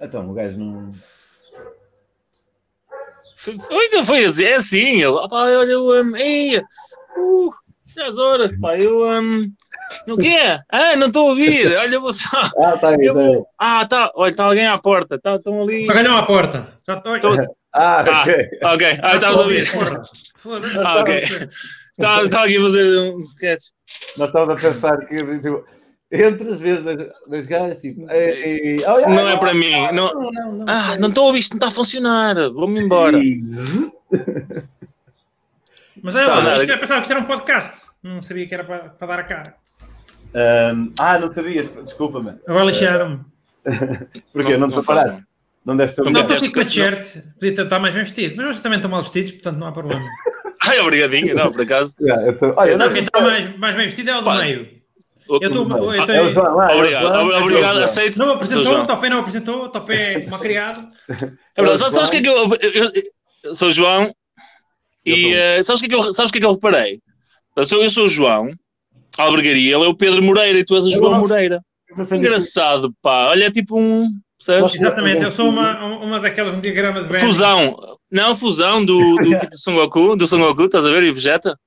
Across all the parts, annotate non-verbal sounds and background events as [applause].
Então, o gajo não. Ainda foi assim, é assim. Ele, pá, olha, eu. Um, ei, uh, 10 horas, pá, eu. Um, o quê? Ah, não estou a ouvir. Olha, vou só. Ah, tá aí, Eu tá aí. vou- Ah, tá. Olha, está alguém à porta. Tá, estão ali. Pagalhão à porta. Já estou. Tô- Ah, Ah, ok. ok. Ah, estavas a ouvir. Foda-se. Ah, ok. Estava [laughs] estava aqui a fazer um sketch. Nós estávamos a pensar que tipo, entre as vezes das, das gajas, tipo, e, e, olha, Não ai, é para mim. Não... não, não, não, Ah, não estou a ouvir, isto não está a funcionar. Vou-me embora. [laughs] Mas olha lá, isto eu pensava que isto era um podcast. Não sabia que era para, para dar a cara. Ahm, ah, não sabias, desculpa-me. Agora lixaram-me. [laughs] Porquê? Não, te faz preparaste? mal. Não deves ter Não Não, estou com a t-shirt. Podia estar mais bem vestido. Mas vocês também estão mal vestidos, portanto não há problema. [laughs] Ai, obrigadinho. Não, por acaso. Yeah, eu tô- Não, não, quem está mais, mais bem vestido é o do Pá. meio. Eu estou. eu é o estou- João lá, é o Obrigado, é obrigado, aceito. Não me apresentou, Topé não apresentou, o Topé é uma criado. É verdade, sabes, sabes o que é que eu, eu, eu sou o João e eh, sabes o que é que eu, sabes o que é que eu reparei? Eu sou, eu sou o João, a albergaria, ele é o Pedro Moreira e tu és o Eu João não- Moreira. Engraçado, pá, olha, é tipo um, percebes? Exatamente, eu sou uma, uma daquelas, um diagrama de. Fusão, não, fusão do, do [laughs] tipo Son Goku, do Son Goku, estás a ver? E Vegeta.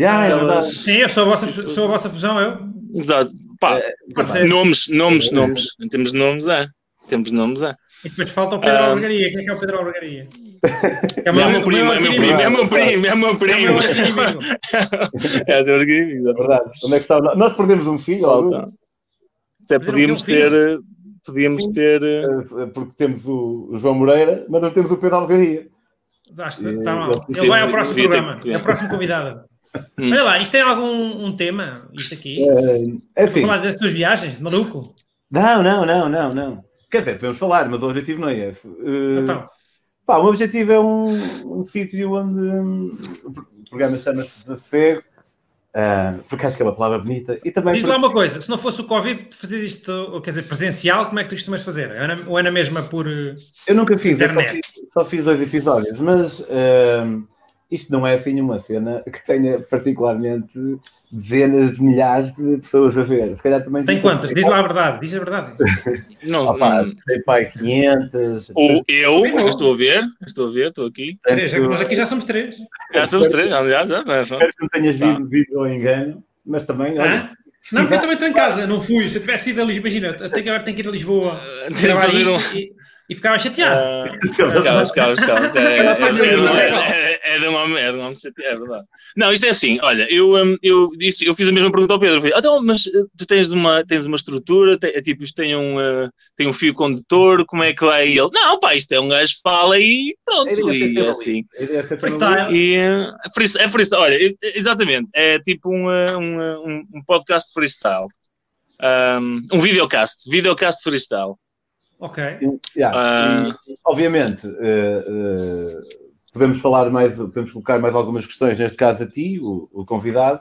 Yeah, é verdade. Sim, eu sou a vossa, sou a vossa fusão, eu. Exato. Pá, Pode ser. nomes, nomes, nomes. Em termos de nomes, é. Em termos de nomes, é. E depois falta o Pedro Ah. Albergaria. Quem é que é o Pedro Albergaria? É É meu primo, é meu primo, [laughs] é meu primo, é meu primo. É o meu arqui-inimigo. É teu arquivo, É verdade. Onde é que estava? Nós perdemos um filho, alguns, Até podíamos um ter, podíamos Sim. ter, eh, porque temos o o João Moreira, mas não temos o Pedro Algaria. Acho que está mal. Ele vai ao próximo programa. É o próximo convidado. Hum. Olha lá, isto tem algum um tema? Isto aqui? É assim. Falar das tuas viagens, maluco? Não, não, não, não, não. Quer dizer, podemos falar, mas o objetivo não é esse. Eh, Então, Pá, o objetivo é um, um sítio onde hum, o programa chama-se Desafego, ah, porque acho que é uma palavra bonita. E também diz porque- lá uma coisa: se não fosse o Covid, tu fazias isto, quer dizer, presencial, como é que tu costumas fazer? Ou é na- Ou é na mesma por. eu nunca fiz, eu só fiz, só fiz dois episódios, mas hum, isto não é assim uma cena que tenha particularmente dezenas de milhares de pessoas a ver. Se calhar também Tem quantas? Diz lá a verdade, diz a verdade. não, Ah, pá, não. tem pai 500. Ou eu, eu estou a ver, estou a ver, estou aqui. Três, nós aqui já somos três. Já somos três, já, já, já. já. Espero que não tenhas Tá. vindo, vindo ao engano, mas também, olha? Não, porque eu também estou em casa, não fui. Se eu tivesse ido a Lisboa, imagina, agora tenho que ir a Lisboa fazer um. e, e ficava chateado. Ah, Calma, calma, calma. É, é, é, é, é de uma é de uma é verdade. Não, isto é assim, olha, eu, hum, eu, disse, eu fiz a mesma pergunta ao Pedro. Falei, então, mas eh, tu tens uma, tens uma estrutura, tem, é tipo, isto tem um, eh, tem um fio condutor, como é que vai? E ele, não, pá, isto é um gajo que fala e pronto, é e é assim. É ser Freestyle. E eh, é freestyle, é olha, exatamente, é tipo um, um, um, um podcast freestyle. Um, um videocast, videocast freestyle. Ok. Yeah, Ah. e, obviamente, eh, eh, podemos falar mais, podemos colocar mais algumas questões, neste caso a ti, o, o convidado,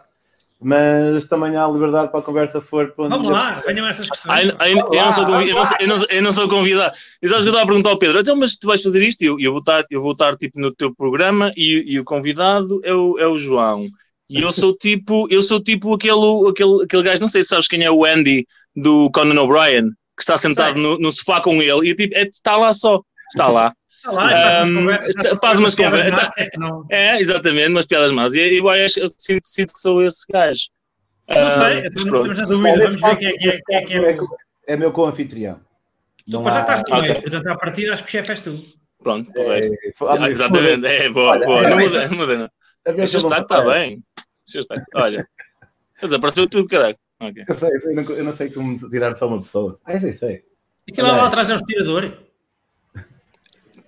mas também há liberdade para a conversa for para onde Vamos lá, venham essas Ai, questões. eu, não sou convi- eu, não sou, eu, não sou, eu não sou convidado. E sabes que eu estava a perguntar ao Pedro, então, mas tu vais fazer isto? E Eu, eu, vou estar, eu vou estar tipo no teu programa e, e o convidado é o, é o João. E eu sou tipo, eu sou tipo aquele, aquele, aquele gajo, não sei se sabes quem é o Andy do Conan O'Brien, que está sentado no, no sofá com ele e tipo, é, está lá só, está lá. Está lá, faz umas Ahm, conversas, está- faz umas conversas. más, é que Não, É, exatamente, umas piadas más. E eu, acho- eu sinto, sinto que sou esse gajo. não sei, mas estamos pronto. na dúvida. Vamos ver quem é, quem é, quem é, quem é, o- é meu co-anfitrião. Tu Não pá, já estás meio, Ok. portanto, a partir acho que o chefe és tu. Pronto, correto. É, Ah, exatamente, é, boa, Olha, boa. é, Não é, muda, não muda. não. a eu não destaque está bem. Olha. Mas apareceu tudo, caralho. Ok. Eu, sei, eu, sei, eu não, eu não sei como tirar só uma pessoa. Ah, eu sei, sei. Aquilo lá, lá atrás é um estirador.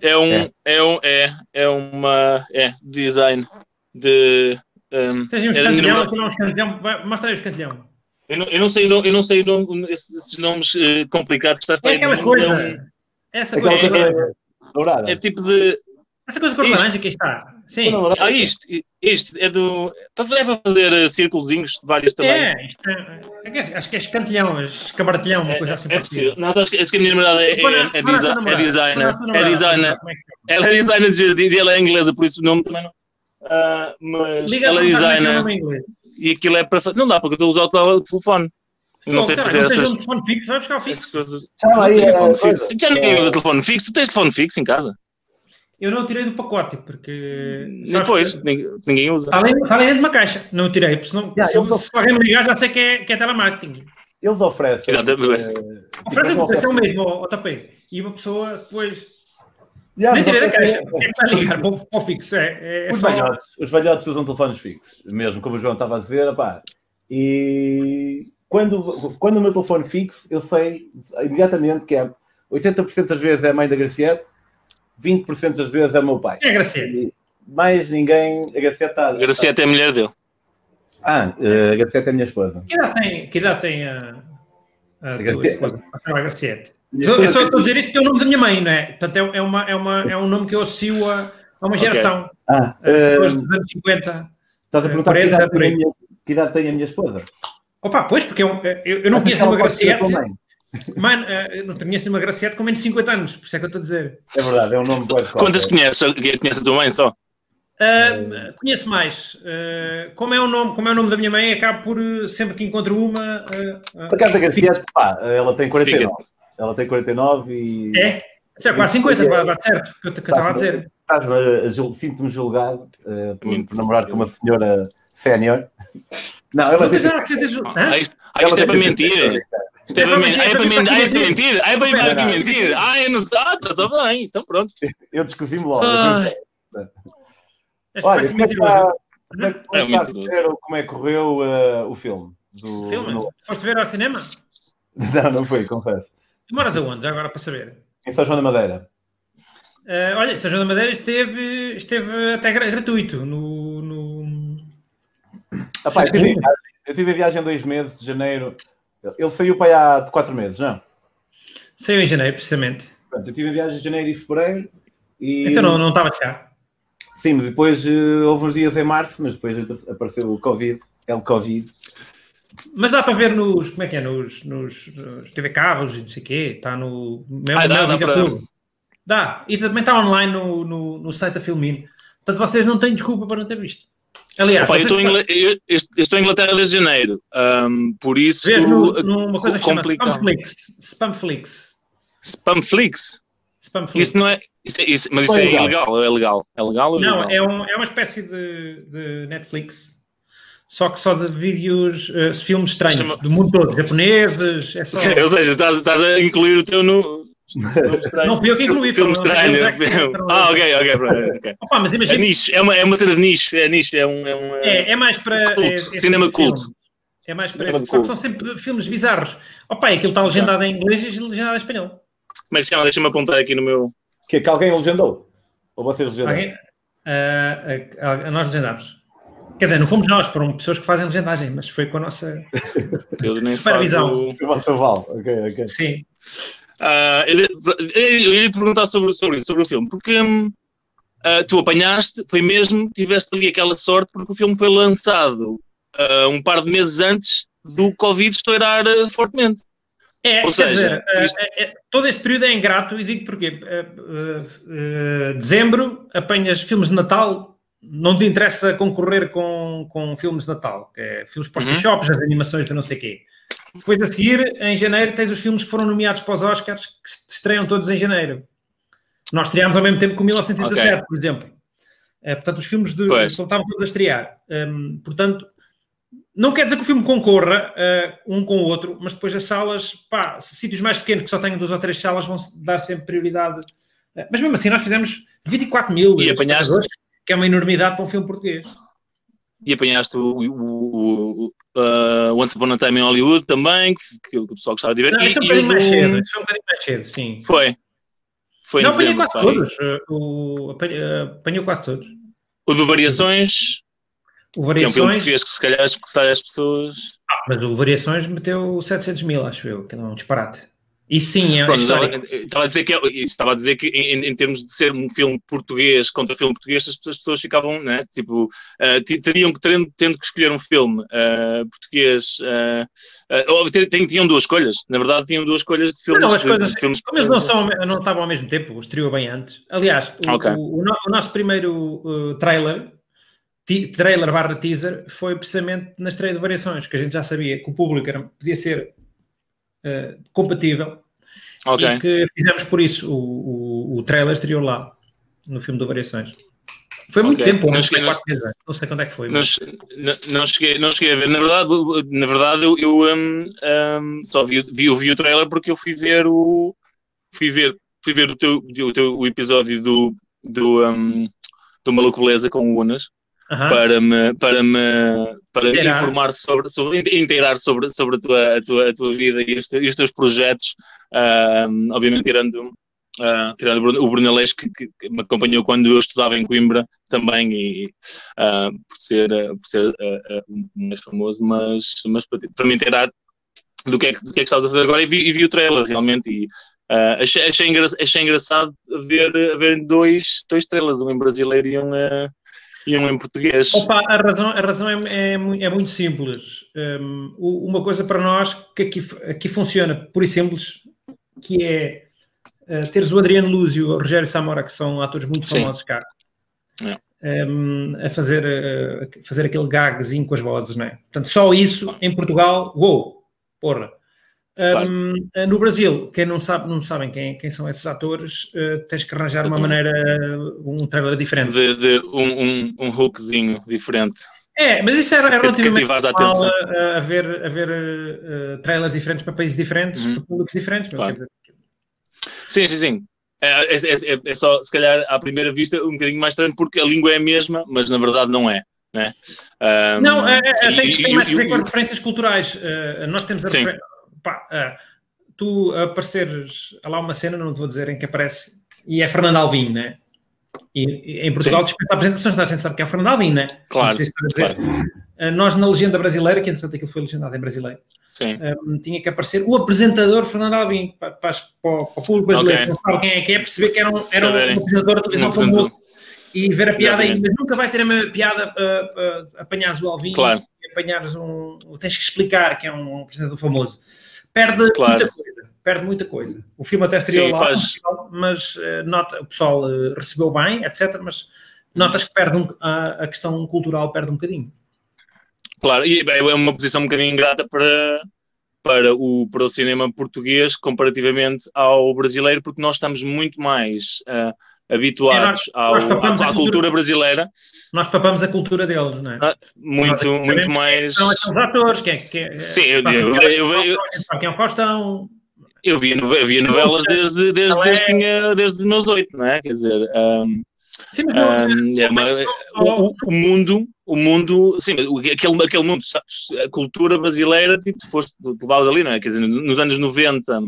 É um, É. é, um, é, é uma, é, design de... Um, Tens um é escantilhão, aquilo é um escantilhão. Vai, Mostra aí o escantilhão. eu, não, eu não sei, eu não sei nome- esses, esses nomes eh, complicados que estás É para aí aquela coisa. é um- Essa coisa. coisa dourada. É tipo de. Essa coisa Isto. laranja que aí está. Sim. Ah, isto, isto é do. para- É para fazer eh, círculozinhos de vários tamanhos. É, isto é, é acho que é escantilhão, escabartilhão, uma coisa assim. É possível. Não, acho que, acho que a minha namorada é, é, é, desi- é designer. É designer. é é? Ela é designer de jardins e ela é inglesa, por isso o nome também não. Ah, mas Liga ela é designer e aquilo é para. Não dá, porque eu estou a usar o tel- o telefone. Não sei Cara, fazer não tens estas um telefone fixo, vai buscar o essas fixo. coisas. Já aí, Não é, telefone fixo. Já ninguém usa telefone fixo. Tu tens telefone fixo em casa? Eu não o tirei do pacote, porque. sabes Depois, que- ninguém, ninguém usa. Está ali, está ali dentro de uma caixa. Não o tirei, porque senão, Já, se, eu se alguém me ligar, já sei que é, que é telemarketing. Eles oferecem. Exatamente. Oferece tipo, a proteção mesmo, ó, ó, tapete. E uma pessoa depois. Já, Nem tirei da oferecem- caixa. É ligar para o, para o fixo. É, é, é Os só. velhotes, os velhotes usam telefones fixos, mesmo como o João estava a dizer, opá, e quando, quando o meu telefone fixo, eu sei imediatamente que é 80% das vezes é a mãe da Graciete, 20% das vezes é o meu pai. É gracia. E mais ninguém, a Graciete está... A Gracieta é a mulher dele. Ah, eh, a Graciete é a minha esposa. Que idade tem, que idade tem a. A, tua Graciete. esposa? A Graciete. Eu, só estou a dizer isto porque é o nome da minha mãe, não é? Portanto, é, é, uma, é, uma, é um nome que eu associo a, a uma geração. Ah, A eh, pessoas dos anos 50. estás a perguntar que 40, idade, por tem a aí. minha, que idade tem a minha esposa? Opa, pois, porque eu, eu, eu não conheço uma pode Mano, eu não conheço nenhuma Graciete com menos de 50 anos, por isso é que eu estou a dizer. É verdade, é um nome de Quantas conheces? Conheces a tua mãe só? Ah, conheço mais. Ah, como, é o nome, como é o nome da minha mãe, acabo por, eh, sempre que encontro uma. ah, Por acaso a Graciete, pá, ela tem 49. Ela tem 49 e... É? Já, quase 50, vai, vai certo, que eu que eu estava a dizer. Sinto-me julgado eh, por, por namorar com uma senhora sénior. Não, ela tem. Ah, isto, ah, isto é para mentir. É para mentir. Ah, é para mentir. Ah, é para mentir. Ah, é para não. mentir. Ah, sei. Ah, está bem. Então pronto. Eu descosi-me logo. Olha, como é que mentiroso. está- como é que- como é É que está a como é que correu eh, o filme? Do, Filme? Foste ver ao cinema? [laughs] Não, não foi, confesso. Tu moras aonde, já agora para saber? Em São João da Madeira. Ah, olha, São João da Madeira esteve, esteve até gra- gratuito no. no... Ah, pá, eu, tive, eu tive em viagem dois meses, de janeiro. Ele saiu para aí há de quatro meses, não? Saiu em janeiro, precisamente. Pronto, eu tive em viagem de janeiro e fevereiro. E... Então não, não estava cá. Sim, mas depois eh, houve uns dias em março, mas depois apareceu o Covid, é o Covid. Mas dá para ver nos. Como é que é? Nos, nos, nos TV Cabos e não sei o quê. Está no. Mesmo Ah, dá, dá para-. Dá. E também está online no, no, no site da Filmin. Portanto, vocês não têm desculpa para não ter visto. Aliás, Opa, eu, estou eu- estou em Inglaterra desde janeiro. ahm, por isso. vês no, numa coisa que chama complicado. Spamflix. Spamflix. Spamflix. Spamflix. Isso não é. Isso, é- isso- mas isso é é legal. ilegal. É legal. É legal ou Não, é, um, é uma espécie de, de Netflix. Só que só de vídeos, eh, filmes estranhos, Chama- do mundo todo, japoneses, é só... [laughs] Ou seja, estás, estás a incluir o teu no. Não fui eu que incluí, Filme estranho. é entraram- Ah, ok, ok. pronto, ok. Opa, mas É imagina, nicho, é uma, é uma cena de nicho. É nicho, é um. É, um, é, é mais para... Culto, é- esse cinema culto. É mais para só que são sempre filmes bizarros. Opa, aquilo está legendado em inglês e legendado em espanhol. Como é que se chama? Deixa-me apontar aqui no meu. Que, que alguém legendou? Ou vocês legendaram? Alguém? Ah, ah, nós legendámos. Quer dizer, não fomos nós, foram pessoas que fazem legendagem, mas foi com a nossa... Supervisão. faço- O vosso aval. Ok, ok. Sim. Ah, eu, eu ia te perguntar sobre, sobre isso, sobre o filme, porque ah, tu apanhaste, foi mesmo, tiveste ali aquela sorte, porque o filme foi lançado ah, um par de meses antes do Covid estourar fortemente. É, Ou quer seja, dizer, isto- eh, eh, todo este período é ingrato e digo porquê. Dezembro, apanhas filmes de Natal, não te interessa concorrer com, com filmes de Natal, que é filmes para os Uhum. shops, as animações de não sei quê. Depois a seguir, em janeiro, tens os filmes que foram nomeados para os Oscars, que se estreiam todos em janeiro. Nós estreámos ao mesmo tempo que o 1917, por exemplo. Eh, portanto, os filmes de, Pois. estavam todos a estrear. Hum, portanto, não quer dizer que o filme concorra eh, um com o outro, mas depois as salas, pá, sítios mais pequenos que só tenham duas ou três salas vão dar sempre prioridade. Eh, mas mesmo assim, nós fizemos 24 mil E apanhaste- que é uma enormidade para um filme português. E apanhaste o, o, o, o, ah, Once Upon a Time in Hollywood também, que, que o pessoal gostava de ver. Não, isso é um bocadinho mais do- cedo. Isso foi um bocadinho mais cedo, sim. Foi. Foi em não, apanhei quase pá. todos. eh, O, apanhei, apanhou quase todos. O do Variações, O que é um filme Variações, português que se calhar, se calhar as pessoas. mas o Variações meteu 700 mil, acho eu, que não é um disparate. E sim, é, é Pronto, estava, histórico. estava a dizer que, é- estava a dizer que em, em termos de ser um filme português contra filme português, as, as pessoas ficavam, né? Tipo, ti- teriam que, tendo, tendo que escolher um filme ah, português, ah, ah, ou te- te- tinham duas escolhas, na verdade tinham duas escolhas de filmes. Não, as coisas- de filmes eles não, são, não estavam ao mesmo tempo, estreou bem antes. Aliás, o, Ok. o- o o nosso primeiro uh, trailer trailer barra teaser foi precisamente na estreia de Variações, que a gente já sabia que o público era, podia ser uh, compatível okay. e que fizemos por isso o, o, o trailer exterior lá, no filme de Variações. Foi muito okay. tempo, não, cheguei, não, não, sei quando é que foi. Não, não, cheguei, não cheguei a ver. Na verdade, na verdade eu, eu um, um, só vi, vi, vi, o trailer porque eu fui ver o. Fui ver, fui ver o, teu, o, teu, o episódio do, do, um, do Maluco Beleza com o Unas. Para me, para me para inteirar. informar sobre, sobre inteirar sobre, sobre a, tua, a, tua, a tua vida e os, teus, e os teus projetos, obviamente tirando Uh, tirando o Bruno Aleixo, que, que, me acompanhou quando eu estudava em Coimbra também, e, uh, por ser, uh, por ser uh, mais famoso, mas, mas para, para me inteirar do que, é que, do que é que estavas a fazer agora e vi, e vi o trailer realmente e achei, achei, engra, achei engraçado ver, ver dois, dois trailers, um em brasileiro e um, e um em português. Opa, a razão, a razão é, é, é muito simples. Um, uma coisa para nós que aqui, aqui funciona por e simples, que é uh, teres o Adriano Lúzio e o Rogério Samora, que são atores muito famosos Sim. cá, é. um, a fazer, uh, fazer aquele gagzinho com as vozes, não é? Portanto, só isso em Portugal, uou, porra. Um, claro. No Brasil, quem não sabe, não sabem quem, quem são esses atores, uh, tens que arranjar Exatamente. uma maneira, um trailer diferente. De, de um, um, um hookzinho diferente. É, mas isso era, era relativamente normal a, a, ver, a ver uh, trailers diferentes para países diferentes, uhum. para públicos diferentes. Claro. Dizer, Sim, sim, sim. É, é, é, é, só, se calhar, à primeira vista, um bocadinho mais estranho, porque a língua é a mesma, mas na verdade não é. Né? Um, não, é, é, tem, e, tem mais a ver com as referências culturais. Uh, nós temos a refer... Pá, uh, tu apareceres há lá uma cena, não te vou dizer em que aparece, e é Fernando Alvim, né? E, e em Portugal dispensa apresentações, a gente sabe que é o Fernando Alvim, né? Claro. claro. Uh, nós na legenda brasileira, que entretanto aquilo foi legendado em brasileiro, um, tinha que aparecer o apresentador Fernando Alvim para, para, para o público brasileiro okay. não sabe quem é que é, perceber que era um, era um apresentador de televisão famoso e ver a piada aí, mas nunca vai ter a mesma piada uh, uh, apanhares o Alvin claro. e apanhares um. Tens que explicar que é um apresentador famoso. Perde claro. muita coisa. Perde muita coisa. O filme até estreou lá, faz... mas uh, nota, o pessoal uh, recebeu bem, etc. Mas notas que perde um, a, a questão cultural perde um bocadinho. Claro, e é uma posição um bocadinho ingrata para, para, o, para o cinema português comparativamente ao brasileiro, porque nós estamos muito mais uh, habituados é, nós, ao, nós à, à, cultura, brasileira. Nós papamos a cultura deles, não é? Ah, muito, nós, muito mais. São os atores, quem é que. É, Sim, eu, eu, eu, eu, quem é o Faustão. Eu via, eu via novelas desde, desde, desde, tinha, desde os meus oito, não é? Quer dizer, um, Sim, mas um, é uma, o, o, mundo, o mundo, sim, aquele, aquele mundo, a cultura brasileira, tipo, tu foste levado ali, não é? Quer dizer, nos anos 90,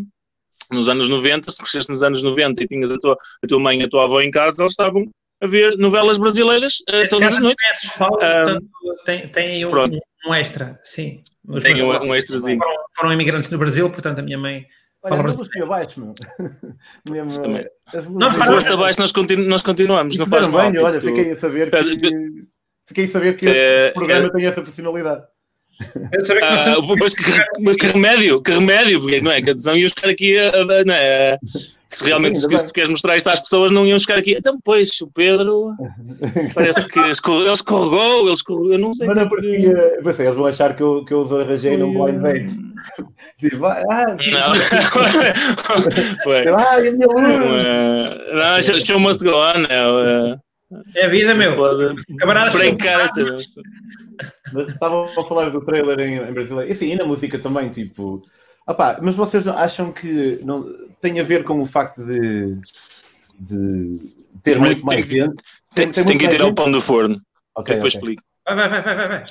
nos anos 90, se cresceste nos anos 90 e tinhas a tua, a tua mãe e a tua avó em casa, eles estavam a ver novelas brasileiras uh, todas as noites. Paulo, portanto, tem, tem um, um, extra, sim. tem um, um extrazinho. Foram, foram imigrantes no Brasil, portanto, a minha mãe Olha, Fala brasileiro. abaixo, meu. [laughs] Mesmo, também. Não, se foste abaixo, nós, continu nós continuamos. Não faz mal. Bem, olha, tipo... fiquei a saber que, fiquei a saber que é, este programa é... tem essa personalidade. Ah, mas, que, mas que remédio, que remédio, porque não é? Que adesão iam ficar aqui a, a, não é? Se realmente se, se tu queres mostrar isto às pessoas, não iam ficar aqui. Então, pois, o Pedro [laughs] parece que ele escorregou, ele escorregou, eu não sei. Mas não, porque pensei, eles vão achar que eu, que eu arranjei num blind date. [laughs] Tipo, ah, não. [laughs] Foi. Ah, e a minha luz. Não, show must go on. É, é a vida, meu. Camarada, brincar mas estavam a falar do trailer em, em brasileiro. E sim, e na música também, tipo. Opá, mas vocês acham que não tem a ver com o facto de, de ter muito mais gente? Tem, tem, tem que ter o pão do forno. Ok. Depois okay. explico. Vai, vai, vai, vai, vai.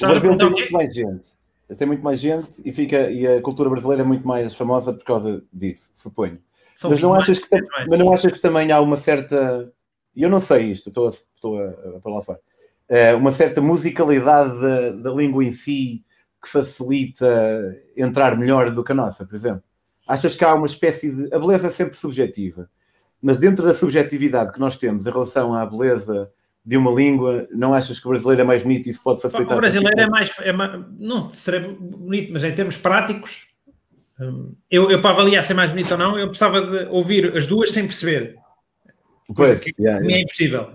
O Brasil tem muito mais gente. Tem muito mais gente e, fica, e a cultura brasileira é muito mais famosa por causa disso, suponho. São mas não, achas que, mas não achas que também há uma certa. E eu não sei isto, estou a, estou a, a falar fora uma certa musicalidade da, da, língua em si que facilita entrar melhor do que a nossa, por exemplo? Achas que há uma espécie de. A beleza é sempre subjetiva, mas dentro da subjetividade que nós temos em relação à beleza de uma língua, não achas que o brasileiro é mais bonito e isso pode facilitar? O brasileiro é mais, é mais, Não será bonito, mas em termos práticos, hum, eu, eu para avaliar se é mais bonito ou não, eu precisava de ouvir as duas sem perceber. Pois, yeah, yeah. é impossível.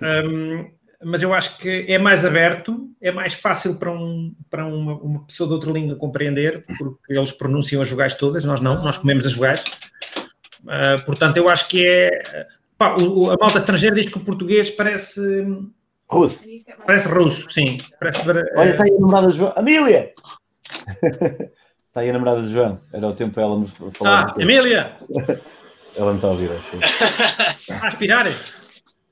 Um, mas eu acho que é mais aberto, é mais fácil para, um, para uma, uma pessoa de outra língua compreender, porque eles pronunciam as vogais todas, nós não, nós comemos as vogais. Uh, portanto, eu acho que é. Pá, o, a malta estrangeira diz que o português parece. Russo. Parece russo, sim. Parece, Olha, está aí a namorada de João. Amília! está [laughs] aí a namorada de João. Era o tempo para ela me falar. Ah, Emília! [laughs] ela não está a ouvir, acho. Está [laughs] a aspirar?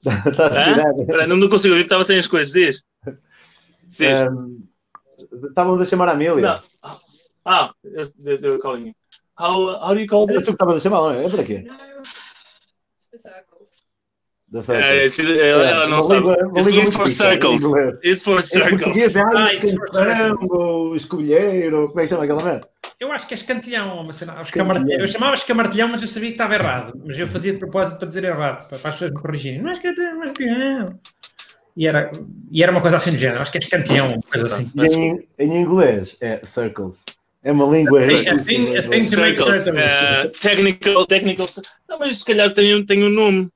[laughs] aspirar. não, não consigo ouvir, estava sem as coisas. Diz. Diz. Um, estávamos a chamar a Amília. Não. Ah, eu, eu, calling How, how do you call this? É tu que estavas a chamar, não é? É para quê? Da é, ela não sabe. It's for circles. It's for circles. Português, ah, escantilhão, escolheiro, como é que chama aquela merda? Eu acho que é escantilhão, uma cena. Eu chamava escamartilhão, mas eu sabia que estava errado. Mas eu fazia de propósito para dizer errado, para as pessoas me corrigirem. Não é escantilhão, não é escantilhão. E era, e era uma coisa assim do género, acho que é escantilhão, uma coisa assim. Em, em inglês é circles. É uma língua. Sim, assim, assim circles. Uh, technical, technical. Não, mas se calhar tem, tem um nome.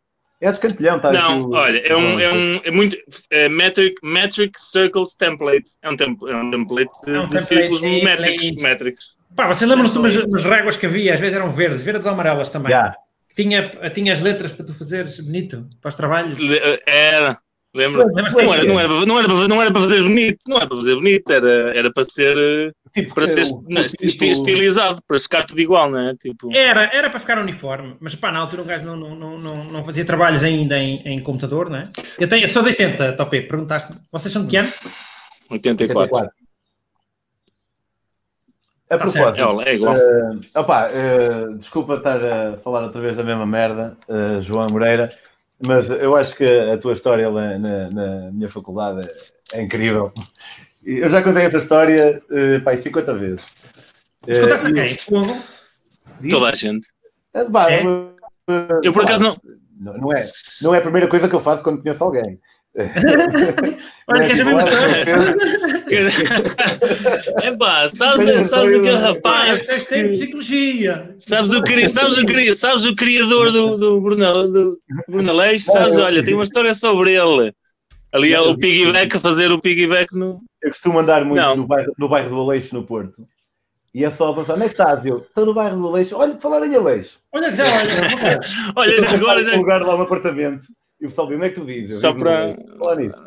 É escantilhão, tá? Não, olha, é um, é um, é muito, é metric, metric Circles Template. É um, temp, é um template de, é um de círculos métricos. métricos. Pá, você lembra-se de umas, umas réguas que havia, às vezes eram verdes, verdes ou amarelas também. Yeah. Tinha, tinha as letras para tu fazeres bonito, para os trabalhos. Era, Lembra? Não, não, era, não, era, não, era, não era para fazer bonito, não era para fazer bonito, era, era para ser, tipo, para ser não, tipo, estilizado, para ficar tudo igual, não é? Tipo... Era, era para ficar uniforme, mas pá, na altura o gajo não, não, não, não, não fazia trabalhos ainda em, em computador, não é? Eu, tenho, eu sou de 80, Topé, perguntaste, vocês são de que ano? 84. 84. A tá propósito, é, é igual. Uh, opa, uh, desculpa estar a falar outra vez da mesma merda, uh, João Moreira. Mas eu acho que a tua história na, na, na minha faculdade é incrível. Eu já contei essa história, uh, pai, 50 vezes. Mas contaste uh, a quem? Toda a gente. Bah, é? eu por acaso não... não... Não é, não é a primeira coisa que eu faço quando conheço alguém. Olha, queres ver É pá, sabes, sabes aquele rapaz. Que, psicologia. Sabes o, sabes, o, sabes o criador do, do Bruno, do Bruno Leix? Sabes, olha, tem uma história sobre ele. Ali é o piggyback, fazer o piggyback no. Eu costumo andar muito no bairro, no bairro do Aleixo, no Porto. E é só a pensar, onde é que estás? Eu estou no bairro do Aleixo. Olha, falar em Aleixo. Olha, já, [laughs] olha. olha, já agora. Já... um lugar lá no apartamento. E o pessoal diz, onde é que tu vives? Só para. Falar nisso.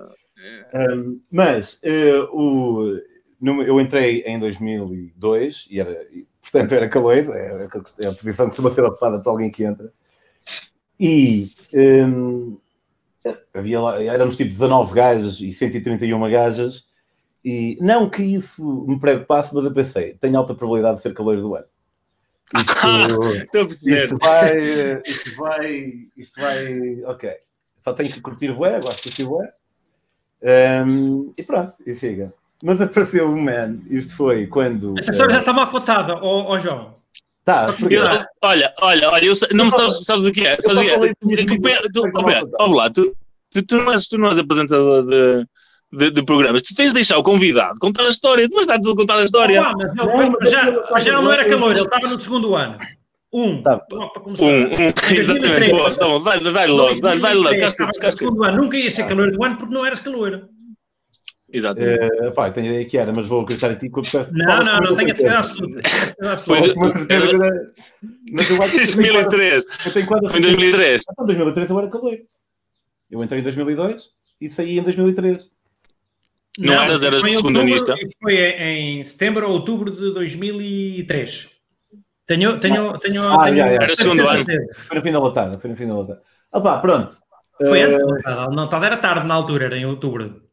Um, mas uh, o, no, eu entrei em 2002 e, era, e portanto era caloiro, é, é a posição que costuma ser ocupada por alguém que entra. E um, havia lá, éramos tipo 19 gajas e 131 gajas, e não que isso me preocupasse, mas eu pensei, tenho alta probabilidade de ser caloiro do ano. Isto, [laughs] isto vai, isto vai, isto vai, ok. Só tenho que curtir o gosto de curtir o um, e pronto, e siga. Mas apareceu o Man, isso foi quando. Essa história uh, já estava acotada, ó, ó João. Tá, porque... eu, olha, olha, olha, eu, não me sabes, sabes o que é? Sabes o que é? Lá, tu, tu, tu, não és, tu não és apresentador de, de, de, programas, tu tens de deixar o convidado contar a história, tu vais dar tudo a contar a história. Ah, mas, ele, mas já, mas já não era calor, ele estava no segundo ano. Um, tá. para começar. Um, um. [laughs] exatamente. Boa, então, vai, vai logo, vai, vai logo. Nunca ia ser calor do ano porque não eras calor. Exatamente. Uh, pá, tenho a ideia que era, mas vou acreditar em ti que eu Não, não, não tenho a certeza absoluta. Mas eu acho que 2003. Eu tenho quase Foi em 2003. Então, em 2003 eu era calor. Eu entrei em 2002 e saí em 2003. Não, não eras, eras secundanista? Foi em setembro ou outubro de 2003. Tenho, tenho, tenho, ah, tenho yeah, yeah. Era segundo ano. Foi no fim da latada, foi no fim da latada. Ah pá, pronto. Foi antes da eh, latada, não, estava era tarde na altura, era em outubro.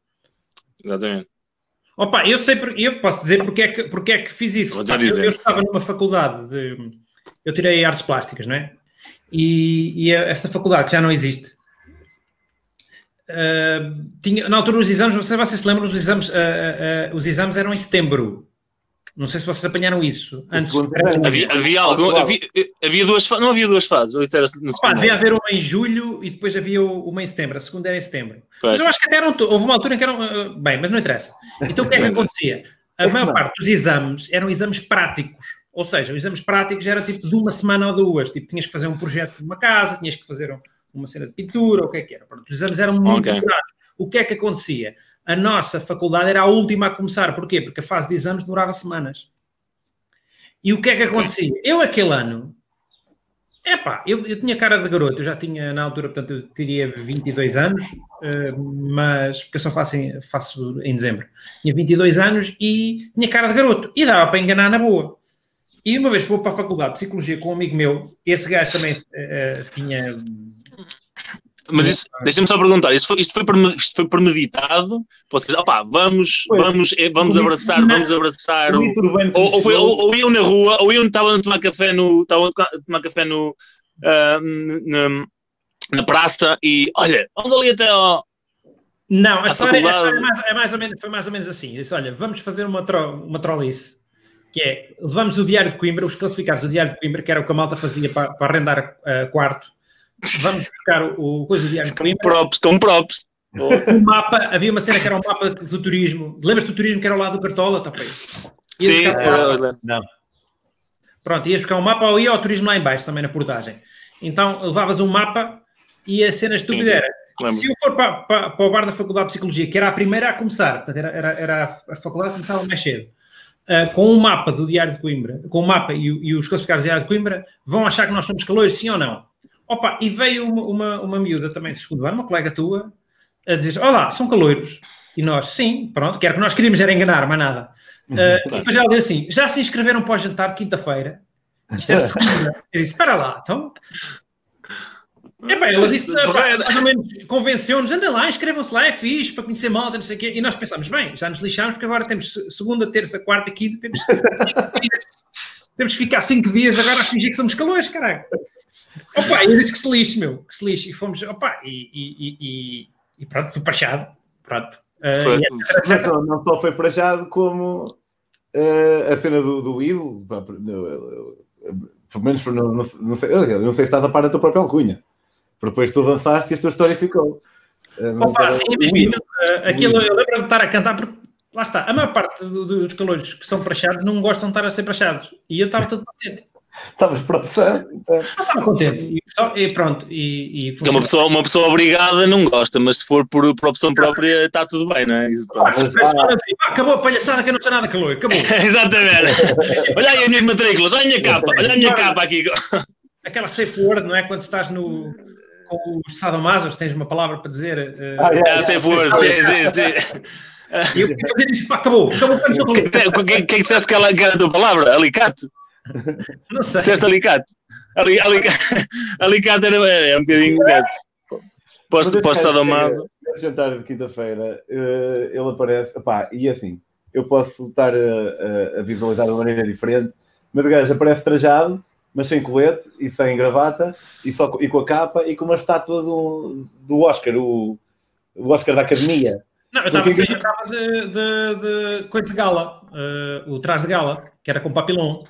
Exatamente. Opa, eu sei, eu posso dizer porque é que, porque é que fiz isso. Pá, eu, eu, estava numa faculdade de. Eu tirei artes plásticas, não é? E, e essa faculdade que já não existe. Uh, tinha, na altura os exames, vocês, vocês se lembram, os exames, uh, uh, os exames eram em setembro. Não sei se vocês apanharam isso. Antes, havia, havia, algum, havia, havia duas não havia duas fases. Pá, devia haver uma em julho e depois havia uma em setembro. A segunda era em setembro. Pois. Mas eu acho que até eram, houve uma altura em que eram. Uh, bem, mas não interessa. Então o que é que [laughs] acontecia? A maior parte dos exames eram exames práticos. Ou seja, os exames práticos era tipo de uma semana ou duas. Tipo, tinhas que fazer um projeto de uma casa, tinhas que fazer uma cena de pintura, ou o que é que era. Os exames eram muito okay. O que é que acontecia? A nossa faculdade era a última a começar. Porquê? Porque a fase de exames demorava semanas. E o que é que acontecia? Eu, aquele ano, Epá, eu, eu tinha cara de garoto, eu já tinha na altura, portanto, eu teria 22 anos, uh, mas porque eu só faço em, faço em dezembro. Tinha 22 anos e tinha cara de garoto e dava para enganar na boa. E uma vez fui para a faculdade de psicologia com um amigo meu, esse gajo também uh, tinha mas isso, deixa-me só perguntar, isto foi, isto foi, isto foi premeditado? Vocês, opá, vamos, vamos, eh, vamos abraçar, vamos abraçar. O, ou, ou, foi, ou, ou, iam na rua, ou iam, estavam a tomar café no, estavam a tomar café no, uh, na, na praça e, olha, vamos ali até ao, não, a história, a história é, mais, é, mais, ou menos, foi mais ou menos assim. Disse, olha, vamos fazer uma, tro, uma trollice, que é, levamos o Diário de Coimbra, os classificados do Diário de Coimbra, que era o que a malta fazia para, para arrendar uh, quarto, vamos buscar o, o coisa do Diário com props, com props. O mapa, havia uma cena que era um mapa do turismo. Lembras do turismo que era ao lado do Cartola? Tá, Sim, era, não. Pronto, ias buscar um mapa ou ia ao turismo lá embaixo também na portagem. Então levavas um mapa e a cena estúpida era se eu for para, para, para, o bar da Faculdade de Psicologia, que era a primeira a começar, portanto, era, era, era a faculdade que começava mais cedo, uh, com um mapa do Diário de Coimbra, com o mapa e, e, os classificados do Diário de Coimbra, vão achar que nós somos calores, sim ou não? Opa, e veio uma, uma, uma miúda também de segundo ano, uma colega tua, a dizer: Olá, são caloiros. E nós, sim, pronto, que era o que nós queríamos era enganar, mais nada. Uh, e depois ela disse assim: Já se inscreveram para o jantar de quinta-feira? Isto era segunda. Eu disse: Espera lá, então. Epá, ela disse, mais ou menos, convenceu-nos, andem lá, inscrevam-se lá, é fixe, para conhecer malta, não sei o quê. E nós pensámos, bem, já nos lixámos, porque agora temos segunda, terça, quarta, quinta, temos, [laughs] temos que ficar cinco dias agora a fingir que somos calores, caralho. Opa, eu disse que se lixe, meu, que se lixe. E fomos, opa, e, e, e, e pronto, fui prachado. Pronto. Uh, é não, não, só foi prachado, como uh, a cena do, do ídolo, pelo menos não, não, não, sei, não sei se estás a par da tua própria alcunha. Porque depois tu avançaste e a tua história ficou. Uh, Opa, sim, imagina, uh, aquilo eu lembro de estar a cantar porque lá está, a maior parte do, dos calores que são praxados não gostam de estar a ser praxados. E eu estava todo contente. Estavas produção. Então. Estava contente. E, pronto. E, e uma, pessoa, uma pessoa obrigada não gosta, mas se for por, por opção própria está tudo bem, não é? Isso, ah, mas, ah, ah, acabou a palhaçada que eu não sei nada calor. Acabou. [laughs] Exatamente. olha aí as minhas matrículas, olha a minha capa, olha a minha capa aqui. Aquela safe word, não é? Quando estás no com os sadomasos, tens uma palavra para dizer. Uh, ah, é, é, safe word, sim, sim, sim. E eu queria fazer isso, pá, acabou. Acabou o que, que, que, que disseste que ela que era a tua palavra? Alicate? Não sei. Disseste alicate? Ali, alicate, [laughs] alicate era, é um bocadinho desses. Posso, posso estar domado. Nesse jantar de quinta-feira, uh, ele aparece, opá, e assim, eu posso estar a, a, visualizar de uma maneira diferente, mas o gajo aparece trajado, mas sem colete e sem gravata, e, só, e com a capa e com uma estátua do, do Oscar, o, o Oscar da Academia. Não, eu estava de, de, de coisa de gala, uh, o traje de gala, que era com papilão.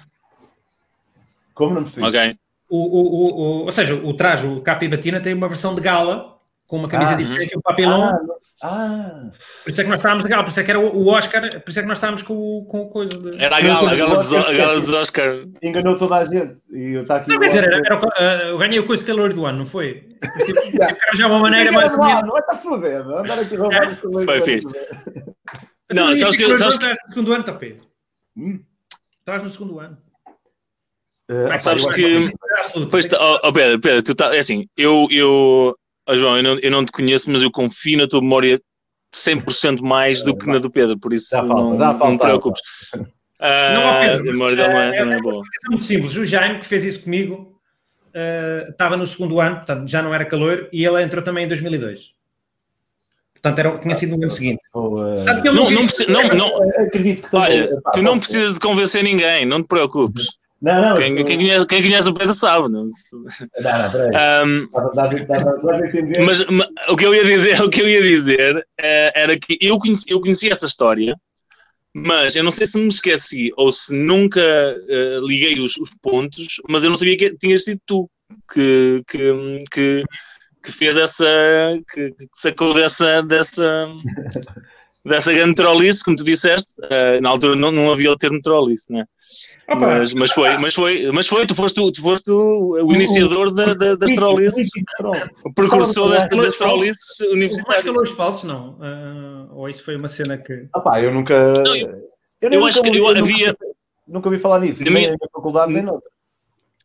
Como não precisa? Ok. O, o, o, o, ou seja, o traje, o capa e batina, tem uma versão de gala com uma camisa ah, diferente e um papelão. Ah, ah, Por isso é que nós estávamos de gala, por isso é que era o Oscar, por isso é que nós estávamos com, com coisa de... Era a gala, a gala, dos, a gala dos Oscar. Enganou toda a gente. E eu, aqui não, quer dizer, era, era, uh, eu ganhei o coisa calor do ano, não foi? já uma maneira mais. Não, não, não é para foder, andar aqui roubar os calores. Foi fixe. Não, sabes que. Sabes... no segundo ano, Tapê. Estavas no segundo ano. Uh, sabes que. Pois, oh, oh, Pedro, Pedro, tu tá, é assim, eu, eu, oh, João, eu não, eu não te conheço, mas eu confio na tua memória 100% mais do [laughs] que na do Pedro, por isso falta, não, não te preocupes. Uh, [laughs] não, ah, Pedro, a memória dele não é, é, é, é boa. É muito simples. O Jaime, que fez isso comigo, uh, estava no segundo ano, portanto já não era calor, e ele entrou também em 2002. Portanto, era, tinha sido no ano seguinte. Uh, não, não, não, não, acredito que olha, tu não precisas de convencer ninguém, não te preocupes. Não, não, quem, quem, conhece, quem conhece o Pedro sabe. Não, não, [laughs] um, mas, mas, o que eu ia dizer, [laughs] o que eu ia dizer uh, era que eu conheci, eu conheci essa história, mas eu não sei se me esqueci ou se nunca uh, liguei os, os, pontos, mas eu não sabia que tinhas sido tu que, que, que, que fez essa, que, que, sacou dessa, dessa [laughs] dessa grande trollice, como tu disseste, uh, na altura não, não havia o termo trollice, né? Mas, mas, foi, mas foi, mas foi, tu foste, tu foste o, iniciador da, da, das trollices, o precursor das, das trollices universitárias. Mais calores falsos, não? Uh, ou isso foi uma cena que. Ah pá, eu nunca. Não, eu, eu, eu acho que eu, eu havia. Nunca, nunca ouvi falar nisso, na nem minha, na faculdade, nem noutra.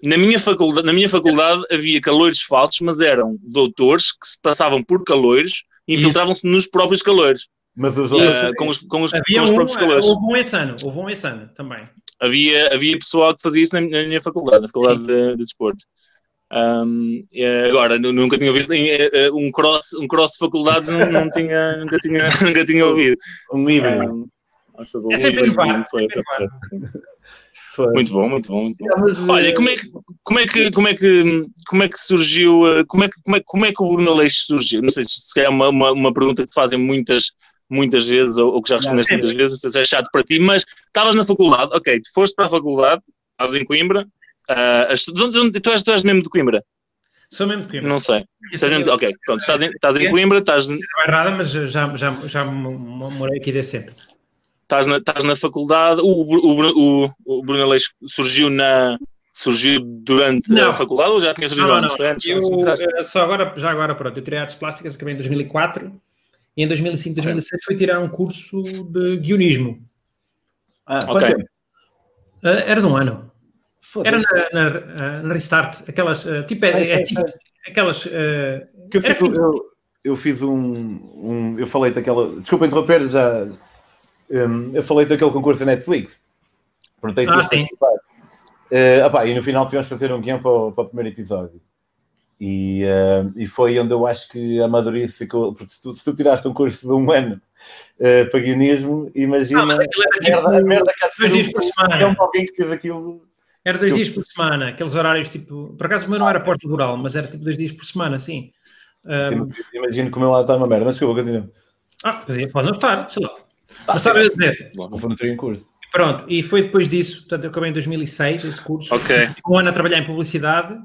Na minha, faculdade, na minha faculdade havia calores falsos, mas eram doutores que se passavam por calores e infiltravam-se nos próprios calores. Mas os outros... Uh, com, os, com, os, havia com os um, próprios calores. Houve um esse ano, houve um esse ano também. Havia, havia pessoal que fazia isso na, na minha faculdade, na faculdade de, de desporto. Um, agora, nunca tinha ouvido eh, eh, um cross, um cross de faculdades, não, não tinha, nunca, tinha, [laughs] nunca tinha ouvido. Um híbrido. Um, é sempre inovar. [laughs] Muito bom, muito bom. Muito bom. Mas, Olha, como é, que, como, é que, como, é que, como é que surgiu, como é que, como é, como é que o Bruno Leixo surgiu? Não sei se é uma, uma, uma pergunta que fazem muitas, muitas vezes, ou, ou que já respondeste muitas vezes, se é chato para ti, mas estavas na faculdade, ok, tu foste para a faculdade, estavas em Coimbra, uh, de onde, tu, és, tu és mesmo de Coimbra? Sou mesmo de Coimbra. Não sei. Estás mesmo, ok, pronto, estás em, estás em Coimbra, estás... Não é errada, mas já, já, já morei aqui desde sempre estás na, estás na faculdade, o, o, o, o Bruno Aleixo surgiu na surgiu durante não. a faculdade ou já tinha surgido não, não, não. antes? Eu, eh, só agora, já agora, pronto, eu tirei artes plásticas, acabei em 2004 e em 2005, 2006 fui tirar um curso de guionismo. Ah, ok. Uh, era de um ano. Era na, na, eh, na, Restart, aquelas, uh, tipo, é, é, é, tipo, aquelas... Uh, que eu, fiz, eu, eu, fiz um, um, eu falei daquela, desculpa interromper, já um, eu falei daquele concurso da Netflix. Perguntei se ah, sim. Uh, opá, e no final tivemos de fazer um guião para para o primeiro episódio. E, uh, e foi onde eu acho que a Madurice ficou. Porque se tu, se tu tiraste um curso de um ano uh, para guionismo, imagina ah, a, merda, a merda que há dois dias por semana. alguém que fez aquilo. Era dois dias por semana, aqueles horários tipo. Por acaso o meu não era porta rural, mas era tipo dois dias por semana, sim. Um... sim imagino que o meu lá está uma merda, mas que eu vou continuar. Ah, pode não estar, sei lá. Tá, Mas sabe a dizer? Não foi no curso. Pronto, e foi depois disso, portanto, eu acabei em 2006 esse curso. Ok. Um ano a trabalhar em publicidade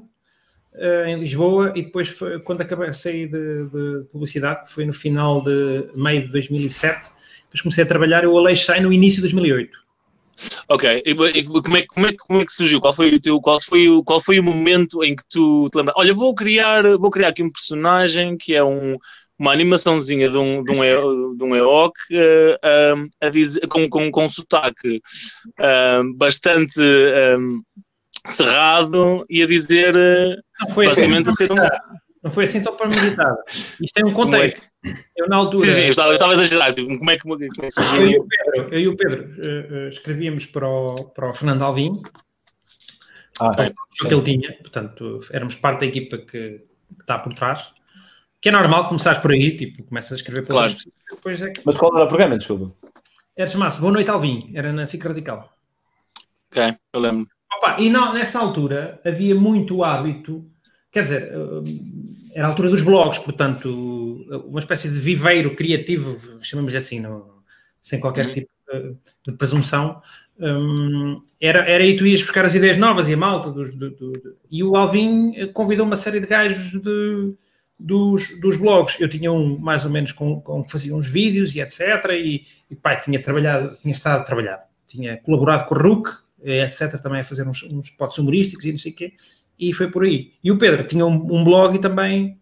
uh, em Lisboa e depois foi, quando acabei sair de, de, publicidade, que foi no final de meio de 2007, depois comecei a trabalhar, eu Aleixo sai no início de 2008. Ok, e, e como, é, como, é, como é que surgiu? Qual foi o teu, qual foi o, qual foi o momento em que tu te lembras? Olha, vou criar, vou criar aqui um personagem que é um, uma animaçãozinha de um, de um, de um EOC uh, a dizer, com, com, com um sotaque uh, bastante um, cerrado e a dizer não foi assim basicamente assim, a ser um. Não foi assim tão premeditado. Isto é um contexto. É Eu, na altura. Sim, sim, eu estava, eu estava a exagerar. Tipo, como é que. Como é que eu, e o Pedro, eu e o Pedro uh, escrevíamos para o, para o Fernando Alvim. Ah, é. o que ele tinha. Portanto, éramos parte da equipa que, que está por trás. Que é normal começares por aí, tipo, começas a escrever para claro. depois é que... Mas qual era o programa, desculpa? Era chamado Boa Noite Alvin, era na SIC Radical. Ok, eu lembro. Opa, e não, nessa altura havia muito hábito, quer dizer, eh, era a altura dos blogs, portanto, uma espécie de viveiro criativo, chamamos assim, não, sem qualquer uhum. tipo de presunção, um, era, era aí tu ias buscar as ideias novas e a malta dos, do, do, e o Alvin convidou uma série de gajos de dos, dos blogs. Eu tinha um mais ou menos com, com que fazia uns vídeos e etc. E, e pai, tinha trabalhado, tinha estado a trabalhar, tinha colaborado com o RUC, etc. Também a fazer uns, uns potes humorísticos e não sei o quê. E foi por aí. E o Pedro tinha um, um blog e também,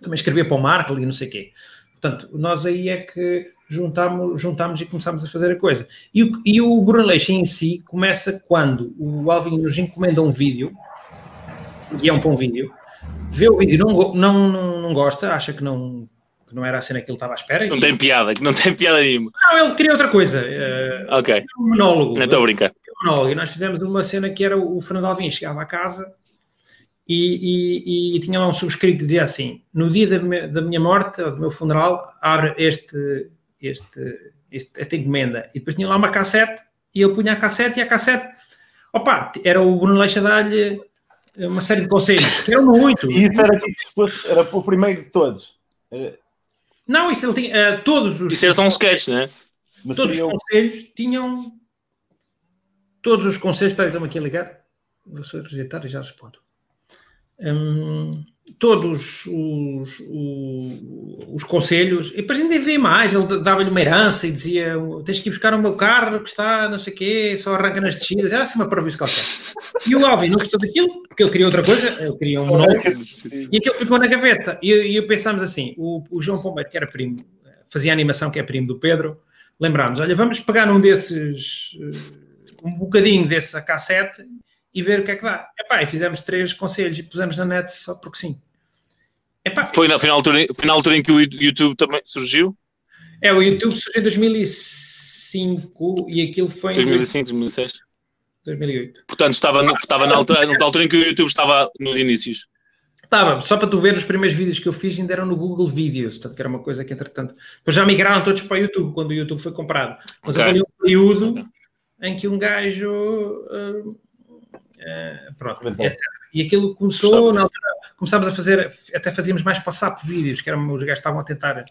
também escrevia para o Markle e não sei o quê. Portanto, nós aí é que juntámos, juntámos e começámos a fazer a coisa. E o, e o Brunleixe em si começa quando o Alvin nos encomenda um vídeo, e é um bom vídeo, vê o vídeo, não, não, não, não gosta, acha que não, que não era a cena que ele estava à espera. Não e... tem piada, que não tem piada nenhuma. Não, ele queria outra coisa. Uh, ok. Um monólogo. Não estou a brincar. Monólogo. E nós fizemos uma cena que era o Fernando Alvim chegava a casa e, e, e, tinha lá um subscrito que dizia assim: no dia da, me, da minha morte, ou do meu funeral, abre este, este, este, esta encomenda. E depois tinha lá uma cassete e ele punha a cassete e a cassete. Opa, era o Bruno Leixa dar-lhe uma série de conselhos. Eram muito. E isso era, tipo, era o primeiro de todos. Não, isso ele tinha. Uh, todos os. Isso era só um sketch, né? Mas todos os conselhos tinham. Todos os conselhos. Espera, estamos aqui a ligar. Vou só rejeitar e já respondo. hum, todos os, os, os, conselhos, e depois ainda vê mais, ele dava-lhe uma herança e dizia, tens que ir buscar o meu carro que está, não sei o quê, só arranca nas descidas, era assim uma parvoíce qualquer. E o Alvin não gostou daquilo, porque ele queria outra coisa, ele queria um monólogo, e aquilo ficou na gaveta. E, e eu pensámos assim, o, o João Pombeiro, que era primo, fazia animação, que é primo do Pedro, lembrámos, olha, vamos pegar num desses, eh, um bocadinho desse cassete e ver o que é que dá. Epá, e fizemos três conselhos e pusemos na net só porque sim. Epá, foi, na, final altura, foi na altura em que o YouTube também surgiu? É, o YouTube surgiu em 2005 e aquilo foi 2005, 2006? 2008. Portanto, estava, no, estava na, altura, na altura em que o YouTube estava nos inícios. Estava, só para tu ver os primeiros vídeos que eu fiz ainda eram no Google Videos, portanto que era uma coisa que entretanto, depois já migraram todos para o YouTube quando o YouTube foi comprado. Mas okay. houve um período. Em que um gajo uh, uh, pronto, etc. E aquilo começou, na altura, começámos a fazer, até fazíamos mais para vídeos, que eram, os gajos estavam a tentar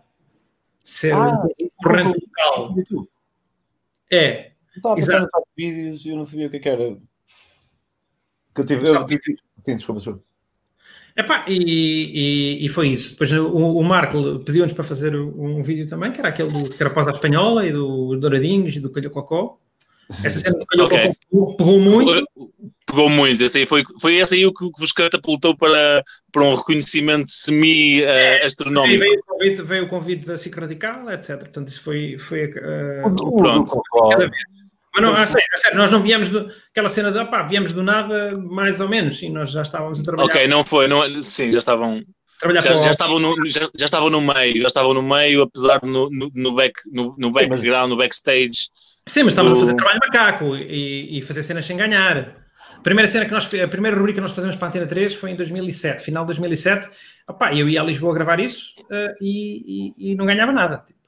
ser ah, corrente local. É. Eu estava a pensar no vídeos e eu não sabia o que, é que era. Que eu tive. Eu, tive... Sim, desculpa, desculpa. Epá, e, e, e, foi isso. Depois o, o Marco pediu-nos para fazer um vídeo também, que era aquele do, que era pós da espanhola e do Douradinhos e do Calho Cocó. Essa cena do okay. Pegou muito. Pegou muito. Esse aí foi, foi esse aí o que vos catapultou para, para um reconhecimento semi-astronómico. Uh, veio, o convite, veio o convite da SIC Radical, etc. Portanto, isso foi. foi uh, pronto. Cada vez. Mas não, a sério, a sério, nós não viemos do, aquela cena de opá, viemos do nada, mais ou menos, sim, nós já estávamos a trabalhar. Ok, não foi, não, sim, já estavam. Já, já, estavam no, já, já, estavam no meio, já estavam no meio, apesar de no, no, no, back, no, no background, sim, mas... no backstage. Sim, mas estávamos do... a fazer trabalho macaco e, e, fazer cenas sem ganhar. A primeira cena que nós a primeira rubrica que nós fazemos para a Antena 3 foi em 2007, final de 2007. Opá, eu ia a Lisboa gravar isso uh, e, e, e, não ganhava nada. Tipo.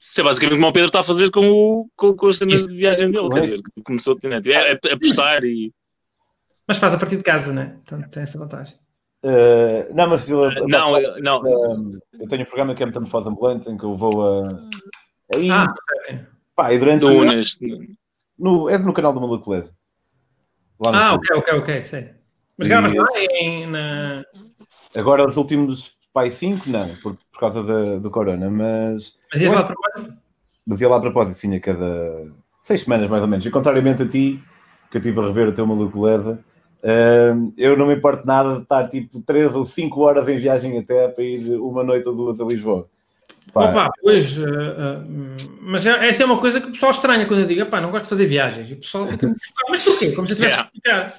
Isso é basicamente como o Pedro está a fazer com, o, com, com as cenas de viagem dele, quer dizer, começou a é, é, é apostar e. Mas faz a partir de casa, né? Então tem essa vantagem. Uh, não, mas eu, uh, não, eu, não. Uh, eu tenho um programa que é Metamorfose Ambulante em que eu vou a. Aí, ah, pá, e durante. Do no, é no canal do Maluco LED. ah, ok, ok, ok, sei. Mas gravas lá em. Na... Agora, os últimos pai 5, não, por, por causa da, do Corona, mas. Mas ia lá a propósito? Mas ia lá a propósito, sim, a cada seis semanas mais ou menos. E contrariamente a ti, que eu estive a rever o teu maluco leva, uh, eu não me importo nada de estar tipo 3 ou 5 horas em viagem até para ir uma noite ou duas a Lisboa. Opa, pois, uh, uh, mas é, essa é uma coisa que o pessoal estranha quando eu digo, pá, não gosto de fazer viagens. E o pessoal fica, mas porquê? Como se eu tivesse yeah.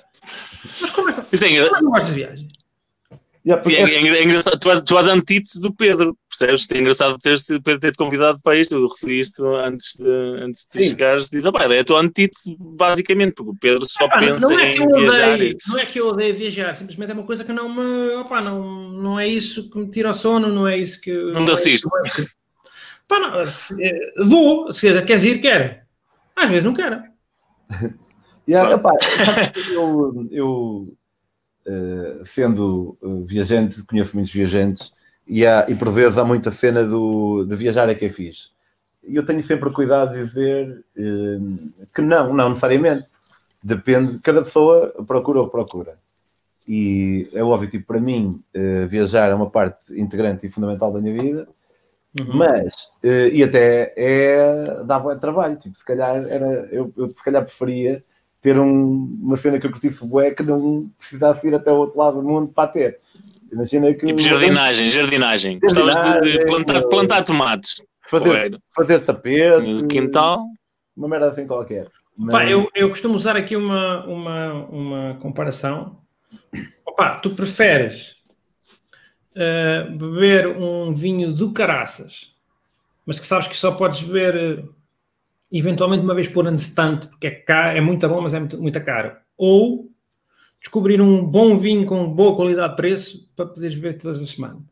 Mas como é que, é, como é que não gosto de viagens? Yeah, porque... é, é, é, engraçado, tu és, tu és antítese do Pedro, percebes? É engraçado Pedro ter-te convidado para isto, eu referi isto antes de, antes de chegares, diz, opá, é a tua antítese, basicamente, porque o Pedro só ah, pensa é em viajar. Odeio, não é que eu odeio viajar, simplesmente é uma coisa que não me, opá, não, não é isso que me tira o sono, não é isso que... Não, não assiste. É Pá, não, se, eh, vou, se queres ir, quero. Às vezes não quero. [laughs] yeah, opá, eu, eu eh, sendo uh, viajante, conheço muitos viajantes e, há, e por vezes há muita cena do, de viajar é que é fixe. E eu tenho sempre cuidado de dizer uh, que não, não necessariamente. Depende, cada pessoa procura ou procura. E é óbvio, tipo, para mim, viajar é uma parte integrante e fundamental da minha vida. Uhum. Mas, e até é, dá bom trabalho, tipo, se calhar era, eu, eu se calhar preferia ter um, uma cena que eu curtisse bué que não precisasse ir até o outro lado do mundo para ter. Imagina que. Tipo jardinagem, jardinagem. Gostavas de, de plantar, plantar tomates. Fazer, fazer tapete. Quintal. Uma merda assim qualquer. Mas... Pá, eu, eu costumo usar aqui uma, uma, uma comparação. Opa, tu preferes uh, beber um vinho do caraças, mas que sabes que só podes beber eventualmente uma vez por ano se tanto, porque é, caro, é muito bom, mas é muito, muito caro. Ou descobrir um bom vinho com boa qualidade de preço para poderes beber todas as semanas.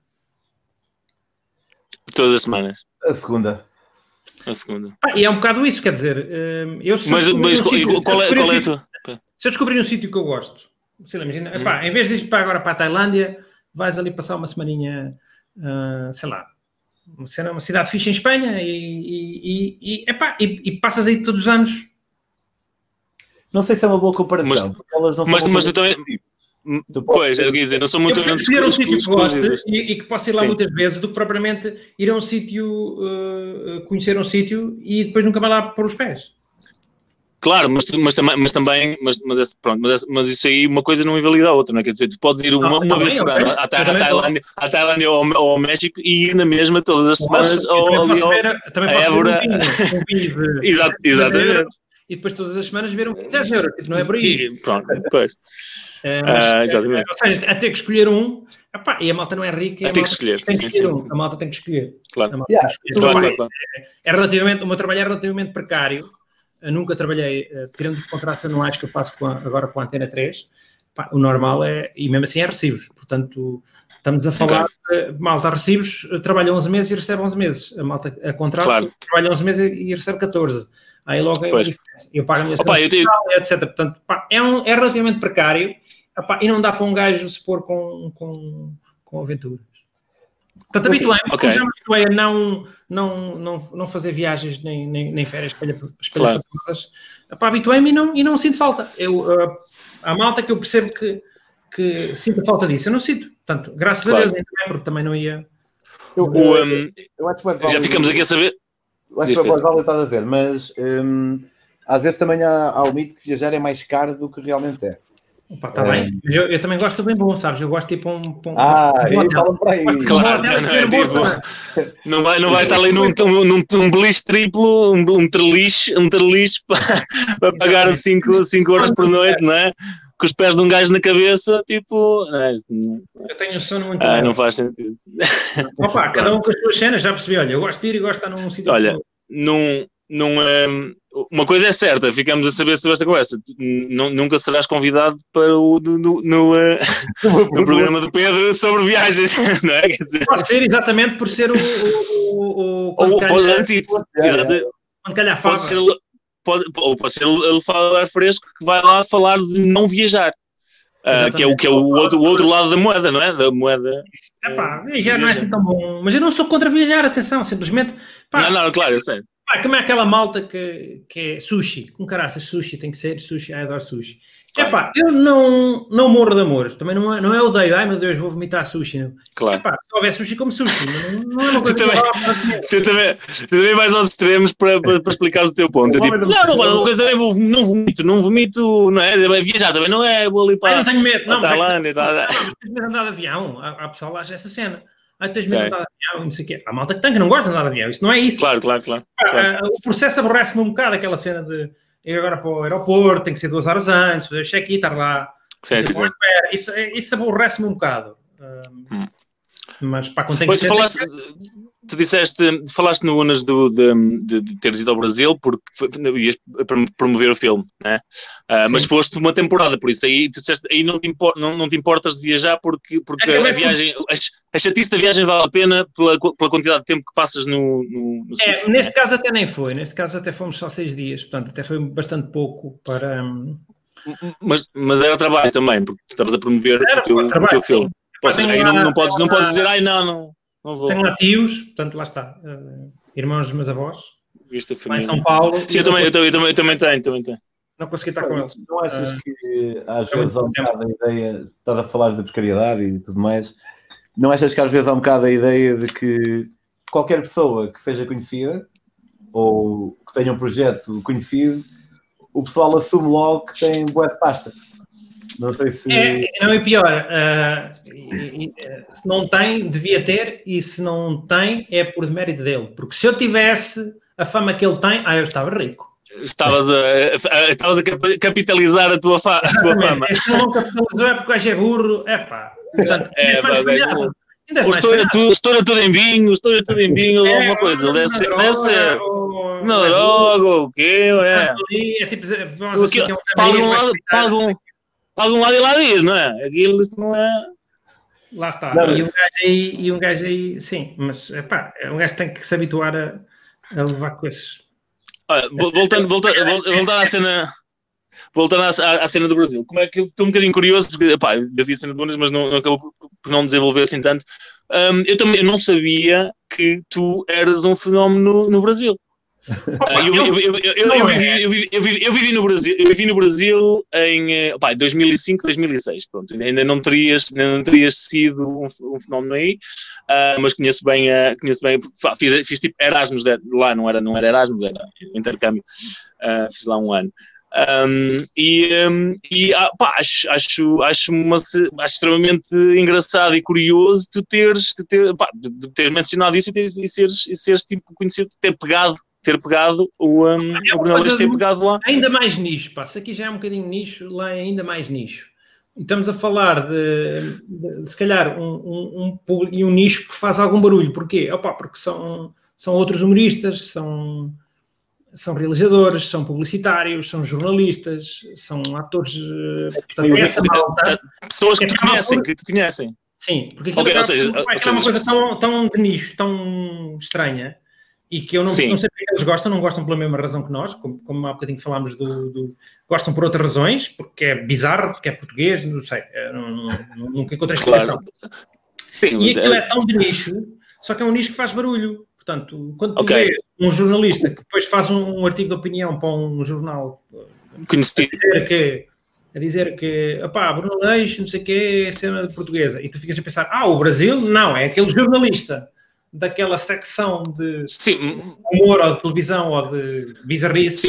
Todas as semanas. A segunda. A segunda. Ah, e é um bocado isso, quer dizer, hum, eu se mas, mas um sítio, qual, é, qual é a tua? Se eu descobrir um sítio que eu gosto, sei lá, imagina, hum. epá, em vez de ir para agora para a Tailândia, vais ali passar uma semaninha, uh, sei lá, uma, cena, uma cidade fixa em Espanha e, e, e, epá, e, e passas aí todos os anos. Não sei se é uma boa comparação. Mas, mas, mas então, Pois, é o que ia dizer, não sou muito eu escolher um sítio que goste e, e, que possa ir lá Sim. muitas vezes do que propriamente ir a um sítio, uh, conhecer um sítio e depois nunca mais lá pôr os pés. Claro, mas, mas, também, mas também, mas, mas, pronto, mas, mas isso aí uma coisa não invalida a outra, não é? Quer dizer, tu podes ir uma, uma vez por ano à, Tailândia, à Tailândia ou, ou ao México e ir na mesma todas as semanas ao, ali ao, também posso Évora. Um vinho, um vinho de, Exato, exatamente. E depois todas as semanas ver um 10 euros, não é por aí. E, pronto, depois. [laughs] É, mas, ah, exatamente. Ou seja, a ter que escolher um, epá, e a malta não é rica. A, a ter que escolher. Tem que escolher sim, sim. um. A malta tem que escolher. Claro. Yeah. Que escolher. Claro, claro, claro. É, é, relativamente, o meu trabalho é relativamente precário eu nunca trabalhei, uh, tirando os contratos anuais que eu faço com a, agora com a Antena 3, pá, o normal é, e mesmo assim é recibos, portanto, estamos a falar, de, malta, recibos, eh, trabalha 11 meses e recebe 11 meses, a malta a contrato claro. trabalha 11 meses e recebe 14, aí logo é a diferença, eu pago a minha Opa, tenho... etc, portanto, pá, é, um, é relativamente precário, e não dá para um gajo se pôr com, com, com aventura. Portanto, habituei-me, okay. já me habituei a não, não, não, não fazer viagens nem, nem, nem férias para claro. Habituei-me e não, e não sinto falta. Eu, uh, há malta que eu percebo que, que sinto falta disso. Eu não sinto. Portanto, graças claro. a Deus, ainda porque também não ia. Eu, eu, um, eu acho que já ficamos aqui a saber. Eu acho que a voz está a ver, mas um, às vezes também há, há o mito que viajar é mais caro do que realmente é. Opa, tá é. bem, eu, eu, também gosto bem bom, sabes? Eu gosto de ir para um. Um ah, um para aí. Claro, não, não, é, tipo, não, vai, não vai estar ali num, num, num, num beliche triplo, um, um treliche, um treliche [laughs] para, para pagar 5 horas por noite, não é? Com os pés de um gajo na cabeça, tipo. É, eu tenho sono muito. Ah, não faz sentido. Opa, [laughs] cada um com as suas cenas, já percebi. Olha, eu gosto de ir e gosto de estar num sítio. Olha, num, num, um, uma coisa é certa, ficamos a saber sobre esta conversa. nunca serás convidado para o no, no, no, [laughs] uh, no, programa do Pedro sobre viagens, [laughs] não é? Quer dizer... Pode ser exatamente por ser o. o, o ou pode antídoto. Quando calhar pode ser, pode, ou pode ser ele falar fresco que vai lá falar de não viajar. Uh, que é o que é o outro, o outro lado da moeda, não é? Da moeda. Epá, viajar não é assim tão bom. Mas eu não sou contra viajar, atenção, simplesmente. Pá, não, não, claro, eu sei. Ah, como é aquela malta que, que é sushi, com caraças, sushi tem que ser sushi, ai, adoro sushi. Claro. Epá, eu não, não morro de amores, também não é, não é odeio, ai meu Deus, vou vomitar sushi. Não. Claro. Epá, se houver sushi, como sushi. Não, não é uma [laughs] coisa tu, também, tu, também, tu também vais aos extremos para, para, para explicar o teu ponto. Eu, tipo, não, não, não, uma coisa também vou, não vomito, não vomito, não é? Viajar também não é, vou ali para. Ai, não tenho medo, não, Tailândia, mas, é, [laughs] não, não, tens medo de andar de avião, há, há pessoal lá essa cena. Ah, tens medo de andar de avião, não sei o quê. Há malta que tem que não gosta de andar de avião, isso não é isso. Claro, claro, claro. Ah, claro. o processo aborrece-me um bocado, aquela cena de ir agora para o aeroporto, tem que ser duas horas antes, fazer check-in, estar lá. Sim, sim, sim. Isso, isso aborrece-me um bocado. Hum. Mas para quando tem que ser. Falaste, tu disseste, falaste no Unas do, de, de, de, teres ido ao Brasil porque foi, ias promover o filme, né? Uh, mas foste uma temporada, por isso aí tu disseste, aí não te, impor, não, não te importas de viajar porque, porque é, a viagem, a, a chatice da viagem vale a pena pela, pela quantidade de tempo que passas no, no, no é, sítio, Neste né? caso até nem foi, neste caso até fomos só seis dias, portanto até foi bastante pouco para. Um... Mas, mas era trabalho também, porque estavas a promover era, o, teu, trabalho, o teu filme. Aí não, não, podes, não podes dizer, ai não, não. Tenho lá tios, portanto lá está, uh, irmãos dos meus avós. Vista lá em São Paulo. Sim, eu também, eu, também, eu, também, eu também tenho, também tenho. Não consegui estar com eles. Não achas uh, que às é vezes há um bocado a ideia, estás a falar da precariedade e tudo mais, não achas que às vezes há um bocado a ideia de que qualquer pessoa que seja conhecida ou que tenha um projeto conhecido, o pessoal assume logo que tem boa de pasta. Não sei se. É, não, e pior, uh, e, e, se não tem, devia ter, e se não tem, é por mérito dele. Porque se eu tivesse a fama que ele tem, ah, eu estava rico. Estavas a, a, estavas a capitalizar a tua, fa, a tua fama. Se não capitalizou é porque o gajo é burro, é pá. Portanto, é, pá, o história, tu, história tudo em vinho, história tudo em vinho, é, alguma coisa. Deve ser. Deve ser. Na droga, o quê? É, é tipo. Vamos para algum lado, para algum Está de um lado e lá diz, não é? Aquilo não é. Lá está. Não, e, um gajo aí, e um gajo aí, sim, mas epá, um gajo tem que se habituar a, a levar com esses. Olha, voltando, voltando, voltando à cena. Voltando à, à, cena do Brasil, como é que eu estou um bocadinho curioso, porque epá, eu vi a cena do Bunas, mas não, não acabou por não desenvolver assim tanto. Um, eu também eu não sabia que tu eras um fenómeno no, no Brasil. Eu vivi no Brasil, eu vivi no Brasil em opa, 2005, 2006. Pronto, ainda não terias, ainda não terias sido um, um fenómeno aí, uh, mas conheço bem, uh, conheço bem. Fiz, fiz tipo Erasmus de, lá, não era, não era Erasmus, era intercâmbio. Uh, fiz lá um ano. Um, e, um, e ah, pá, acho, acho, acho, uma, acho extremamente engraçado e curioso tu teres, tu ter, pá, teres mencionado isso e, teres, e, seres, e seres tipo conhecido, ter pegado ter pegado o, um, é o Brunel ter pegado lá. Ainda mais nicho, pá. Se aqui já é um bocadinho nicho, lá é ainda mais nicho. E estamos a falar de, de, se calhar, um, um, um, um, nicho que faz algum barulho. Porquê? Opa, porque são, são outros humoristas, são são realizadores, são publicitários, são jornalistas, são atores. Eh, portanto, essa malta, pessoas que, te conhecem, que te conhecem. Sim, porque aquilo okay, é, seja, é uma coisa tão, tão de nicho, tão estranha, e que eu não, não sei porque eles gostam, não gostam pela mesma razão que nós, como, como há bocadinho falámos do, do, Gostam por outras razões, porque é bizarro, porque é português, não sei, não, não, nunca encontrei explicação. Claro. Sim, e aquilo é tão de nicho, só que é um nicho que faz barulho. Portanto, quando tu okay. vês um jornalista que depois faz um, um, artigo de opinião para um jornal Conhecido. a dizer que, a dizer que opá, Bruno Leix, não sei o quê, é cena portuguesa, e tu ficas a pensar, ah, o Brasil? Não, é aquele jornalista daquela secção de Sim. humor ou de televisão ou de bizarrice.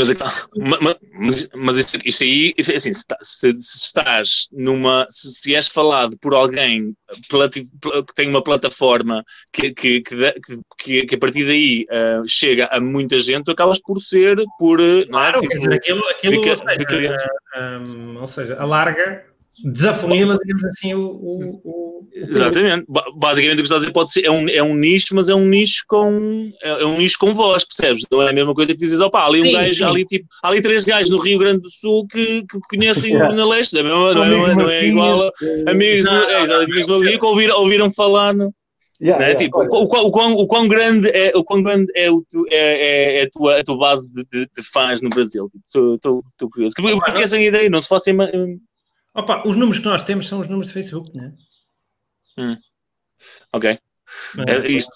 Mas, mas, mas isso, isso, aí, assim, se, se, se estás numa. Se, se, és falado por alguém que tem uma plataforma que, que, que, que a partir daí uh, chega a muita gente, tu acabas por ser. Por, claro, não é? tipo, dizer, aquilo, aquilo fica, ou, seja, fica... uh, um, ou seja, alarga desafunila, digamos assim, o, o, o, Exatamente. Basicamente o que estás a dizer pode ser, é um, é um nicho, mas é um nicho com é, é um nicho com voz, percebes? Não é a mesma coisa que dizes, opa, ali um sim, gajo, sim. ali tipo, ali três gajos no Rio Grande do Sul que, que conhecem o [laughs] na Leste, não é, não é, não é igual a amigos, não, é, amigos do Rio que ouviram, ouviram falar no, Yeah, yeah, tipo, o, o, quão, o, quão, grande é, o quão grande é, o tu, é, é, é a, tua, a tua base de, de, de fãs no Brasil? Estou tipo, curioso. Porque, porque essa ideia, não se fosse Opa, os números que nós temos são os números de Facebook, né? Hum. Ok. É, isto.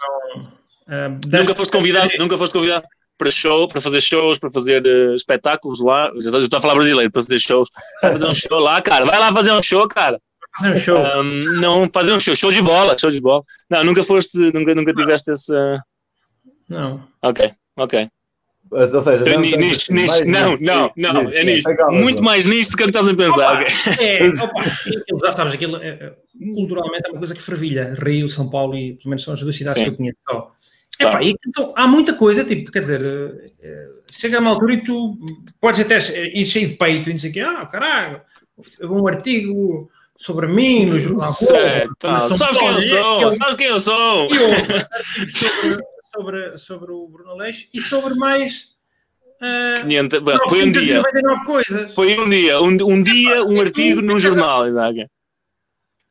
Uh, nunca foste convidado, nunca foste convidado para show, para fazer shows, para fazer uh, espetáculos lá. Eu estou a falar brasileiro, para fazer shows. Para fazer um [laughs] show lá, cara. Vai lá fazer um show, cara. Fazer um show. Um, não, fazer um show. Show de bola, show de bola. Não, nunca foste, nunca, nunca tiveste essa. Não. Ok, ok. Ou seja, não, nisto, nisto, não, não, não, é nisto. Muito mais nisto do que estás a pensar. Opa, é, [laughs] opa, já sabes, aquilo é, é, culturalmente é uma coisa que fervilha. Rio, São Paulo e pelo menos são as duas cidades Sim. que eu conheço só. Tá. e, então, há muita coisa, tipo, quer dizer, uh, chega a uma altura e tu podes até ir cheio de peito e dizer que, ah, caralho, um artigo sobre mim no jornal. Certo, sabes quem eu sou, sabes quem eu sou. E [laughs] sobre, sobre, o Bruno Leix e sobre mais. Uh, 500, foi um dia. Coisas. Foi um dia. Um, um dia, um artigo num jornal, exato.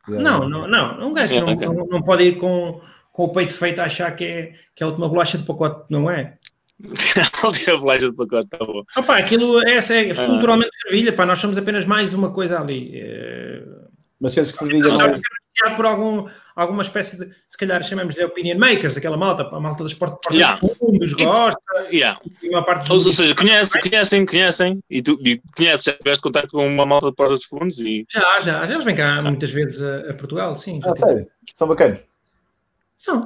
Não, não, não. Um gajo é, não, okay. não, não, pode ir com, com o peito feito a achar que é, que é a última bolacha de pacote, não é? [laughs] a última bolacha de pacote, tá bom. Opa, aquilo é, é ah. culturalmente fervilha, pá, nós somos apenas mais uma coisa ali. É... Mas sentes que fervilha não por algum, alguma espécie de, se calhar chamamos de opinion makers, aquela malta, a malta dos porta yeah. fundos, gosta, yeah. e uma parte ou, ou seja, conhecem, conhecem, conhecem, e tu e conheces, já tiveste contato com uma malta de porta dos fundos e... Já, já, eles vêm cá muitas vezes a, a Portugal, sim. Ah, sério? São bacanas? São.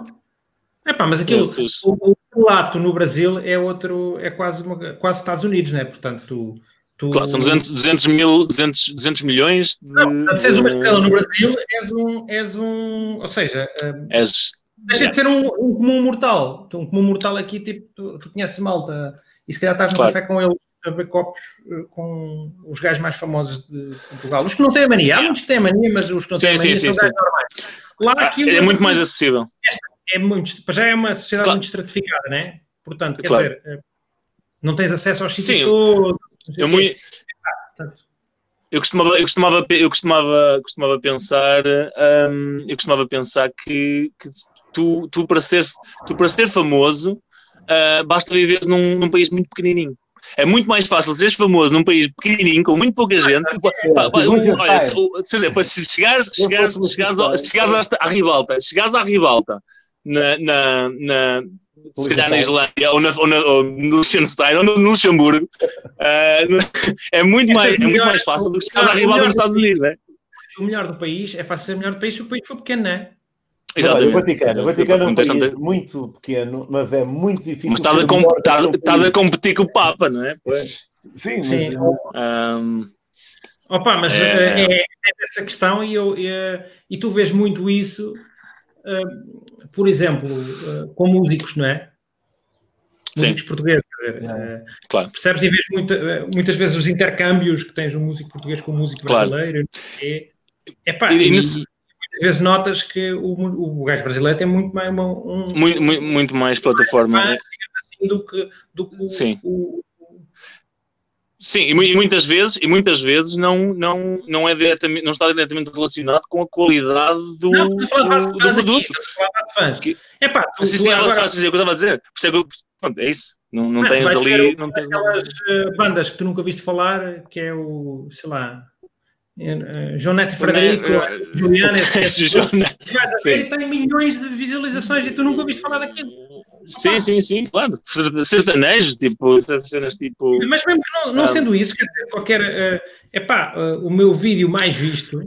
É pá, mas aquilo, o, o relato no Brasil é outro, é quase, uma, quase Estados Unidos, né? Portanto, tu Tu... Claro, são 200, 200, mil, 200, 200 milhões de... Não, se és uma estrela no Brasil, és um... És um ou seja... Um, és... Deixa de ser um, um comum mortal. Um comum mortal aqui, tipo, tu, tu conheces malta e se calhar estás no claro. café com ele a beber copos eh, com os gajos mais famosos de Portugal. Os que não têm a mania. Há muitos que têm a mania, mas os que não sim, têm a mania sim, são sim, gajos normais. Lá, ah, aquilo é muito mais acessível. É, é muito... Já é uma sociedade claro. muito estratificada, né? Portanto, quer claro. dizer, eh, não tens acesso aos sítios todos eu, muito, eu costumava, eu costumava, eu costumava, costumava pensar, um, eu costumava pensar que, que, tu, tu, para ser, tu para ser famoso uh, basta viver num, num país muito pequenininho. É muito mais fácil seres famoso num país pequenininho, com muito pouca gente. olha, se chegares, chegares, chegares, chegares à ribalta, chegares à ribalta na, na, na se calhar na Islândia, ou, na, ou, na, ou no Liechtenstein, ou no, no Luxemburgo, [laughs] uh, é, muito mais, é muito mais fácil do que estar a nos Estados Unidos, né? O melhor do país é fácil ser o melhor do país se o país for pequeno, não é? Exatamente. o Vaticano, o Vaticano é um país muito pequeno, mas é muito difícil. Mas estás a, com, estás, estás a competir com o Papa, não é? Sim, mas... Sim. Um, Opa, mas é... Eh, é, é essa questão e, eu, e, e tu vês muito isso, uh, por exemplo, uh, com músicos, não é? Músicos Sim. portugueses. Uh, claro. Percebes e vês muita, muitas vezes os intercâmbios que tens um músico português com um músico claro. brasileiro. É, epá, e, e, e, às vezes notas que o, o gajo brasileiro tem muito mais uma, um, muito, muito, muito, mais plataforma mais, assim, do que, do que Sim. o, Sim, e, muitas vezes, e muitas vezes não, não, não, é diretamente, não está diretamente relacionado com a qualidade do, não, do, do, produto. É pá, tu, sim, sim, agora... faz, é o que eu estava a dizer. Percebo, pronto, é isso. Não, não, não tens ali. Não tens aquelas uh, bandas que tu nunca viste falar, que é o, sei lá, Jonete Frederico, uh, Juliana, [laughs] etc. tem milhões de visualizações e tu nunca viste falar daquilo. Sim, sim, sim, claro. Sertanejos, tipo, cenas tipo. Mas mesmo que não, não ah. sendo isso, quer dizer, qualquer. Uh, epá, uh, o meu vídeo mais visto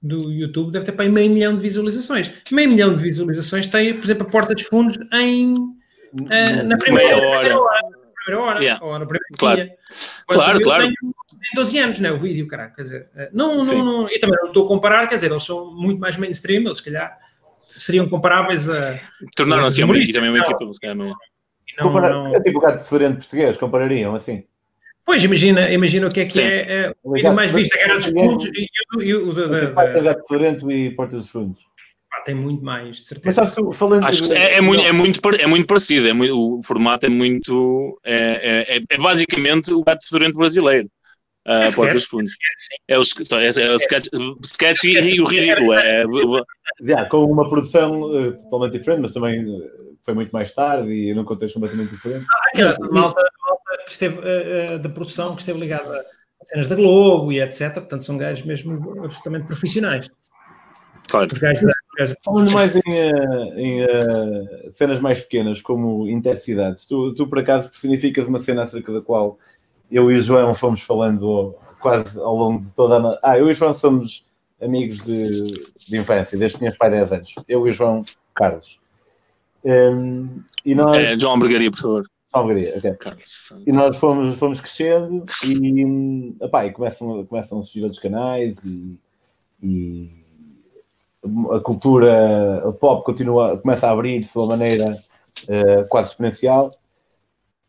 do YouTube deve ter para meio milhão de visualizações. Meio milhão de visualizações tem, por exemplo, a Porta dos Fundos em. Uh, na primeira Meia hora. hora. Primeira hora, yeah. ou na primeira claro. dia. Claro, claro. Tenho, tem 12 anos, né, o vídeo, cara. Quer dizer, não, não, não, eu também não estou a comparar, quer dizer, eles são muito mais mainstream, eles, se calhar seriam comparáveis a. Tornaram-se uma equipa, também uma equipa, se calhar não. Não, não... É tipo o gato diferente português, comparariam assim. Pois, imagina, imagina o que é que Sim. é, é o vídeo mais visto, a Guerra dos Fundos e o da. Gato Florento e Porta dos Fundos. Tem muito mais, de certeza. Mas sabes, falando Acho que é, é, muito, é, muito, é muito parecido, é muito, o formato é muito. É, é, é basicamente o gato fedorento brasileiro uh, Porta dos Fundos. É o, é, é o sketch, sketch e, e, o ridículo. É, yeah, com uma produção uh, totalmente diferente, mas também uh, foi muito mais tarde e num contexto completamente diferente. Ah, aquela malta, malta que esteve uh, da produção, que esteve ligada a cenas da Globo e etc. Portanto, são gajos mesmo absolutamente profissionais. Claro. Falando mais em, em uh, cenas mais pequenas, como intercidades, tu, tu por acaso personificas uma cena acerca da qual eu e o João fomos falando quase ao longo de toda a. Ah, eu e o João somos amigos de, de infância, desde que tinhas pai 10 anos. Eu e o João Carlos. Um, e nós... É, João Bergaria, por favor. João Bergaria, ok. Carlos. E nós fomos, fomos crescendo e, epá, e começam, começam a surgir outros canais e, e a cultura pop continua, começa a abrir-se de uma maneira uh, quase exponencial.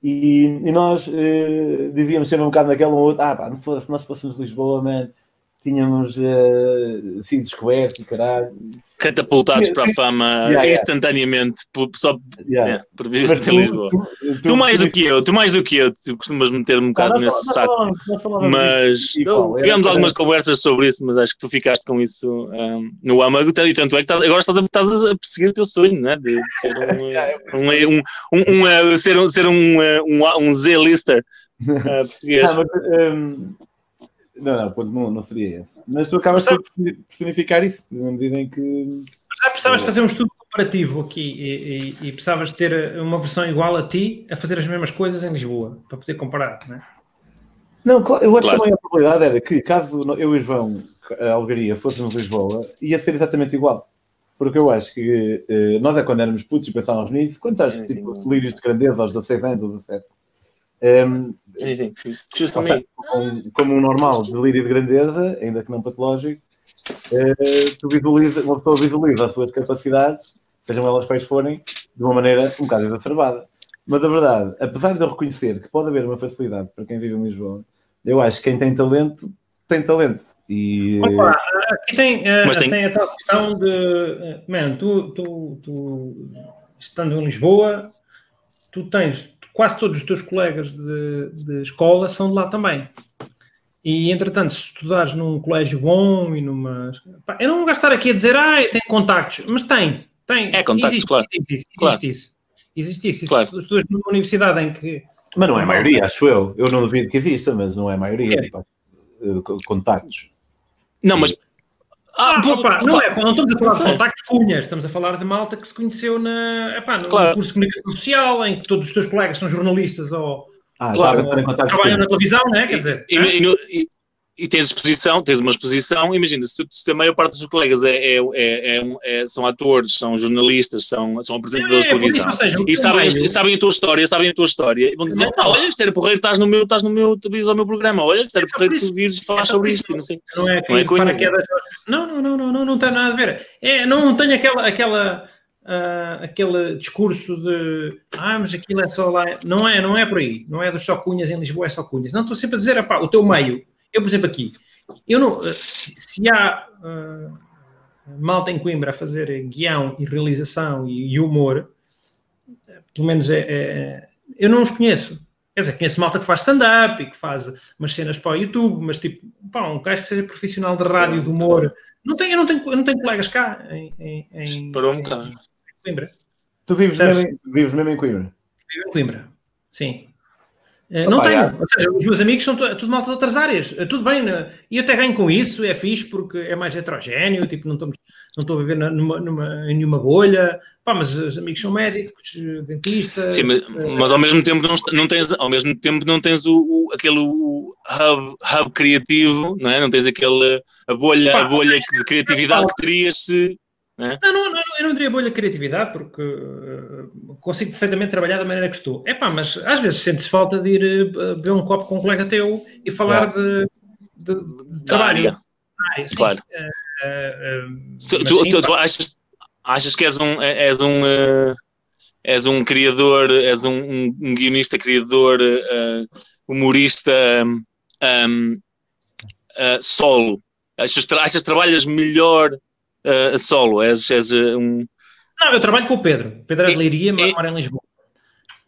E, e nós uh, dizíamos sempre um bocado naquela um ah pá, não fosse, se nós fôssemos Lisboa, man, tínhamos uh, sido descobertos e caralho. Catapultados para a fama yeah, instantaneamente, yeah. só yeah. Yeah, por vir de Lisboa. Tu, tu, tu, mais do que eu, tu mais do que eu, tu costumas meter um bocado ah, nesse saco. mas tivemos algumas conversas sobre isso, mas acho que tu ficaste com isso um, no âmago, e tanto é que estás, agora estás a, estás a perseguir o teu sonho, né? de, ser um, [laughs] um, um, um, ser um, ser um, um, um Z-lister uh, [laughs] português. Ah, mas, não, não, não, não seria esse. Mas tu acabas por personificar isso, na medida em que. Já precisavas fazer um estudo comparativo aqui e, e, e, precisavas ter uma versão igual a ti a fazer as mesmas coisas em Lisboa, para poder comparar, não é? Não, claro, eu acho claro. que também a probabilidade era que, caso eu e o João, a Algaria, fôssemos Lisboa, ia ser exatamente igual. Porque eu acho que eh, nós é quando éramos putos e pensávamos nisso, quando estás tipo, delírios de grandeza aos 16 anos, aos 17, um, sim, sim. Como, como um normal delírio de grandeza, ainda que não patológico, uh, tu visualiza, uma pessoa visualiza as suas capacidades, sejam elas quais forem, de uma maneira um bocado exacerbada. Mas a verdade, apesar de eu reconhecer que pode haver uma facilidade para quem vive em Lisboa, eu acho que quem tem talento, tem talento. E... Opa, aqui tem, uh, tem... tem... a tal questão de. Uh, man, tu, tu, tu, estando em Lisboa, tu tens quase todos os teus colegas de, de escola são de lá também. E entretanto, se estudares num colégio bom e numa. Pá, eu não vou gastar aqui a dizer, ah, tem contactos, mas tem, tem. É contactos, existe, claro. Existe, existe, claro. isso. Existe isso. Claro. Se estudas numa universidade em que. Mas não é a maioria, acho eu. Eu não duvido que exista, mas não é a maioria. É. Tipo, contactos. Não, mas Ah, ah opa, não é, não estamos a falar de contactos cunhas, estamos a falar de malta que se conheceu na, epá, no claro. curso de comunicação social, em que todos os teus colegas são jornalistas ou, ah, claro, ou trabalham na televisão, não é? Quer dizer, e, e, e, e tens exposição, tens uma exposição, imagina, se, se a maior parte dos colegas é, é, é, é, são atores, são jornalistas, são, são apresentadores de televisão, seja, e sabem, sabem a tua história, sabem a tua história, e vão dizer, ah, olha, Esther Porreiro, estás no meu, estás no meu, televisão, ao meu programa, olha, Esther Porreiro, tu vires falar sobre isto, não sei. Não é, não é Não, não, não, não, não, não tem nada a ver. É, não tenho aquela, aquela, uh, aquele discurso de, ah, mas aquilo é só lá, não é, não é por aí, não é dos só cunhas em Lisboa, é só cunhas. Não, estou sempre a dizer, pá, o teu meio, eu, por exemplo, aqui, eu não, se, se há uh, malta em Coimbra a fazer guião e realização e, e humor, pelo menos é, é, eu não os conheço. Quer dizer, conheço malta que faz stand-up e que faz umas cenas para o YouTube, mas tipo, pá, um gajo que seja profissional de rádio, de humor. Não tenho, eu, não tenho, eu não tenho colegas cá em, em, em, Parou um bocado. Coimbra. Tu vives mesmo, vives mesmo em Coimbra? Vivo em Coimbra, sim. Eh, não tenho. É. Ou seja, os meus amigos são tudo malta de outras áreas. Eh, tudo bem, né? e até ganho com isso, é fixe porque é mais heterogéneo, tipo, não, estamos, não estou a viver numa, numa, em nenhuma bolha. Pá, mas os amigos são médicos, dentistas. Sim, mas, uh, mas ao mesmo tempo não, não, tens, ao mesmo tempo não tens o, o aquele o hub, hub criativo, não é? Não tens aquele a bolha, pá, a bolha de criatividade que terias se é? Não, não, não, eu não diria bolha criatividade, porque uh, consigo perfeitamente trabalhar da maneira que estou. É pá, mas às vezes sentes falta de ir uh, beber um copo com um colega teu e falar de, de, de, trabalho. Ah, claro. Uh, tu, sim, tu, tu achas, achas que és um, és um, és um criador, és um, um, um guionista, criador, humorista um, solo? Achas, achas que trabalhas melhor uh, solo? És, és uh, um. Não, eu trabalho com o Pedro. Pedro é de Leiria, mas mora em Lisboa.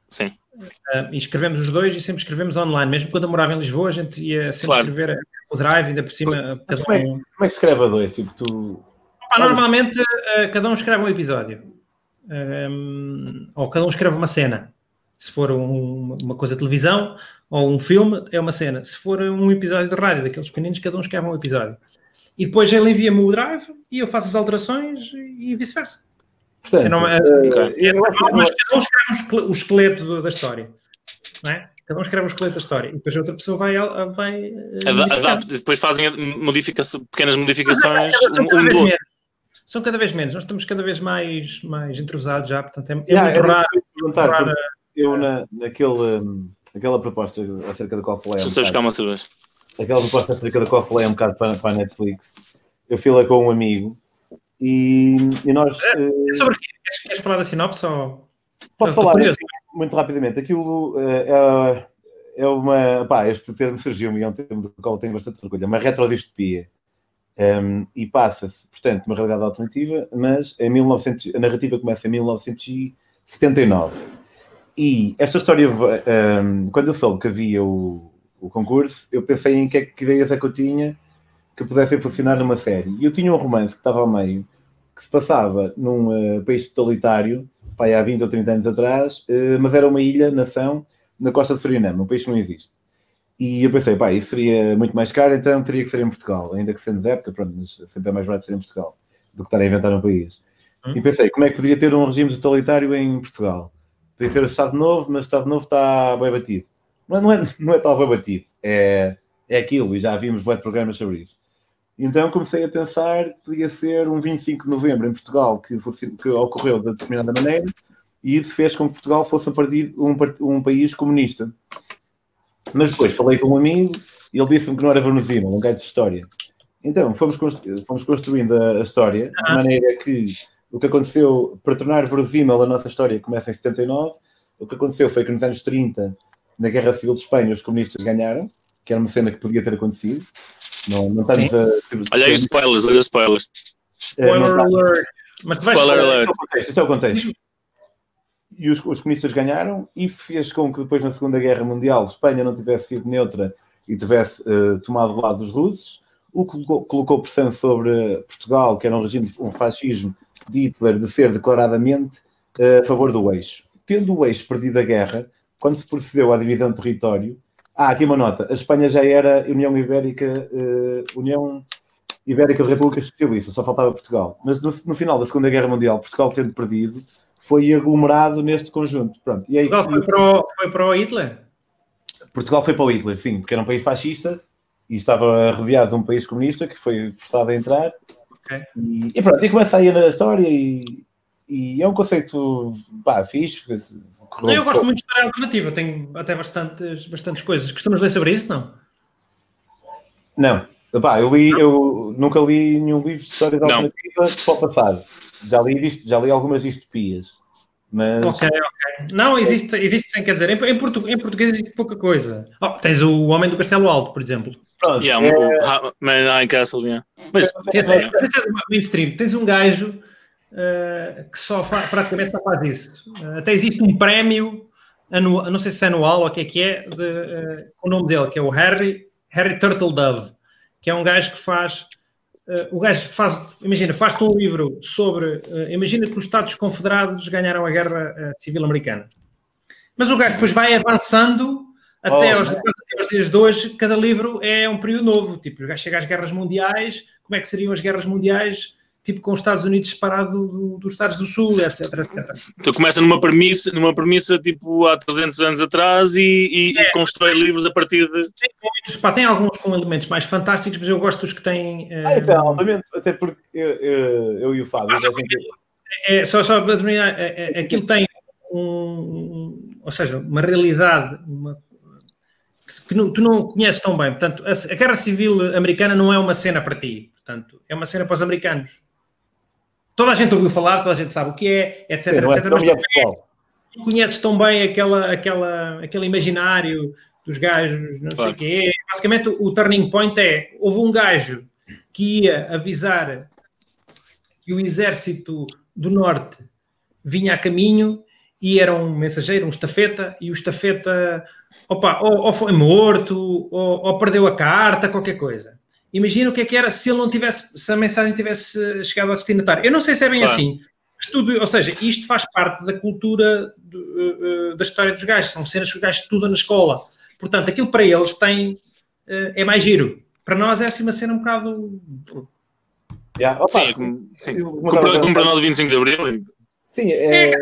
Sim. Uh, e escrevemos os dois e sempre escrevemos online. Mesmo quando eu morava em Lisboa, a gente ia sempre claro. escrever o drive, ainda por cima. Cada como, é, como é que escreve a dois? Tipo, tu... Ah, normalmente, uh, cada um escreve um episódio. Um, ou cada um escreve uma cena. Se for um, uma coisa de televisão ou um filme, é uma cena. Se for um episódio de rádio, daqueles pequeninos, cada um escreve um episódio. E depois ele envia-me o drive e eu faço as alterações e vice-versa. Portanto, não, é, okay. é, mas cada um escreve o esqueleto da história. Não é? Cada um escreve o esqueleto da história e depois a outra pessoa vai. vai eh, Adapta, depois fazem modificação, pequenas modificações um, um do outro. São cada vez menos, nós estamos cada vez mais, mais entrosados já, portanto é, é yeah, muito raro. raro eu, na, naquele, um, aquela proposta acerca da qual falei. Deixa eu buscar uma cerveja aquela proposta acerca da qual falei um bocado para, para a Netflix. Eu fui lá com um amigo e, e nós. É, é sobre o quê? Queres, queres, falar da sinopse? Ou... Posso falar muito, muito, rapidamente. Aquilo uh, é, é uma. Pá, este termo surgiu-me, é um termo do qual tenho bastante orgulho. É uma retrodistopia. Um, ehm, e passa-se, portanto, uma realidade alternativa, mas em 1900, a narrativa começa em 1979. E esta história, um, ehm, quando eu soube que havia o, o concurso, eu pensei em que, é que ideias é que eu tinha que pudessem funcionar numa série. E eu tinha um romance que estava ao meio, que se passava num uh, país totalitário, pai, há 20 ou 30 anos atrás, uh, mas era uma ilha, nação, na costa de Suriname, um país que não existe. E eu pensei, pá, isso seria muito mais caro, então teria que ser em Portugal, ainda que sendo de época, pronto, mas sempre é mais barato ser em Portugal do que estar a inventar um país. Hum. E pensei, como é que poderia ter um regime totalitário em Portugal? Podia ser o Estado Novo, mas o Estado Novo está bem batido. Mas não é, não é tal batido, é, é aquilo, e já vimos vários programas sobre isso. Então comecei a pensar que podia ser um 25 de novembro em Portugal que, fosse, que ocorreu de determinada maneira, e isso fez com que Portugal fosse partir um, um país comunista. Mas depois falei com um amigo e ele disse-me que não era verossímil, um gajo de história. Então fomos, constru fomos construindo a, a história de maneira que o que aconteceu para tornar verossímil a nossa história começa em 79. O que aconteceu foi que nos anos 30 na Guerra Civil de Espanha os comunistas ganharam, que era uma cena que podia ter acontecido. Não, não estamos Sim. a. Ter, olha aí, spoilers, olha spoilers. Spoiler uh, alert. Mas Spoiler alert. Isto é o contexto. E os, os comunistas ganharam. Isso fez com que depois, na Segunda Guerra Mundial, Espanha não tivesse sido neutra e tivesse uh, tomado o lado dos russos. O que colocou, colocou pressão sobre Portugal, que era um regime, um fascismo de Hitler, de ser declaradamente uh, a favor do eixo. Tendo o eixo perdido a guerra, quando se procedeu à divisão de território, ah, aqui uma nota, a Espanha já era União Ibérica, uh, União Ibérica República Socialista, só faltava Portugal. Mas no, no, final da Segunda Guerra Mundial, Portugal tendo perdido, foi aglomerado neste conjunto. Pronto. E aí, Portugal foi para, o, foi para o Hitler? Portugal foi para o Hitler, sim, porque era um país fascista e estava rodeado de um país comunista que foi forçado a entrar. Okay. E, e, pronto, e começa aí a história e, e é um conceito pá, fixe. Não, eu gosto muito de história alternativa, tenho até bastantes, bastantes coisas. Costumas ler sobre isso, não? Não. Epá, eu, li, eu nunca li nenhum livro de história alternativa para o passado. Já li, já li algumas distopias. Mas... Ok, ok. Não, existe, existe quer dizer, em, em, portu, em português existe pouca coisa. Oh, tens o Homem do Castelo Alto, por exemplo. Pronto, yeah, é... Man in Castle, yeah. Mas, esse, é, é mainstream. Tens um gajo que só faz, praticamente só faz isso. Uh, até existe um prémio anual, não sei se é anual ou o que é que é, de, uh, o nome dele, que é o Harry, Harry Turtle Dove, que é um gajo que faz o gajo faz, imagina, faz-te um livro sobre, imagina que os Estados Confederados ganharam a Guerra Civil Americana. Mas o gajo depois vai avançando até, oh, aos, até aos dias de hoje, cada livro é um período novo. Tipo, o gajo chega às guerras mundiais, como é que seriam as guerras mundiais tipo com os Estados Unidos separado do, dos Estados do Sul, etc, etc. Então começa numa premissa, numa premissa tipo há 300 anos atrás e, e, é. e constrói livros a partir de... Tem, muitos, pá, tem alguns com elementos mais fantásticos, mas eu gosto dos que têm... Ah, então, altamente, até porque eu, eu, eu e o Fábio... Ah, só, gente... é, só, só para terminar, é, é, aquilo tem um, um, ou seja, uma realidade, uma, que não, tu não conheces tão bem. Portanto, a, a, Guerra Civil Americana não é uma cena para ti. Portanto, é uma cena para os americanos toda a gente ouviu falar, toda a gente sabe o que é, etc, Sim, etc. É mas não conheces tão bem aquela, aquela, aquele imaginário dos gajos, não claro. sei o quê. Basicamente, o turning point é: houve um gajo que ia avisar que o exército do norte vinha a caminho e era um mensageiro, um estafeta, e o estafeta opa, ou, ou foi morto, ou, ou, perdeu a carta, qualquer coisa. Imagina o que é que era se ele não tivesse, se a mensagem tivesse chegado ao destinatário. Eu não sei se é bem claro. assim. Estudo, ou seja, isto faz parte da cultura do, uh, da história dos gajos. São cenas que os gajos estudam na escola. Portanto, aquilo para eles tem, uh, é mais giro. Para nós é assim uma cena um bocado. Yeah. Opa, sim, sim. Como para nós o 25 de Abril. Sim, é... é...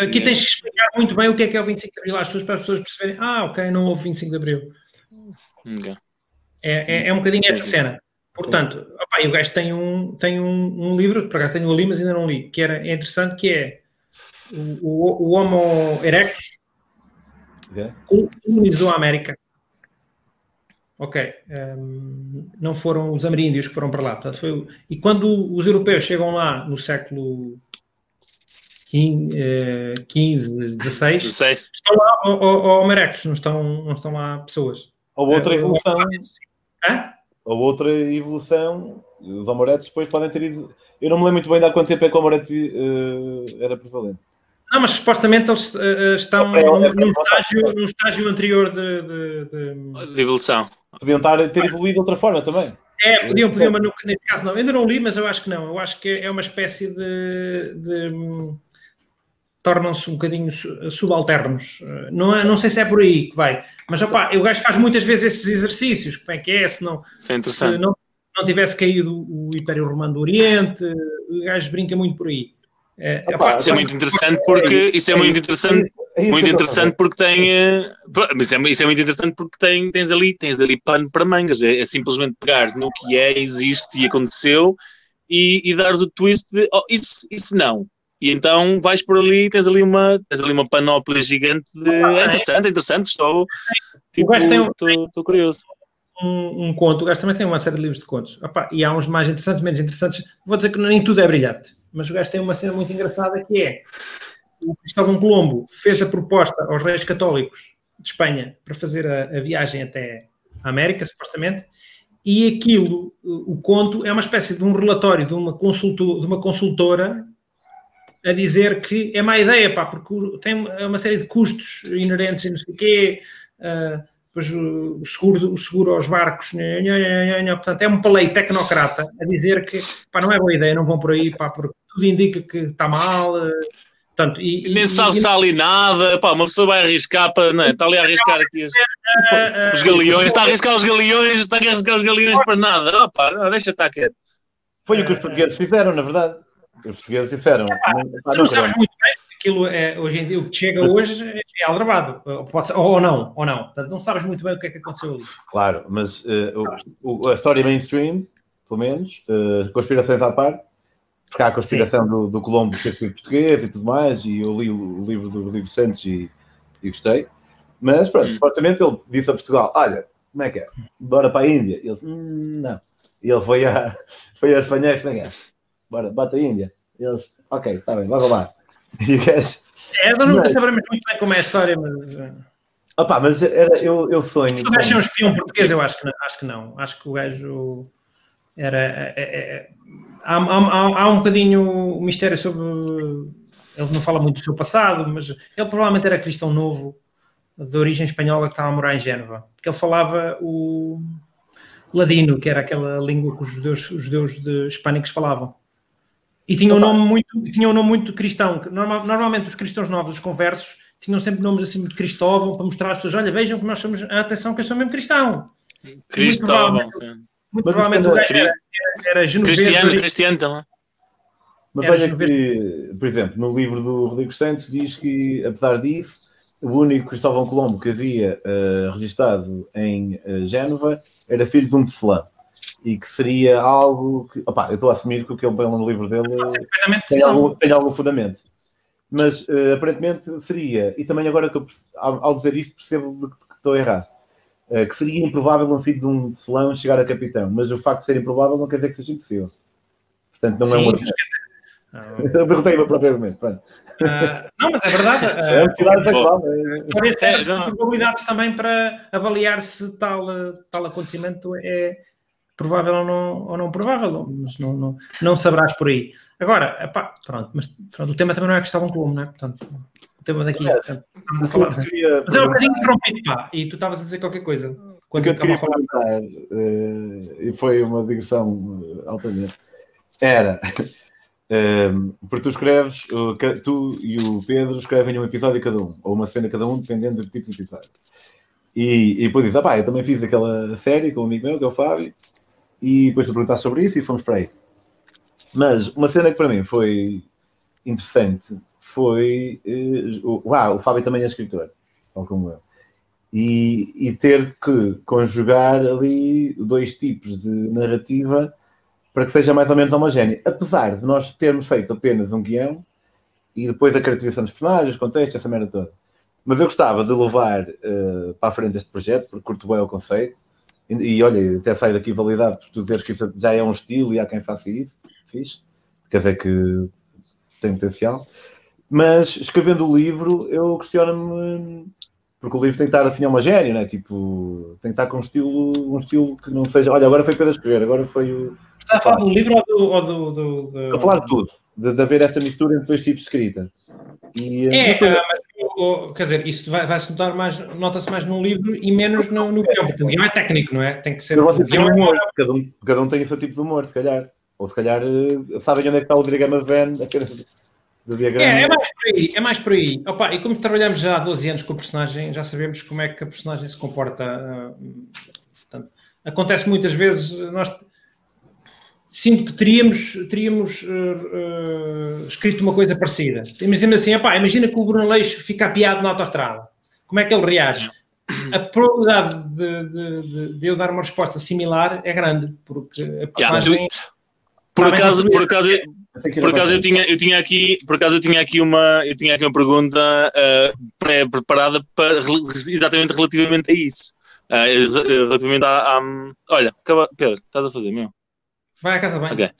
Aqui tens que explicar muito bem o que é que é o 25 de Abril às pessoas para as pessoas perceberem. Ah, ok, não houve 25 de Abril. Okay. É, é, é um bocadinho essa cena. Portanto, opa, o gajo tem um, tem um, um livro, por acaso tenho ali, mas ainda não li, que era, é interessante, que é o, o, o Homo erectus okay. colonizou a América. Ok. Um, não foram os ameríndios que foram para lá. Portanto, foi, e quando os europeus chegam lá no século XV, XVI, estão lá o, o, Homo erectus, não estão, não estão lá pessoas. Ou outra evolução. Hã? Ou outra evolução. Os amoretes depois podem ter ido. Eu não me lembro muito bem de há quanto tempo é que o amorete uh, era prevalente. Não, mas supostamente eles uh, estão é, é, num, estágio, num estágio anterior de, de, de... de evolução. Podiam estar, ter evoluído de outra forma também. É, podiam, podiam, mas no, nesse caso não. Ainda não li, mas eu acho que não. Eu acho que é uma espécie de, de tornam-se um bocadinho subalternos. Eh, não, é, não sei se é por aí que vai, mas opá, o gajo faz muitas vezes esses exercícios. Como é que é? Se não, é se não, não tivesse caído o Império Romano do Oriente, o gajo brinca muito por aí. É, opá, isso é muito interessante porque isso é muito interessante. Muito interessante porque tem, eh, mas é, isso é muito interessante porque tem, tens ali, tens ali pano para mangas. É, é simplesmente pegar no que é, existe e aconteceu e, e dares o twist de oh, isso, isso não, e então vais por ali tens ali uma, tens ali uma panóplia gigante de. É interessante, é interessante, estou. Tipo, estou curioso. Um, um, conto, o gajo também tem uma série de livros de contos. Opa, e há uns mais interessantes, menos interessantes. Vou dizer que nem tudo é brilhante, mas o gajo tem uma cena muito engraçada que é o Cristóvão Colombo fez a proposta aos reis católicos de Espanha para fazer a, a viagem até a América, supostamente, e aquilo, o, o conto, é uma espécie de um relatório de uma, consulto, de uma consultora a dizer que é má ideia, pá, porque tem uma série de custos inerentes e não sei o quê, uh, depois o seguro, o seguro aos barcos, nha, nha, nha, portanto, é um palei tecnocrata a dizer que pá, não é boa ideia, não vão por aí, pá, porque tudo indica que está mal, Portanto, e, Nem e- sabe e- se há ali nada, pá, uma pessoa vai arriscar para, não é? Está ali a arriscar aqui os, Ah, os galeões, está a arriscar os galeões, está a arriscar os galeões para nada. Oh, pá, não, deixa estar quieto. Foi o que os portugueses fizeram, na verdade. Os portugueses disseram. "Não- pá, Tu não não sabes queremos." muito bem, aquilo é, hoje em dia, o que chega hoje é aldrabado, ou, pode ser- ou não, ou não. Portanto, não sabes muito bem o que é que aconteceu ali. Claro, mas eh, o- o- a história mainstream, pelo menos, eh, conspirações à parte, porque há a conspiração do, do Colombo ter sido português e tudo mais, e eu li o, o livro do Rodrigo Santos e, e gostei. Mas pronto, Hum. supostamente ele disse a Portugal: Olha, como é que é? Bora para a Índia. E eles, "Hum, não. E ele foi a, [laughs] foi a é que é? Bora, bota a Índia. E eles, ok, está bem, vai lá. [laughs] E o gajo, É, nós nunca Mas- saberemos muito bem como é a história, mas. uh, opá, mas era, eu, eu sonho. Se o gajo é um espião português, eu acho que não. Acho que, não. acho que o gajo era. é- é- é- há, há- há- um bocadinho o mistério sobre. Ele não fala muito do seu passado, mas ele provavelmente era cristão novo, de origem espanhola, que estava a morar em Génova. Porque ele falava o ladino, que era aquela língua que os judeus, os judeus de hispânicos falavam. E tinha um nome muito, tinha um nome muito cristão. que normal- normalmente os cristãos novos, os conversos, tinham sempre nomes assim muito Cristóvão para mostrar às pessoas: olha, vejam que nós somos, atenção, que eu sou mesmo cristão. Cristóvão, sim. Muito Mas provavelmente isso o gajo era- era, era. Cristiano, ori- Cristiano também. Mas Era de que, por exemplo, no livro do Rodrigo Santos diz que, apesar disso, o único Cristóvão Colombo que havia eh, registado em eh, Génova era filho de um tecelão. E que seria algo que. Opá, eu estou a assumir que o que ele põe no livro dele tem algum, tem algum fundamento. Mas eh, aparentemente seria, e também agora que eu, ao, ao dizer isto percebo de que estou a errar, eh, que seria improvável um filho de um tecelão chegar a capitão, mas o facto de ser improvável não quer dizer que seja impossível. Portanto, não é Sim, um mas quer dizer, [laughs] eu derrotei-me propriamente. Pronto. ah, não, mas é verdade. [laughs] É ah, uma cidade sexual. é- Talvez É, serve não. probabilidades também para avaliar se tal, eh, tal acontecimento é provável ou não, ou não provável, mas não, não, não saberás por aí. Agora, epá, pronto, mas pronto, o tema também não é Cristóvão Colombo, não é? Portanto, o tema daqui, É. portanto, estamos a falar. eu queria Mas é um bocadinho interrompido, pá, e tu estavas a dizer qualquer coisa. o Quando que eu eu queria estava a falar. eh, e foi uma digressão eh, altamente, era, [laughs] eh, porque tu escreves, tu e o Pedro escrevem um episódio cada um, ou uma cena cada um, dependendo do tipo de episódio. E, e depois diz, ah pá, eu também fiz aquela série com um amigo meu, que é o Fábio, e depois tu perguntaste sobre isso e fomos para aí. Mas uma cena que para mim foi interessante foi, o, uau, o Fábio também é escritor, tal como eu. E, e ter que conjugar ali dois tipos de narrativa para que seja mais ou menos homogéneo. Apesar de nós termos feito apenas um guião e depois a caracterização dos personagens, contexto, essa merda toda. Mas eu gostava de levar eh, para a frente este projeto, porque curto bem o conceito. E, e olha, até saio daqui validado por tu dizeres que isso já é um estilo e há quem faça isso. Fiz. Quer dizer que tem potencial. Mas escrevendo o livro, eu questiono-me porque o livro tem que estar assim homogéneo, né? Tipo, tem que estar com um estilo, um estilo que não seja. Olha, agora foi Pedro a escrever, agora foi o. Estás a falar do livro ou do. Ou do, do, do- Estou a falar de tudo, de, de haver esta mistura entre dois tipos de escrita. E, É, mas foi- ah, mas, o- o- quer dizer, isso vai- vai-se notar mais, nota-se mais no livro e menos no, no guião, porque o guião é técnico, não é? Tem que ser. têm guião é humor, cada um, cada um tem o seu tipo de humor, se calhar. Ou se calhar eh, sabem onde é que está o diagrama de Venn. É, é mais por aí, é mais por aí. Opa, e como trabalhamos já há 12 anos com o personagem, já sabemos como é que a personagem se comporta. ah, portanto, acontece muitas vezes, nós sinto que teríamos, teríamos ah, ah, escrito uma coisa parecida. Imagina assim, opá, imagina que o Bruno Leixo fica apiado na autostrada. Como é que ele reage? A probabilidade de, de- de- de eu dar uma resposta similar é grande, porque a Yeah, personagem... Por Tá bem acaso, por acaso, por acaso eu tinha, eu tinha aqui, por acaso eu tinha aqui uma, eu tinha aqui uma pergunta ah, pré-preparada para exatamente relativamente a isso. Ex- relativamente à, à- olha, Pedro, estás a fazer meu? Vai à casa bem. Ok.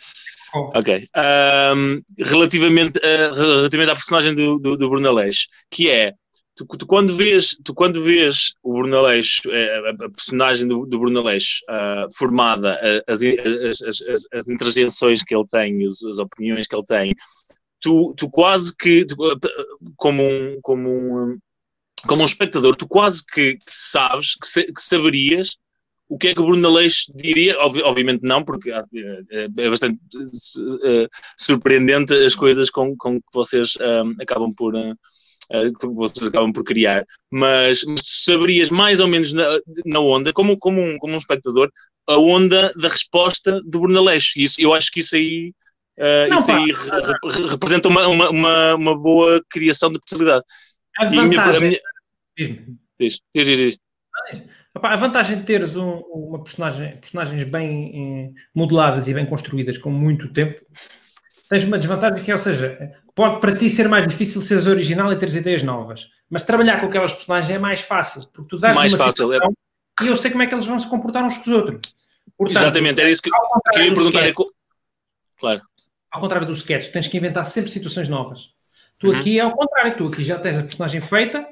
Oh. Ok. Ahm, relativamente, relativamente à personagem do, do, do Bruno Aleixo, que é tu, tu quando vês, tu quando vês o Bruno Aleixo, eh, a, a personagem do, do Bruno Aleixo ah, formada, as, as, as, as, interjeições que ele tem, as, as opiniões que ele tem, tu, tu quase que, tu, como um, como um, como um espectador, tu quase que, que sabes, que, que saberias o que é que o Bruno Aleixo diria? Ob obviamente não, porque é, é bastante uh, surpreendente as coisas com, com que vocês um, acabam por. Uh, que vocês acabam por criar, mas, mas saberias mais ou menos na, na onda, como, como, um, como um espectador, a onda da resposta do Bruno Aleixo. Isso, eu acho que isso aí, uh, não, isso aí re, re, representa uma, uma, uma, uma, boa criação de possibilidade. A vantagem... Diz, diz, diz, diz. A vantagem de teres um, uma personagem, personagens bem eh, modeladas e bem construídas com muito tempo, tens uma desvantagem que é, ou seja, pode para ti ser mais difícil seres original e teres ideias novas, mas trabalhar com aquelas personagens é mais fácil, porque tu dás mais uma fácil, é... e eu sei como é que eles vão se comportar uns com os outros. Portanto, Exatamente, era isso que eu ia perguntar. Sketch, claro. Ao contrário do sketch, tens que inventar sempre situações novas. Tu uhum. aqui é ao contrário, tu aqui já tens a personagem feita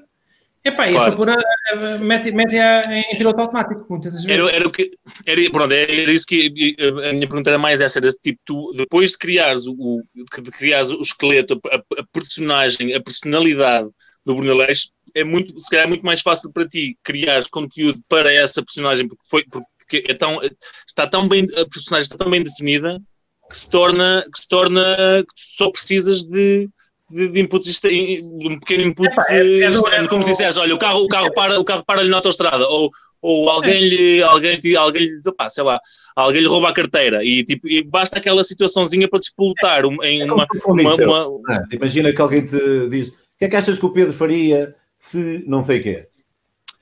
Epá, claro. isso por a, a, mete, em piloto automático, muitas vezes. Era, era, o que, era, pronto, era isso que a minha pergunta era mais essa, era tipo, tu, depois de criares o, de criares o esqueleto, a, a personagem, a personalidade do Bruno Aleixo, é muito, se calhar é muito mais fácil para ti criar conteúdo para essa personagem, porque, foi, porque é tão, está tão bem, a personagem está tão bem definida que se torna, que se torna, que só precisas de de, de inputs, um pequeno input, é, é, é, como disseste, olha, o carro, o carro para, o carro para ali na autostrada, ou, ou alguém lhe, alguém, alguém, opa, sei lá, alguém lhe rouba a carteira e, tipo, e basta aquela situaçãozinha para despolutar em uma, uma, uma, uma... Imagina que alguém te diz, o que é que achas que o Pedro faria se não sei o quê?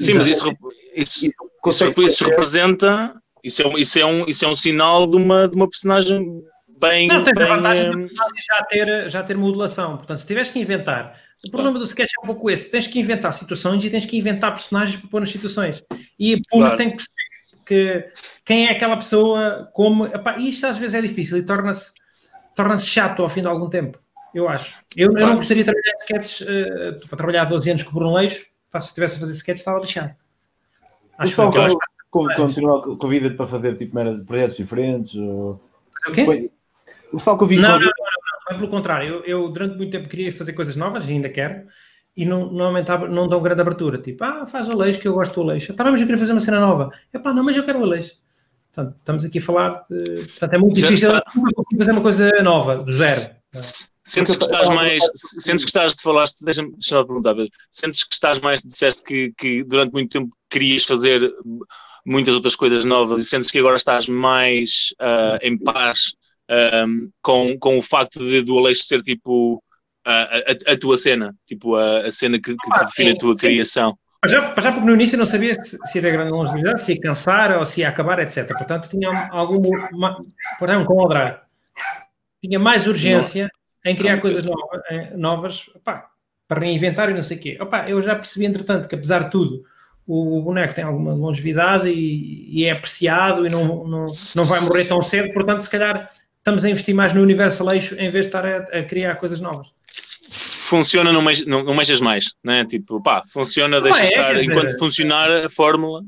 Sim, mas isso, isso, isso, isso representa, isso é, isso, é um, isso é um sinal de uma, de uma personagem bem. Não, tem bem, a vantagem um... já, ter, já ter modulação. Portanto, se tiveres que inventar, o problema do sketch é um pouco esse: tens que inventar situações e tens que inventar personagens para pôr nas situações. E o público claro. tem que perceber que quem é aquela pessoa, como. Epá, isto às vezes é difícil e torna-se torna chato ao fim de algum tempo. Eu acho. Eu, claro. eu não gostaria de trabalhar sketches uh, para trabalhar 12 anos com o Bruno Leixo. Se eu estivesse a fazer sketches, estava lixado. Acho que, que continua convida para fazer tipo projetos diferentes. Ou... O quê? O pessoal que eu vi. Não, não, não, não, é pelo contrário. Eu, eu, durante muito tempo queria fazer coisas novas e ainda quero. E não, normalmente não dão grande abertura. Tipo, ah, faz o Aleixo que eu gosto do Aleixo. Tá, mas eu queria fazer uma cena nova. É pá, não, mas eu quero o Aleixo. Portanto, estamos aqui a falar de. Portanto, é muito difícil fazer uma coisa nova, do zero. Sentes que estás mais. Sentes que estás, de falaste, deixa-me deixa perguntar, Pedro. Sentes que estás mais, disseste que, que durante muito tempo querias fazer muitas outras coisas novas e sentes que agora estás mais uh, em paz um, com, com o facto de, do Aleixo ser tipo a, a, a tua cena, tipo a, a cena que, que, ah, define sim, a tua sim. criação. Já, já porque no início não sabia se, era grande longevidade, se ia cansar ou se ia acabar, etc. Portanto, tinha algum. Por exemplo, com o Aldrar, tinha mais urgência não. em criar coisas novas, novas pá, para reinventar e não sei o quê. Eu já percebi, entretanto, que apesar de tudo, o boneco tem alguma longevidade e, e é apreciado e não, não, não vai morrer tão cedo, portanto, se calhar estamos a investir mais no universo Aleixo em vez de estar a, a criar coisas novas. Funciona, não, mexas, não, não mexas mais, né? Tipo, pá, funciona, deixa é, estar, enquanto dizer, funcionar a fórmula.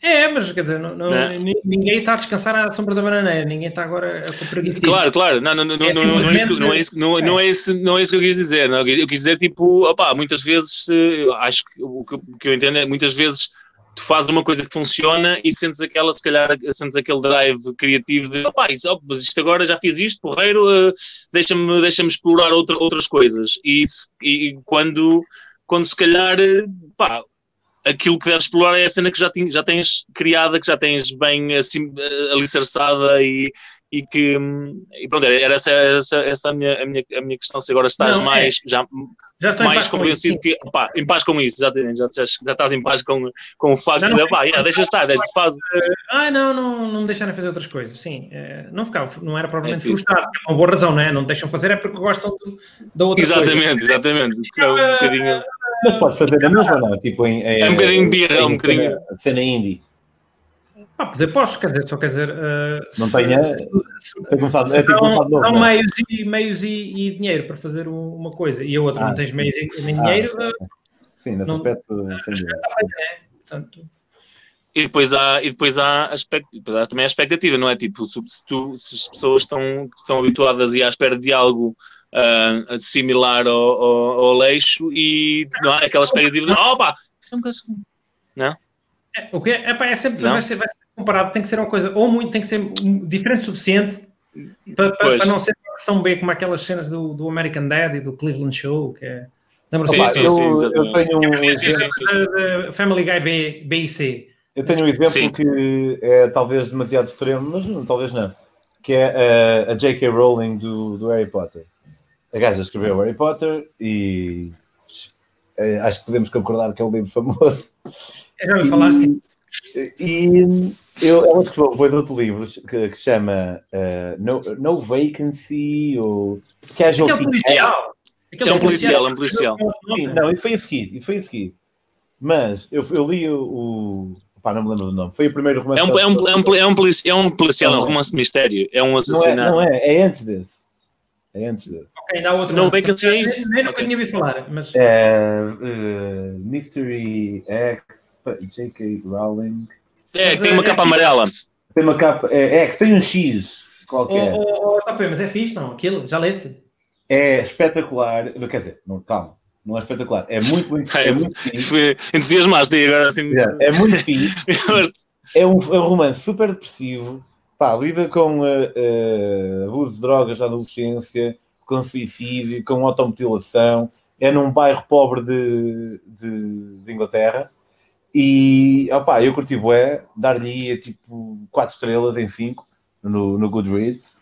É, mas quer dizer, não, não, é? ninguém está a descansar à sombra da bananeira, ninguém está agora a preguiça. Claro, claro, não, não, não, é, não, não, é isso, não, é isso, não, não, é isso, não é isso que eu quis dizer. Não. Eu quis dizer, tipo, opá, muitas vezes, acho que o que eu entendo é muitas vezes tu fazes uma coisa que funciona e sentes aquela, se calhar, sentes aquele drive criativo de opá, oh, mas isto agora já fiz isto, porreiro, uh, deixa-me deixa explorar outra, outras coisas. E, e, quando, quando se calhar, pá, aquilo que deves explorar é a cena que já, já tens criada, que já tens bem assim, alicerçada e, e que e pronto, era essa, essa, essa a, minha, a, minha, a minha questão, se agora estás não, é. mais, é. já, já mais convencido que, pá, em paz com isso, já, já, já, já estás em paz com, com o facto não, de, pá, yeah, deixa estar, deixa, faz. Ah, não, não, não me deixarem fazer outras coisas, sim, é, não ficava, não era propriamente é, frustrado, é uma boa razão, não é? Não deixam fazer é porque gostam da outra exatamente, coisa. Exatamente, exatamente, é um bocadinho... Mas podes fazer a mesma, não? Tipo, em, é, é um bocadinho birra, um bocadinho... Cena indie. Pá, poder posso, quer dizer, só quer dizer. Uh, não tenha. Tem começado, é tipo começado novo. Não, meios, e, meios e, e, dinheiro para fazer uma coisa e a outra ah, não tens sim. meios e nem ah, dinheiro. Uh, sim, nesse não, aspecto, sem dúvida. É, portanto. E depois há, e depois há, aspect, depois há também a expectativa, não é? Tipo, se, tu, se as pessoas estão, estão habituadas e à espera de algo uh, similar ao, ao, ao, leixo e não há aquela expectativa de, opa, isto é um bocado assim, não? É, o que é, é, é sempre vai ser, vai ser, comparado, tem que ser uma coisa, ou muito, tem que ser diferente o suficiente para, para, para não ser versão B como aquelas cenas do, do American Dad e do Cleveland Show, que é. Lembra sim, sim, eu, sim, eu tenho um exemplo. Family Guy B, B e C. Eu tenho um exemplo que é talvez demasiado extremo, mas talvez não. Que é a, a J.K. Rowling do, do Harry Potter. A gaja escreveu Harry Potter e é, acho que podemos concordar que é um livro famoso. Eu já ouvi falar, sim. E eu, ela escreveu depois outro livro que, que chama uh, no, no Vacancy ou Casualty. É um policial. É um policial, é um policial. Sim, não, isso foi a seguir, isso foi a seguir. Mas eu, eu li o, o. Pá, não me lembro do nome. Foi o primeiro romance. É um, é um, é um, é um, policial, é um policial, é um romance de mistério. É um assassinato. Não é, não é, é antes desse. É antes desse. Ok, ainda há outro. Não, Vacancy é isso. Nem nunca tinha ouvido falar. Mas... É, uh, Mystery X, J.K. Rowling. É, tem uma capa amarela. Tem uma capa. É, é que tem um X qualquer. Oh, oh, oh, mas é fixe, não? Aquilo, já leste? É espetacular. Quer dizer, não, calma. Não é espetacular. É muito, muito, [laughs] é, é muito fixe. Entusiasmaste aí agora assim. É, é muito fixe. [laughs] é, um, é um romance super depressivo. Pá, lida com uh, uh, abuso de drogas na adolescência, com suicídio, com automutilação. É num bairro pobre de, de, de Inglaterra e opá, eu curti bué, dar-lhe tipo 4 estrelas em 5 no, no Goodreads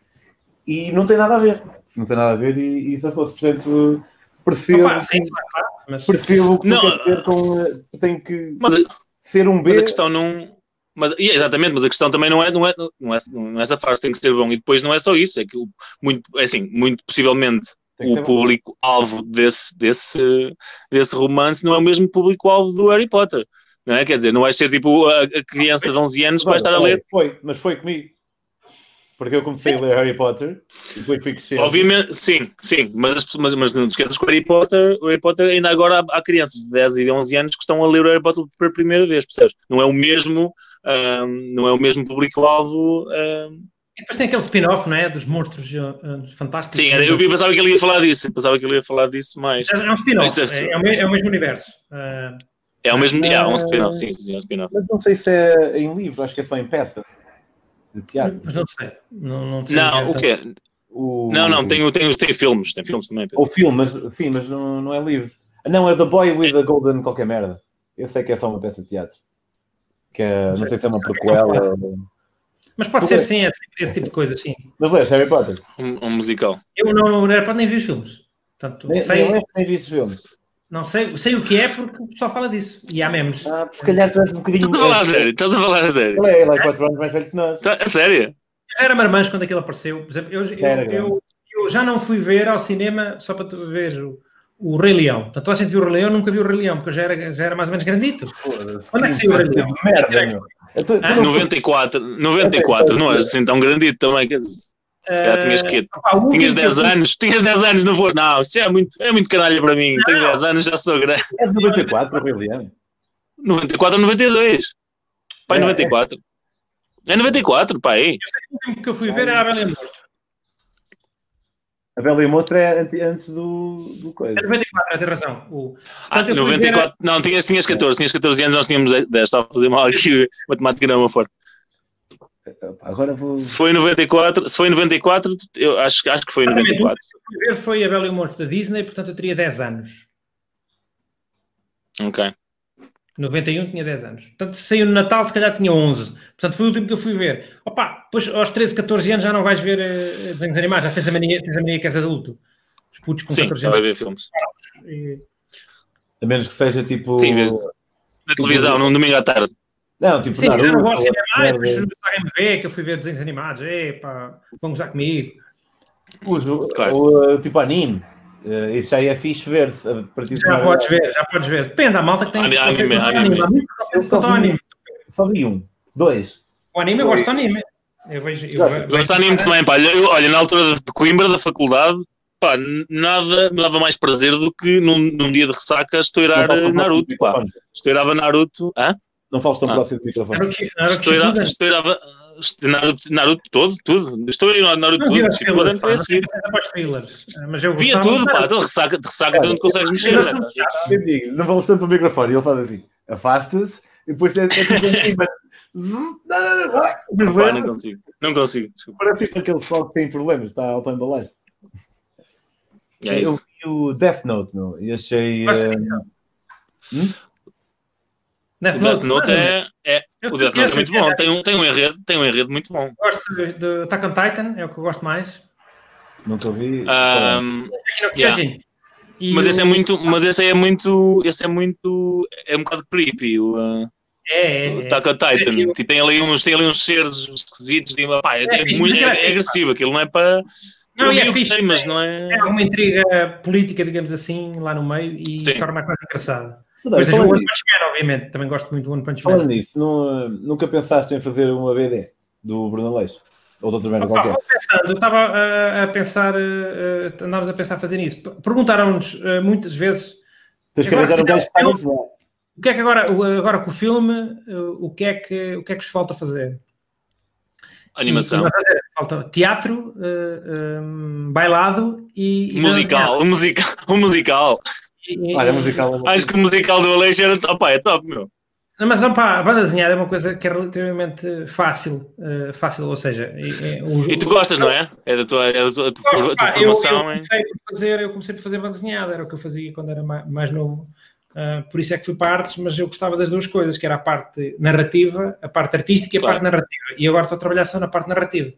e não tem nada a ver. Não tem nada a ver e, e se fosse, portanto, percebo, Opa, sim, mas... percebo que não, quer com tem que mas, ser um B. Mas a questão não. Mas, exatamente, mas a questão também não é, não, é, não, é, não é essa fase, tem que ser bom. E depois não é só isso, é que muito, é assim, muito possivelmente o público-alvo desse, desse, desse romance não é o mesmo público-alvo do Harry Potter. Não é? Quer dizer, não vai ser tipo a, a criança de 11 anos que vai estar a ler. Foi, mas foi comigo. Porque eu comecei a ler Harry Potter e depois fui crescendo. Obviamente, sim, sim, mas, mas, mas não te esqueças que o Harry Potter, o Harry Potter ainda agora há, há, crianças de 10 e 11 anos que estão a ler o Harry Potter pela primeira vez, percebes? Não é o mesmo, um, não é o mesmo público-alvo. Um, e depois tem aquele spin-off, não é? Dos monstros uh, fantásticos. Sim, eu pensava que ele ia falar disso, pensava que ele ia falar disso mais. É, é um spin-off, é, é, é, o mesmo universo. Uh, é o mesmo, é, um spin-off, sim, sim, é um spin-off. Mas não sei se é em livro, acho que é só em peça de teatro. Mas não sei. Não, não, sei não o quê? O... Não, não, tem, tem, tem filmes, tem filmes também. O filme, mas sim, mas não, não é livro. Não, é The Boy with a Golden qualquer merda. Eu sei que é só uma peça de teatro. Que é, não sei se é uma prequela. Mas pode ser sim, esse, esse, tipo de coisa, sim. Mas lês Harry Potter? Um, um musical. Eu não, não, não nem vi os filmes. Portanto, nem, sei... nem, nem vi os filmes. Não sei, sei o que é porque o pessoal fala disso. E há memes. Ah, se calhar tu és um bocadinho. Estás a falar a sério? Estás a falar a sério? Ele é, ele é 4 anos mais velho que nós. Tá, a sério? Eu já era marmanjo quando aquilo apareceu. Por exemplo, eu, eu, eu, eu, já não fui ver ao cinema só para ver o, o Rei Leão. Portanto, toda a gente viu o Rei Leão, eu nunca vi o Rei Leão, porque eu já era, já era mais ou menos grandito. Quando é que saiu o Rei Leão? Merda, meu. Ah, 94, 94, não és [laughs] assim tão grandito também. Se calhar tinhas que uh, tinhas 10 anos, tinhas 10 anos, não vou, não, isso é muito, é muito canalha para mim, não. tenho 10 anos, já sou grande. É de 94, o Rei 94 ou 92? Pai, é, 94. É. é 94, pai. Eu sei que o tempo que eu fui ver era a Bela e a Bela e a Monstro é antes do, do coisa. É 94, tem razão. O... Ah, 94, ver... não, tinhas, tinhas 14, tinhas 14 anos, nós tínhamos 10, estava a fazer mal aqui, matemática não é uma forte. Agora vou. Se foi em 94, se foi em 94 eu acho, acho que foi em 94. ver foi a Bela e o Monstro da Disney, portanto eu teria 10 anos. Ok. 91 tinha 10 anos. Portanto, se saiu no Natal, se calhar tinha 11. Portanto, foi o último que eu fui ver. Opa, depois aos 13, 14 anos já não vais ver uh, desenhos animados, já tens a mania, tens a mania que és adulto. Os putos com Sim, 14 anos. Ver filmes. E... A menos que seja tipo. Sim, na televisão, num domingo à tarde. Não, tipo, Sim, Naruto, já não gosto de cinema, depois no ver que eu fui ver desenhos animados, epá, vão usar comigo. O, claro. o, tipo anime, uh, isso aí é fixe ver. -se, já podes ver, já podes ver. Depende da malta que tem. Anime, anime. anime. Eu só, vi, anime. só vi um, dois. O anime eu gosto de anime. Eu vejo, eu vejo, gosto de anime também, pá. Eu, olha, na altura de Coimbra, da faculdade, pá, nada me dava mais prazer do que num, num dia de ressaca estourar Naruto, pá. Estourava Naruto. Hã? Não fales tão ah. próximo do microfone. Estourava, estourava Naruto, Naruto todo, tudo. Estou aí no Naruto não, tudo. Shippuden foi a seguir. Mas eu Via tudo, pá. De ressaca, de ressaca tu não consegues mexer. Eu digo, não vale sempre o microfone. Ele fala assim, afaste-se E depois é, é tudo assim, mas. Não, não, não. Pá, não consigo. Não consigo, desculpa. Parece tipo aquele pessoal que tem problemas, está auto-embalagem. É eu isso. vi o Death Note, meu, e achei. Eh, hum? Death O Death Note é, é, o Death Note é muito bom. Tem um, tem, um enredo, tem um enredo muito bom. Gosto de, de Attack on Titan, é o que eu gosto mais. Nunca vi. No Yeah. Mas esse é muito. Mas esse é muito. Esse é muito. É um bocado creepy. O, uh, É, é, o é. Attack on Titan. Eu- Tipo, tem, ali uns, tem ali uns seres esquisitos. De, pá, é, É é muito, é é- é agressivo. Aquilo não é para. Não, eu é fixe, gostei, mas não é. É uma intriga política, digamos assim, lá no meio e Sim. torna a coisa engraçada. Mas o falando, One nisso, Punch Man, obviamente, também gosto muito do One Punch falando Man. nisso, nu- nunca pensaste em fazer uma BD do Bruno Leix? Ou de outra Opa, qualquer? pensando, eu estava a, a pensar, eh, eh, andávamos a pensar fazer isso. Perguntaram-nos eh, muitas vezes Tens que arranjar um gajo que fizemos- está a desenhar. o que é que agora, o- agora com o filme, eh, o que é que, o que é que vos falta fazer? Animação. E- e eh, falta teatro, eh, eh, bailado e. e musical. Um musical. [laughs] Um musical. Olha, musical. Acho que o musical do Aleixo era. Opá, é top, meu. Não, Mas opa, a banda desenhada é uma coisa que é relativamente fácil, eh, fácil, ou seja, é, é um E tu gostas, não é? É da tua, é da tua, tua, a tua Pá, eu, eu, formação. hein? comecei por fazer, eu comecei por fazer banda desenhada, era o que eu fazia quando era mais, mais novo. Ah, por isso é que fui para artes, mas eu gostava das duas coisas, que era a parte narrativa, a parte artística e a Claro. parte narrativa. E agora estou a trabalhar só na parte narrativa.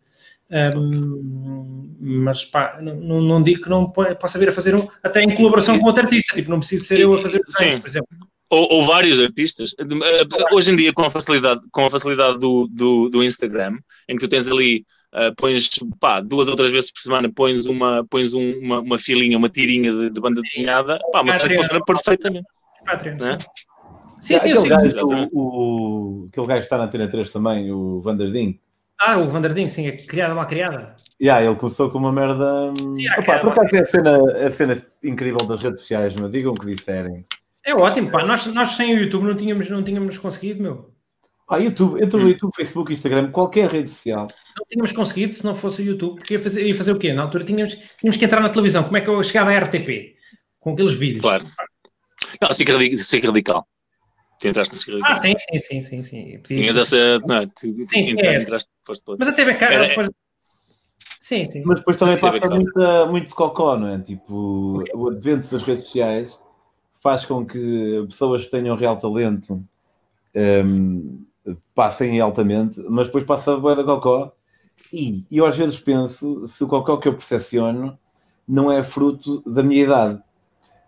Ahm, mas pá, não, não- digo que não po- possa vir a fazer um, até em colaboração com outro artista, tipo, não preciso ser eu a fazer desenhos, Sim. por exemplo. ou, ou vários artistas. Eh, Hoje em dia, com a facilidade, com a facilidade do, do, do Instagram, em que tu tens ali, eh, pões pá, duas ou três vezes por semana, pões uma, pões um- uma, uma filinha, uma tirinha de, de banda desenhada, pá, mas Patreon. funciona perfeitamente. Patreon, Né? sim. Sim, sim, aquele, sigo. gajo, o, o- aquele gajo que está na Antena 3 também, o Vanderding. Ah, o Vanderding, sim, é criada mal criada. Yeah, ele começou com uma merda. hum, Sim, Opa, aquela- por acaso é a cena, a cena incrível das redes sociais, mas digam o que disserem. É ótimo, pá. Nós, nós sem o YouTube não tínhamos, não tínhamos conseguido, meu. Ah, YouTube, entre o YouTube, Facebook, Instagram, qualquer rede social. Não tínhamos conseguido se não fosse o YouTube, porque ia fazer, ia fazer o quê? Na altura tínhamos, tínhamos que entrar na televisão. Como é que eu chegava à RTP? Com aqueles vídeos. Claro. Não, SIC radical. Entraste SIC radical. Ah, sim, sim, sim, sim. sim. Podia- Tinhas essa. Não, tu, Sim, entraste, é entraste, foste todo. Mas a TV cara, Era- depois... Sim, sim. Mas depois também Sim, passa é claro. muita, muito cocó, não é? Tipo, o advento das redes sociais faz com que pessoas que tenham real talento hum, passem altamente, mas depois passa a boia da cocó. E eu às vezes penso se o cocó que eu percepciono não é fruto da minha idade.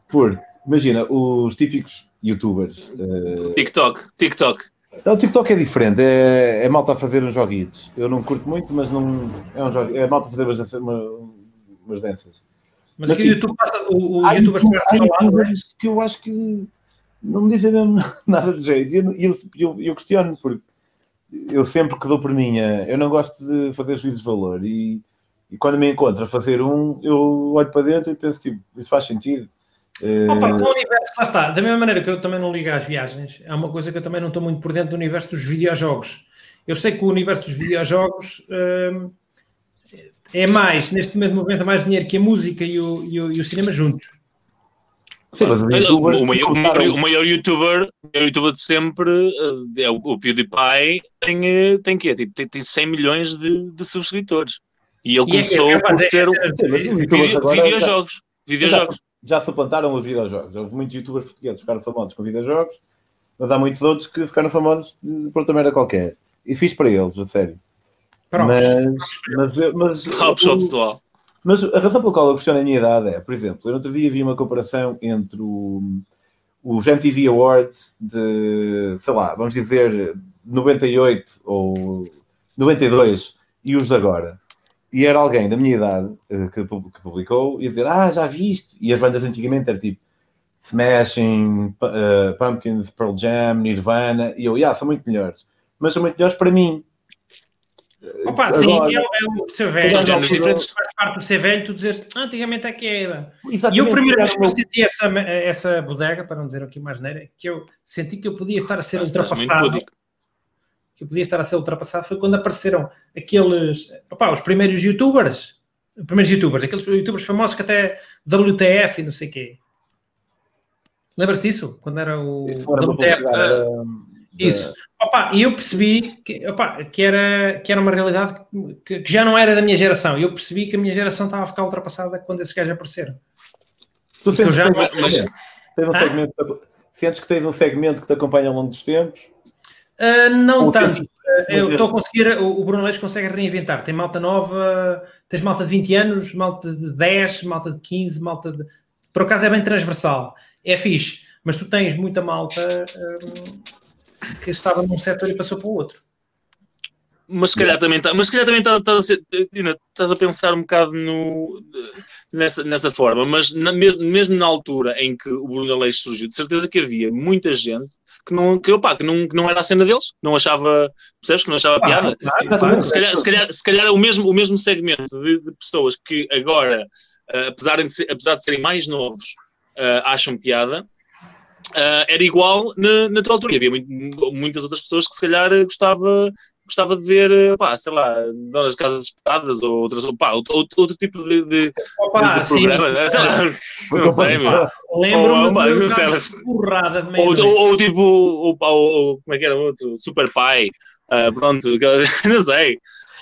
Porque, imagina, os típicos youtubers. eh, TikTok, TikTok. não, o TikTok é diferente, é, é malta a fazer uns joguitos. Eu não curto muito, mas não. É, um jogo, é malta a fazer umas, uma- umas danças. Mas mas aqui o. YouTube passa, o, o Há YouTube há é? youtubers que eu acho que não me dizem mesmo [laughs] nada de jeito. E eu, eu, eu, eu questiono, porque eu sempre que dou por minha, eu não gosto de fazer juízos de valor. E, e quando me encontro a fazer um, eu olho para dentro e penso, tipo, isso faz sentido. Eh, Opa, são universos, lá está. Da mesma maneira que eu também não ligo às viagens, há uma coisa que eu também não estou muito por dentro do universo dos videojogos. Eu sei que o universo dos videojogos hum, é mais, neste momento, movimenta mais dinheiro que a música e o, e o, e o cinema juntos. sim, mas O maior, o maior- o maior youtuber, o maior youtuber de sempre eh, é o, o PewDiePie, tem, eh, tem quê? Tipo, tem, tem 100 milhões de, de subscritores. E ele E é- começou é- por é- ser um, é- videojogos. Videojogos. Já suplantaram os videojogos. Houve muitos youtubers portugueses que ficaram famosos com videojogos, mas há muitos outros que ficaram famosos de, por outra merda qualquer. E fiz para eles, a sério. Pronto. Mas, mas, mas, [laughs] ao pessoal. mas a razão pela qual eu questiono a minha idade é, por exemplo, eu no outro dia vi uma comparação entre o, os MTV Awards de, sei lá, vamos dizer, 98 ou 92 e os de agora. E era alguém da minha idade eh, que, que publicou e dizer, ah, já viste? E as bandas antigamente eram tipo Smashing, eh, Pumpkins, Pearl Jam, Nirvana, e eu, yeah, são muito melhores. Mas são muito melhores para mim. Opa, sim, Agora- é, o- é o ser velho. Géneros não, diferentes. Faz parte do ser velho, tu dizes, ah, antigamente é que era. E Exatamente, eu, a primeira vez era que eu senti essa, essa bodega, para não dizer aqui mais neira, que eu senti que eu podia estar a ser ultrapassado. Que eu podia estar a ser ultrapassado foi quando apareceram aqueles, opá, os primeiros youtubers, os primeiros youtubers, aqueles youtubers famosos que até WTF e não sei o quê. Lembras-te disso? Quando era o Isso WTF? publicidade, era- Isso. Opa, e eu percebi que, opa, que, era, que era uma realidade que, que, já não era da minha geração. E eu percebi que a minha geração estava a ficar ultrapassada quando esses gajos apareceram. Tu sentes, já... que mas... tens um segmento, sentes que tens um segmento que te acompanha ao longo dos tempos? Uh, não Ou tanto. Eu estou a conseguir, o Bruno Leix consegue reinventar. Tem malta nova, tens malta de 20 anos, malta de 10, malta de 15, malta de. Por acaso é bem transversal. É fixe, mas tu tens muita malta. Um que estava num setor e passou para o outro. Mas se calhar também, tá, mas se calhar também estás, estás, a, estás a pensar um bocado no, nessa, nessa forma, mas na, mesmo, mesmo na altura em que o Bruno Aleixo surgiu, de certeza que havia muita gente que não, que, opa, que não, que não era a cena deles, não achava, percebes, que não achava ah, piada. Ah, se, calhar, se, calhar, se calhar é o mesmo, o mesmo segmento de, de pessoas que agora, uh, apesar, de ser, apesar de serem mais novos, uh, acham piada, uh, era igual na, na tua altura. Havia muito, muitas outras pessoas que se calhar gostava, gostava de ver, pá, sei lá, Donas Casas Espetadas ou outras, pá, outro, outro tipo de, de, Opa, de, de programa. Né? Sei lá, não sei, meu. Lembro-me de porrada de ou, ou, ou, tipo, ou, ou, como é que era outro? Super Pai. Uh, pronto, [laughs] não sei.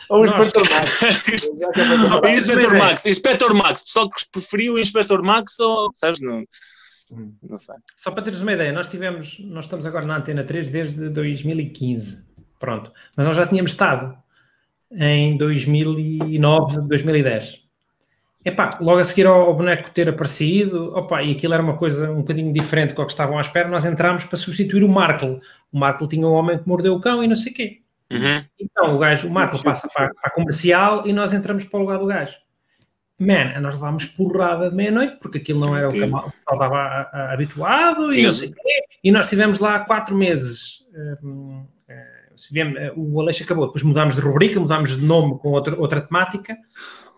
Ou o Inspector Max. [laughs] Inspector Max, Inspector Max, pessoal que preferiu o Inspector Max ou, sabes, não. Não sei. Só para teres uma ideia, nós tivemos, nós estamos agora na Antena 3 desde 2015. Pronto. Mas nós já tínhamos estado em 2009, 2010. Epá, logo a seguir ao, ao boneco ter aparecido, opa, e aquilo era uma coisa um bocadinho diferente com o que estavam à espera, nós entramos para substituir o Markle. O Markle tinha um homem que mordeu o cão e não sei o quê. Uhum. Então o gajo, o Markle passa para, para a comercial e nós entramos para o lugar do gajo. Man, nós levámos porrada de meia-noite, porque aquilo não era o que o pessoal estava habituado, e, e, nós tivemos lá quatro meses. Um, uh, o Aleixo acabou, depois mudámos de rubrica, mudámos de nome com outra, outra temática,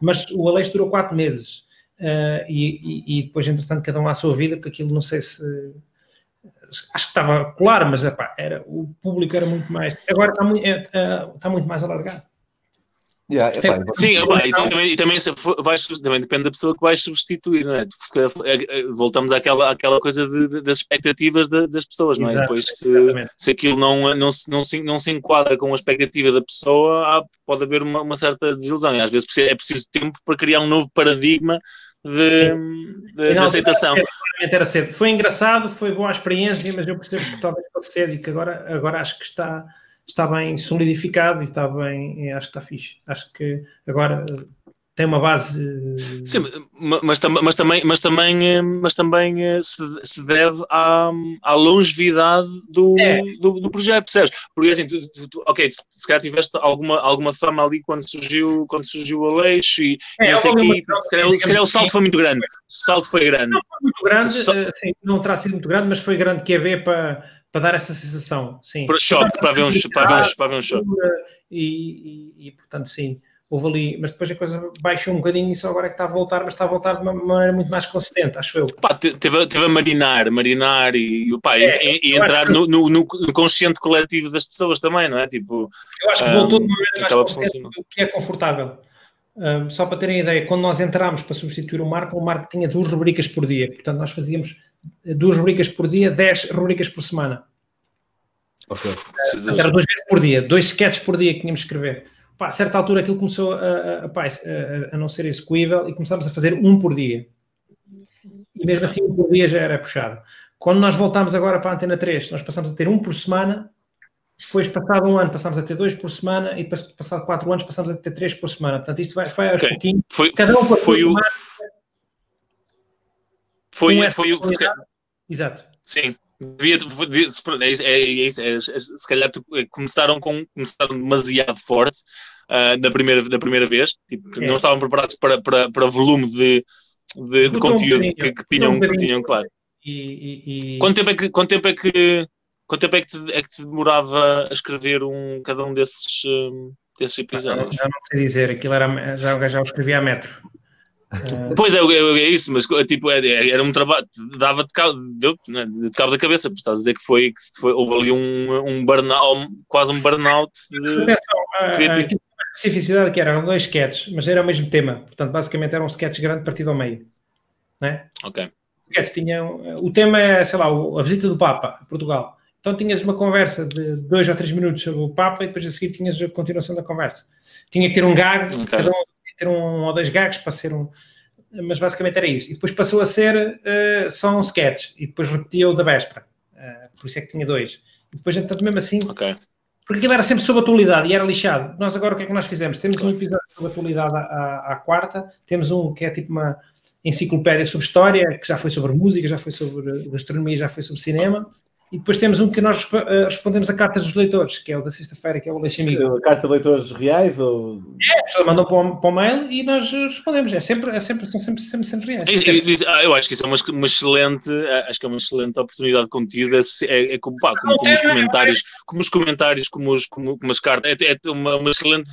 mas o Aleixo durou quatro meses. Uh, e, e, e, depois, entretanto, cada um à sua vida, porque aquilo não sei se. Acho que estava claro, mas epá, era, o público era muito mais. Agora está muito, é, está muito mais alargado. Yeah, epá, Sim, epá, e, também, e também, vais, também depende da pessoa que vais substituir, não é? é, é voltamos àquela, àquela coisa de, de, das expectativas de, das pessoas, não é? Depois, se, se aquilo não, não, se, não, se, não se enquadra com a expectativa da pessoa, há, pode haver uma, uma, certa desilusão. E às vezes é preciso tempo para criar um novo paradigma de, de, de aceitação. Era cedo. Foi engraçado, foi boa a experiência, mas eu percebo que talvez fosse cedo e que agora, agora acho que está está bem solidificado e está bem, acho que está fixe. Acho que agora tem uma base. Sim, mas, mas, também, mas também, eh, mas também eh, se, se deve à, à longevidade do, é. do, do, projeto, percebes? Porque assim, tu, tu, tu, ok, se calhar tiveste alguma, alguma fama ali quando surgiu, quando surgiu o Aleixo e, é, aqui, se, calhar, se calhar o salto foi muito grande. O salto foi grande. Não foi muito grande, Só... Eh, assim, não terá sido muito grande, mas foi grande que é para para dar essa sensação, sim. Para choque, para ver um, para ver um, para ver um choque. E, e, e, portanto, sim, houve ali, mas depois a coisa baixou um bocadinho e só agora é que está a voltar, mas está a voltar de uma maneira muito mais consistente, acho eu. Pá, teve, teve a marinar, marinar e, pá, é, e, e entrar no, no, no, consciente coletivo das pessoas também, não é? Tipo, eu acho que voltou de uma maneira mais consistente, que é confortável. Um, só para terem ideia, quando nós entramos para substituir o Marco, o Marco tinha duas rubricas por dia, portanto nós fazíamos duas rubricas por dia, dez rubricas por semana. Okay. Uh, era duas vezes por dia, dois sketches por dia que tínhamos que escrever. Pá, a certa altura aquilo começou a, a, a, a, não ser execuível e começámos a fazer um por dia. E mesmo assim, um por dia já era puxado. Quando nós voltámos agora para a Antena 3, nós passámos a ter um por semana, depois, passado um ano, passámos a ter dois por semana e depois, passado quatro anos, passámos a ter três por semana. Portanto, isto vai, vai aos okay. pouquinhos. Foi, Cada um foi o. Semana, foi, um foi o. Exato. Sim. Devia, devia, é, é, é, é, se calhar começaram, com, começaram demasiado forte uh, da, primeira, da primeira vez, tipo, não estavam preparados para, para, para volume de, de, de conteúdo um que, que, tinham, um que tinham, claro. E, e, e... Quanto tempo é que, quanto tempo é que, quanto tempo é que, te, é que te demorava a escrever um, cada um desses, um, desses episódios? Já não sei dizer, aquilo era, já, já o escrevia a metro. [laughs] Pois é, é, é, isso, mas tipo, é, é, era um trabalho, dava de cabo, deu, né, de cabo da cabeça, porque estás a dizer que foi, que foi houve ali um, um burnout, quase um burnout de. Atenção, a, especificidade que era, eram dois sketches, mas era o mesmo tema, portanto, basicamente era um sketch grande partido ao meio. Né? Ok. Tinham, o tema é, sei lá, a visita do Papa a Portugal. Então tinhas uma conversa de dois ou três minutos sobre o Papa e depois a seguir tinhas a continuação da conversa. Tinha que ter um gag, okay. cada um tinha que ter um ou dois gags para ser um. Mas basicamente era isso. E depois passou a ser uh, só um sketch e depois repetia o da véspera. Uh, por isso é que tinha dois. E depois, entanto, mesmo assim. Okay. Porque aquilo era sempre sobre atualidade e era lixado. Nós agora o que é que nós fizemos? Temos um episódio sobre atualidade à, à, à quarta, temos um que é tipo uma enciclopédia sobre história, que já foi sobre música, já foi sobre gastronomia, já foi sobre cinema. E depois temos um que nós eh, respondemos a cartas dos leitores, que é o da sexta-feira, que é o Leixa Amigo. Cartas de leitores reais? Ou... É, a pessoa mandam para o, para o mail e nós respondemos. É sempre, é sempre, são sempre, sempre, sempre reais. Sempre. Ah, eu acho que isso é uma, uma, excelente, ah, acho que é uma excelente oportunidade de conteúdo. É, é, é como, pá, como, como, os comentários, como os comentários, como, os, como, como as cartas. É, é uma, uma, excelente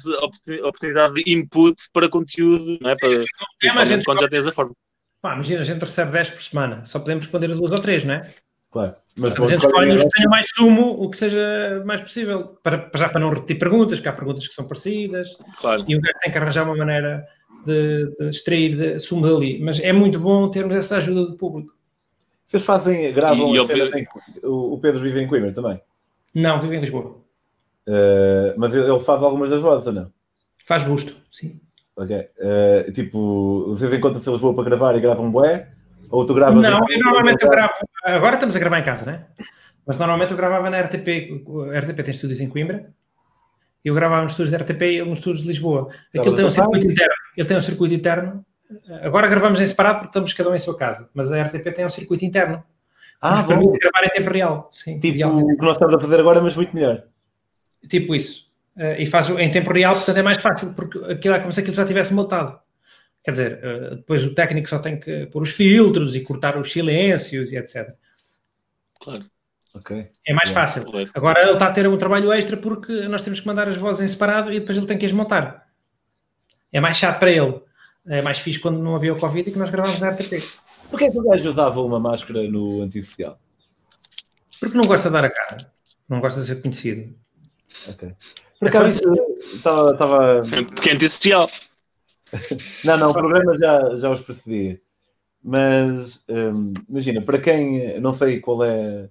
oportunidade de input para conteúdo, não é? Para, é, quando já tens a forma. Pá, imagina, a gente recebe 10 por semana, só podemos responder a duas ou três, não é? Claro. Mas a gente escolhe os que tenham mais sumo, o que seja mais possível, para, já para não repetir perguntas, que há perguntas que são parecidas, claro. e o gajo tem que arranjar uma maneira de, de extrair de, sumo dali. Mas é muito bom termos essa ajuda do público. Vocês fazem, gravam, e, e o, o Pedro vive em Coimbra também? Não, vive em Lisboa. Uh, mas ele faz algumas das vozes ou não? Faz busto, sim. Ok. Uh, tipo, vocês encontram-se em Lisboa para gravar e gravam bué? Ou tu gravas? Não, eu normalmente eu gravo. Agora estamos a gravar em casa, né? Mas normalmente eu gravava na RTP. A RTP tem estúdios em Coimbra. Eu gravava nos estúdios da RTP e nos estúdios de Lisboa. Aquilo tem um circuito interno. Ele tem um circuito interno. Agora gravamos em separado porque estamos cada um em sua casa. Mas a RTP tem um circuito interno. Ah, nos permite gravar em tempo real. Sim, tipo o que nós estamos a fazer agora, mas muito melhor. Tipo isso. Uh, e faz em tempo real, portanto é mais fácil, porque aquilo é como se aquilo já tivesse montado. Quer dizer, uh, depois o técnico só tem que pôr os filtros e cortar os silêncios e etc. Claro. Okay. É mais fácil. Agora ele está a ter um trabalho extra porque nós temos que mandar as vozes em separado e depois ele tem que as montar. É mais chato para ele. É mais fixe quando não havia o Covid e que nós gravávamos na RTP. Porquê é que o gajo usava uma máscara no antissocial? Porque não gosta de dar a cara. Não gosta de ser conhecido. Ok. Por acaso, estava. Porque é antissocial. [laughs] não, não, o programa já, já os precedia. Mas hum, imagina, para quem não sei qual é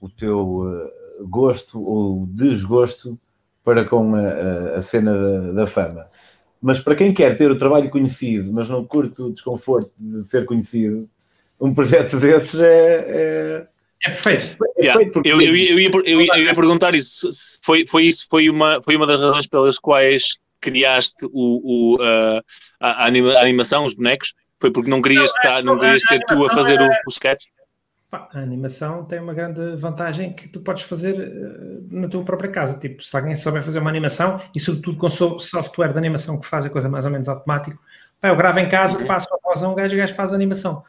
o teu uh, gosto ou desgosto para com a, a cena da, da, fama, mas para quem quer ter o trabalho conhecido, mas não curte o desconforto de ser conhecido, um projeto [laughs] desses é, é... É perfeito. É yeah. perfeito eu, eu, eu, ia, eu, ia, perguntar isso. Foi, foi isso, foi uma, foi uma das razões pelas quais criaste o, o uh, a, a, animação, os bonecos? Foi porque não querias, não, estar, não querias ser tu a fazer o, o sketch? A animação tem uma grande vantagem que tu podes fazer uh, na tua própria casa. Tipo, se alguém souber fazer uma animação e, sobretudo, com software de animação que faz a coisa mais ou menos automático, pá, eu gravo em casa, uhum. passo a voz a um gajo e o gajo faz a animação.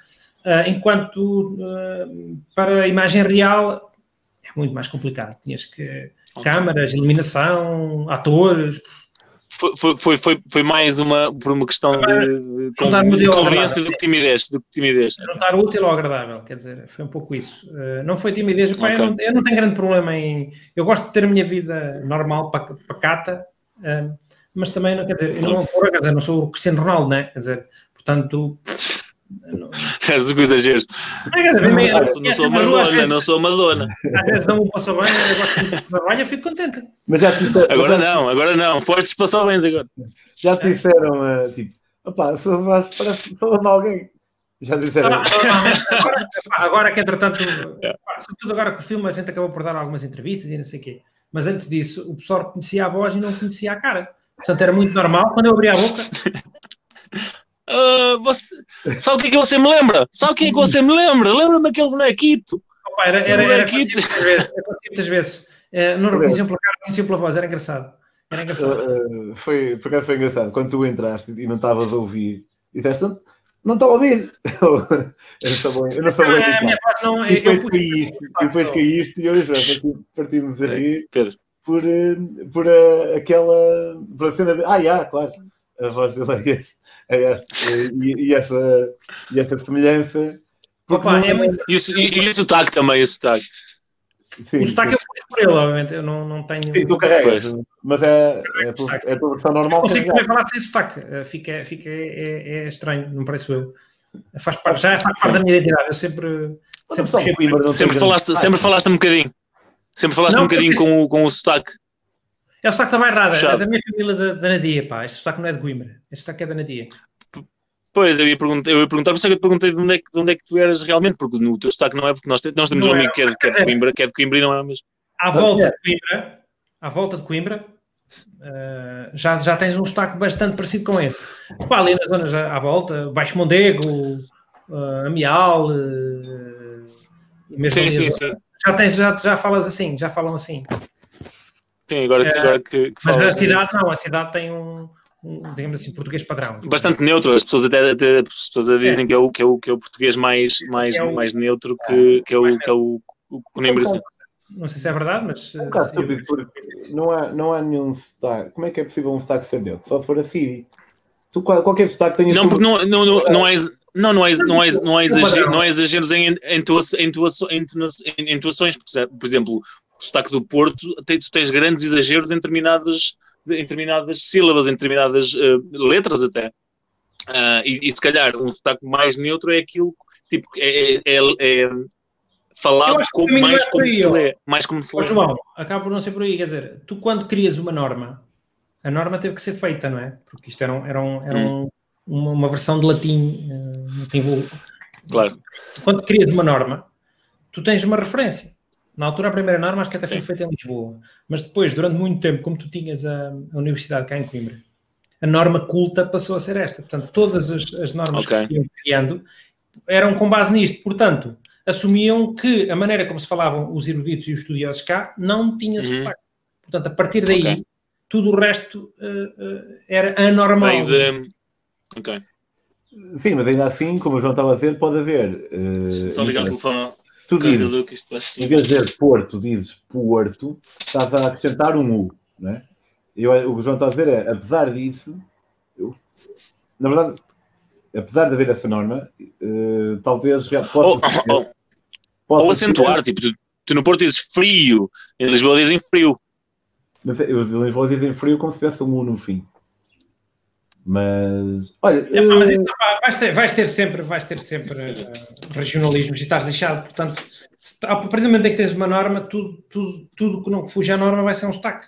Uh, enquanto uh, para a imagem real é muito mais complicado. Tinhas que. Okay. Câmaras, iluminação, atores, foi, foi, foi, foi mais uma, por uma questão de, de, de conveniência do que timidez. Do que timidez. Juntar útil ou agradável, quer dizer, foi um pouco isso. Uh, não foi timidez, okay. eu, não, eu, não, tenho grande problema em. Eu gosto de ter a minha vida normal, pacata, uh, mas também, não, quer dizer, eu não, quer dizer, não sou o Cristiano Ronaldo, né? Quer dizer, portanto. És o exagero. Não sou Madonna, não sou Madonna. Às vezes dão um passo bem, agora eu fico contente. Mas já te disseram, agora já não, agora não, fortes passou bem agora. Já te disseram, uh, tipo, opá, sou parece que sou de alguém. Já disseram. Agora, agora que entretanto, sobretudo agora com o filme, a gente acabou por dar algumas entrevistas e não sei o quê. Mas antes disso, o pessoal conhecia a voz e não conhecia a cara. Portanto, era muito normal quando eu abria a boca. Uh, você... Sabe o que é que você me lembra? Sabe o que é que você me lembra? Lembra-me daquele bonequito. Opa, era, era, era, bonequito. era muitas vezes. É, não reconheciam pela cara, reconheciam pela voz, era engraçado. Era engraçado. Uh, foi, por acaso foi engraçado. Quando tu entraste e não estavas a ouvir, e disseste, não, não estava a ouvir. [laughs] eu não sou bom. Eu não sou bom. Não, e depois eu caíste, e depois caíste e hoje partimos a rir por, por uh, aquela. por a cena de. Ah, já, claro a voz dele é, este, é este, e, e, essa, e essa semelhança. Opa, é muito... e, e, e o sotaque também, o sotaque. Sim, o sotaque sim. eu pus por ele, obviamente, eu não, não tenho. Sim, tu carregas, mas é, é, a tua, é a tua versão normal. Não consigo também falar sem sotaque, eh, fica, fica, é, é estranho, não parece eu. Faz parte, já faz parte da minha identidade, eu sempre. Sempre, sempre, sempre, falaste, sempre falaste um bocadinho. Sempre falaste Não, um bocadinho com o, com o sotaque. É o sotaque da Bairrada, é da minha família da, da Nadia, pá. Este sotaque não é de Coimbra. Este sotaque é da Nadia. Pois, eu ia perguntar, eu ia perguntar, por isso é que eu te perguntei de onde é que, de onde é que tu eras realmente, porque no teu sotaque não é, porque nós, te- nós temos Não um é. amigo que é, de- que é de Coimbra, que é de Coimbra e não é mesmo. À volta de Coimbra, à volta de Coimbra, eh, já, já tens um sotaque bastante parecido com esse. Pá, ali nas zonas à, à volta, Baixo Mondego, uh, Amial, e mesmo Sim, sim, sim. Já, tens, já, já falas assim, já falam assim. Sim, agora, que- É, agora que, que Mas a cidade nisso. não, a cidade tem um, um, digamos assim, português padrão. Bastante neutro, as pessoas até, até- as pessoas até dizem que, é o, que, é o, que é o português mais, mais, É o- mais neutro que, que é o que é o, o Coimbra. sim. Não sei se é verdade, mas. É um bocado eh, estúpido, porque não há, não há nenhum sotaque. Como é que é possível um sotaque ser neutro? Só se for a Siri. Tu, qual- qualquer sotaque tem a Não, porque não, não, não, não é. Não, não é, não é, não é, exagero, não é exageros em entoações. Por exemplo- Por exemplo, o sotaque do Porto, tem- tu tens grandes exageros em determinadas, em determinadas sílabas, em determinadas eh, letras até. Ah, e, e se calhar um sotaque mais neutro é aquilo tipo, é, é- é- é falado como, mais é como aí, se lê. Mais como se lê. João, acaba por não ser por aí. Quer dizer, tu quando crias uma norma, a norma teve que ser feita, não é? Porque isto era, um- era, um- era um- uma, uma versão de latim. eh, latim vulgo. Claro. Quando crias uma norma, tu tens uma referência. Na altura, a primeira norma acho que até foi Sim. feita em Lisboa. Mas depois, durante muito tempo, como tu tinhas a, a universidade cá em Coimbra, a norma culta passou a ser esta. Portanto, todas as, as normas Ok. que se iam criando eram com base nisto. Portanto, assumiam que a maneira como se falavam os eruditos e os estudiosos cá não tinha Uhum. sotaque. Portanto, a partir daí, Ok. tudo o resto eh, eh, era anormal. De. Ok. Sim, mas ainda assim, como o João estava a dizer, pode haver. eh, Só ligar o telefone se tu dizes, em vez de dizer Porto, dizes Porto, estás a acrescentar um U, não é? Eu, o que o João está a dizer é, apesar disso, eu- na verdade, apesar de haver essa norma, eh, talvez Ou, possa ou, ou acentuar, tipo, tu, tu no Porto dizes frio, em Lisboa dizem frio. Mas os em Lisboa dizem frio como se tivesse um U no fim. Mas, olha, É, mas isso, vais, ter, vais ter sempre, vais ter sempre eh, regionalismos e estás deixado, portanto, a partir do momento em que tens uma norma, tudo, tudo, tudo que não fuja à norma vai ser um sotaque.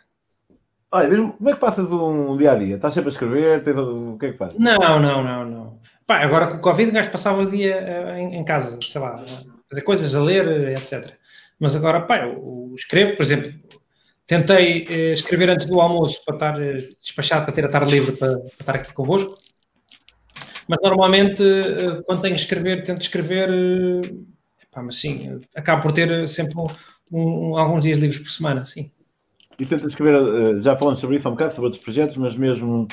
olha, diz-me, como é que passas um dia a dia? Estás sempre a escrever? Tens- o que é que fazes? Não, não, não, não. Pá, agora com o Covid, o gajo passava o dia eh, em, em casa, sei lá, fazer coisas, a ler, eh, etc. Mas agora, pá, eu, eu escrevo, por exemplo, tentei eh, escrever antes do almoço para estar eh, despachado, para ter a tarde livre para, para estar aqui convosco. Mas normalmente, eh, quando tenho que escrever, tento escrever, eh, pá, mas sim, eh, acabo por ter sempre um- um- alguns dias livres por semana, sim. E tentas escrever, eh, já falamos sobre isso há um bocado, sobre outros projetos, mas mesmo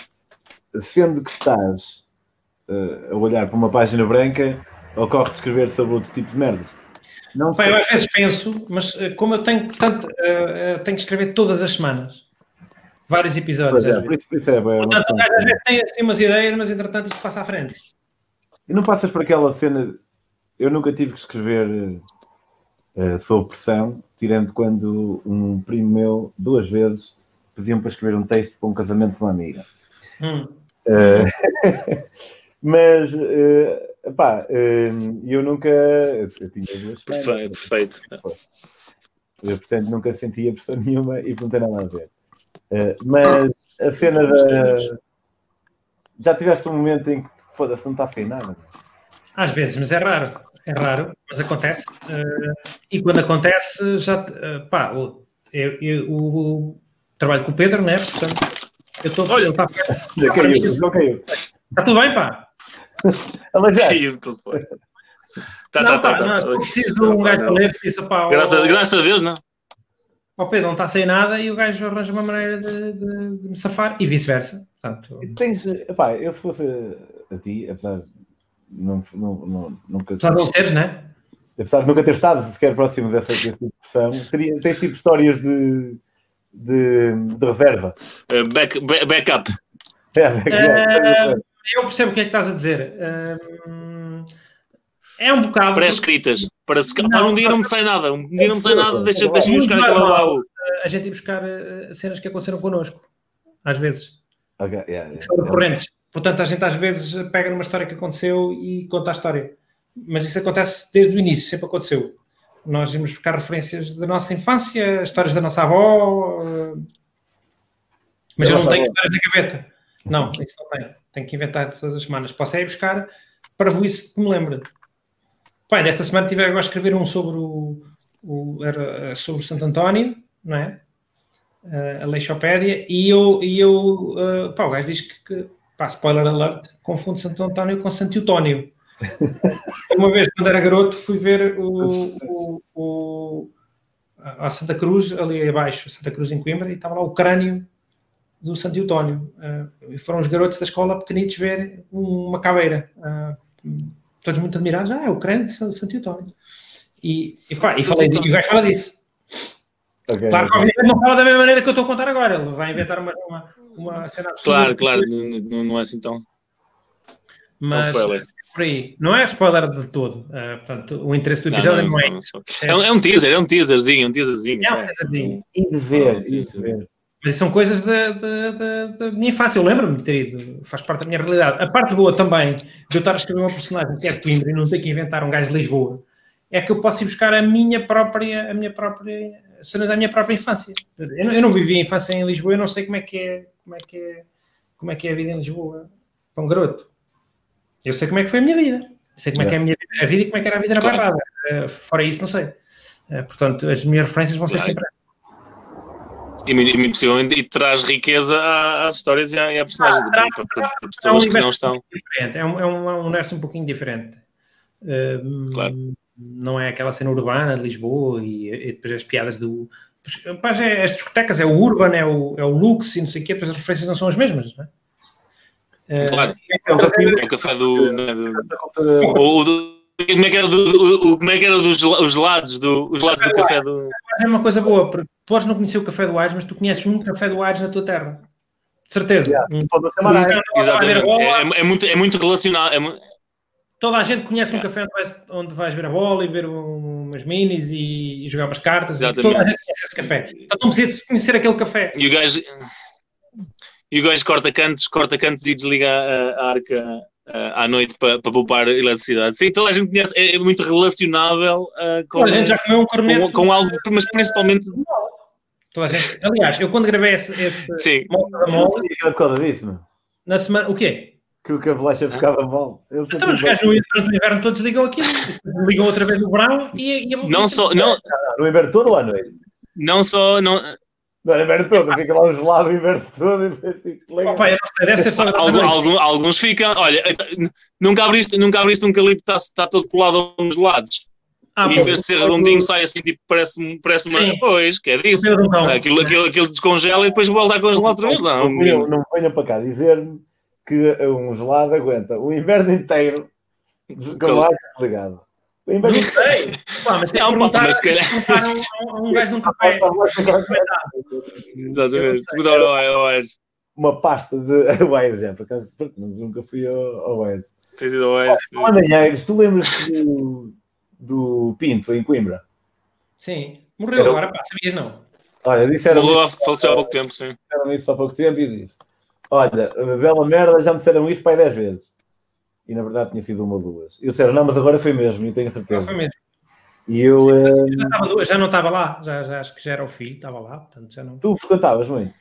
sendo que estás eh, a olhar para uma página branca, ocorre-te escrever sobre outro tipo de merdas. Não sei. eu às vezes penso, mas eh, como eu tenho, tanto, eh, tenho que escrever todas as semanas, vários episódios. Pois é, por isso, por isso é, é Portanto, às vezes tem assim umas ideias, mas entretanto isto passa à frente. E não passas por aquela cena. Eu nunca tive que escrever eh, sob pressão, tirando quando um primo meu, duas vezes, pediam para escrever um texto para um casamento de uma amiga. Hum. Eh, [laughs] mas, eh, pá, eh, eu nunca. Eu, eu tinha duas Perfeito. semanas, perfeito. eu, portanto, nunca sentia pressão [laughs] nenhuma e não tem nada a ver. Eh, mas a cena da. Já tiveste um momento em que foda-se, não está a sair nada. Às vezes, mas é raro. É raro, mas acontece. E quando acontece, já. pá, o- eu, eu- o- trabalho com o Pedro, né? Portanto, eu estou. Olha. Ele está [laughs] Já caiu, não caiu. Está tudo bem, pá. Alejar, Caiu o telefone. Tá, não, tá, tá, pá, tá. não, se preciso de um gajo para ler, se disse, pá, Graças, graças a Deus, não. ó Pedro, não está sair nada e o gajo arranja uma maneira de, de- de me safar e vice-versa. Portanto, tens. Epá, eu se fosse a ti, apesar de não, não, não, nunca, apesar de não seres, né? apesar de nunca ter estado sequer próximo dessa, desse tipo pressão, teria, tens tipo histórias de, de, de reserva. Eh, back, back, backup. É, é, é. Eu percebo o que é que estás a dizer. É um bocado. Pré-escritas. Para, se, Não, para um dia não me sai nada. Um dia não me sai nada. Deixa, deixa buscar aquela baú. a gente ir buscar eh, cenas que aconteceram connosco, às vezes, Ok, yeah, que são yeah. recorrentes. Portanto, a gente às vezes pega numa história que aconteceu e conta a história. Mas isso acontece desde o início, sempre aconteceu. nós íamos buscar referências da nossa infância, histórias da nossa avó. Uh, mas eu, eu não tenho histórias na gaveta. Não, isso não tenho. Tenho que inventar todas as semanas. Posso é ir buscar para isso que me lembra. Pai, desta semana tive agora a escrever um sobre o, o era sobre Santo António, não é? Uh, a Leixopédia, e eu, e eu uh, pá, o gajo diz que, que pá, spoiler alert, confunde Santo António com Santo Eutónio. [laughs] Uma vez, quando era garoto, fui ver o, o, o, a Santa Cruz, ali abaixo, Santa Cruz em Coimbra, e estava lá o crânio do Santo Eutónio. Uh, e foram os garotos da escola pequenitos ver uma caveira. Uh, todos muito admirados. Ah, é o crânio de Santo Eutónio. E, e, pá, e, falei, e o gajo fala disso. Okay, claro que okay. não fala da mesma maneira que eu estou a contar agora. Ele vai inventar uma, uma, uma cena Claro, claro, não, não é assim tão. Mas, por aí. Não é spoiler de todo. Uh, portanto, o interesse do episódio não, não, não é. É, é, um teaser, é um teaserzinho, um teaserzinho. É um teaserzinho. E de ver, e de ver. Mas são coisas da, minha infância. Eu lembro-me de ter ido, faz parte da minha realidade. A parte boa também de eu estar a escrever uma personagem que é de Coimbra e não ter que inventar um gajo de Lisboa é que eu posso ir buscar a minha própria, a minha própria, cenas da minha própria infância. Eu não, eu não vivi a infância em Lisboa, eu não sei como é que é, como é que é, como é que é a vida em Lisboa para um garoto. Eu sei como é que foi a minha vida. Eu sei como é, é que é a minha vida, a vida e como é que era a vida na Barrada. Uh, fora isso, não sei. Uh, portanto, as minhas referências vão ser sempre. E, e, possivelmente e traz riqueza às histórias e à, e à personagem ah, para, para, para, pessoas é um que não estão. Diferente. É um, é um, é um universo um pouquinho diferente. Uh, claro. Não é aquela cena urbana de Lisboa e, e depois as piadas do. Pois, é, as discotecas é o Urban, é o, é o Lux e não sei o quê, depois as referências não são as mesmas, não é? Claro. É o café do. Ou do. Como é que era, do, como é que era dos os lados do, os lados do café do. É uma coisa boa, porque podes não conhecer o café do Ais, mas tu conheces um café do Ais na tua terra. De certeza. Yeah. Um, Exatamente. É, é, muito, é muito relacionado. É, Toda a gente conhece um café onde vais, onde vais, ver a bola e ver umas minis e, e jogar umas cartas. Exatamente. Toda a gente conhece esse café. Então não precisa conhecer aquele café. E o gajo e o gajo corta cantos, corta cantos e desliga a, a arca à noite para, para poupar eletricidade. Sim, toda a gente conhece, é, é muito relacionável uh, com, a gente já comeu um com, com, algo, mas principalmente. Gente, aliás, eu quando gravei esse, esse Sim. da mola, por causa disso, Na semana, o quê? Que o cabelecha ficava mal. Então os gajos durante o inverno todos ligam aquilo, ligam outra vez no verão e, e não só não, no inverno todo ou à noite? Não só não não, inverno todo, fica lá um gelado o inverno todo. Opa, deve ser só Algum, algum, alguns ficam, olha, nunca abriste, nunca abriste um calipto está, está todo colado a uns gelados. Ah, e em vez de ser redondinho, sai assim, tipo, parece, parece uma. Sim. Pois, que é disso. Aquilo, aquilo, aquilo descongela e depois volta a congelar outra vez. Não, não, não venham para cá dizer-me que um gelado aguenta o inverno inteiro com o ar desligado. Não sei. Pá, mas tem não, que mas calhar... um, um gajo num café. Exatamente. [laughs] Uma pasta de Oasis, [laughs] já, por acaso, nunca fui ao Oasis. Tens ido ao Oasis. Mandanheiros, tu lembras do, do Pinto, em Coimbra? Sim. Morreu Era... agora, pá, sabias não? Olha, disseram Morreu, faleceu há pouco tempo, sim. Disseram isso há pouco tempo e disse: Olha, bela merda, já me disseram isso pai 10 vezes e na verdade tinha sido uma ou duas. E disseram, não, mas agora foi mesmo, e tenho certeza. Não, foi mesmo. E eu. Sim, uh... já, não estava lá, já, já, acho que já era o filho, estava lá, portanto já não. Tu frequentavas muito?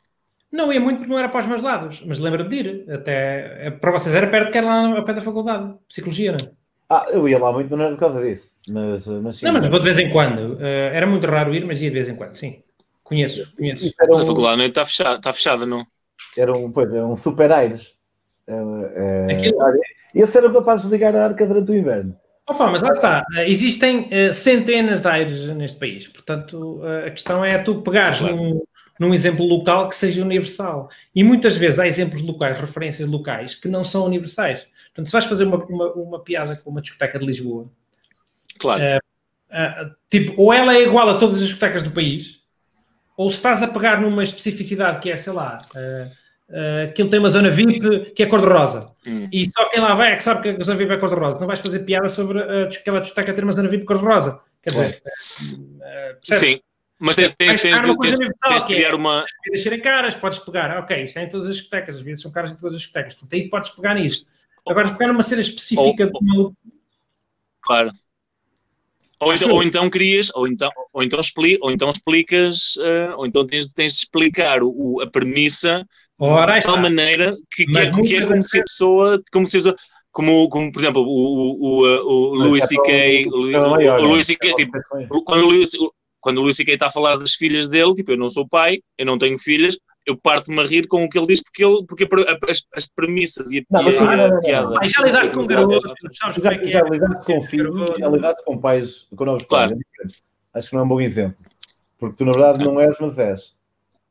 Não ia muito porque não era para os meus lados, mas lembro-me de ir. Até para vocês era perto que era lá ao pé da faculdade, psicologia, não é? Ah, eu ia lá muito, mas não era por causa disso. Mas, mas sim, não, mas vou de vez em quando. Uh, era muito raro ir, mas ia de vez em quando, sim. Conheço, conheço. Um... A faculdade não está fechada, está fechada, não? Era um, pois, era um super aires. É, é, esse era capaz de ligar a arca durante o inverno. Opa, mas lá está. Existem uh, centenas de aires neste país. Portanto, uh, a questão é tu pegares claro. num, num, exemplo local que seja universal. E muitas vezes há exemplos locais, referências locais, que não são universais. Portanto, se vais fazer uma, uma, uma piada com uma discoteca de Lisboa, claro. Uh, tipo, ou ela é igual a todas as discotecas do país, ou se estás a pegar numa especificidade que é, sei lá Uh, aquilo tem uma zona VIP que é cor-de-rosa. Hum. E só quem lá vai é que sabe que a zona VIP é cor-de-rosa. Não vais fazer piada sobre uh, aquela discoteca ter uma zona VIP cor-de-rosa. Quer dizer, uh, Sim, mas tens, tens, tens, tens, tens, tens de criar uma. As bebidas serem caras, podes pegar. Ok, isso é em todas as discotecas. As bebidas são caras em todas as discotecas. Tu aí podes pegar nisso. Agora, pegar numa cena específica. Oh, oh. Claro. Ou então, ou então crias, ou então, ou então, expli, ou então explicas, uh, ou então tens, tens de explicar o, a premissa Ora, de tal maneira que, que, é, que é como se a pessoa, como se a como, como por exemplo, o, o, o, o Louis é C.K. O, o, o Louis C.K. Tipo, quando o Louis, quando o Louis C.K. está a falar das filhas dele, tipo, eu não sou pai, eu não tenho filhas, eu parto-me a rir com o que ele diz, porque, ele, porque as, as premissas e a, Não, mas sim, a não, não, não. piada. Ah, já lidaste com garotos, sabes como Já, é que já é? lidaste com filhos, já lidaste com pais, com novos Claro. pais. é. Acho que não é um bom exemplo. Porque tu, na verdade, não és, mas és.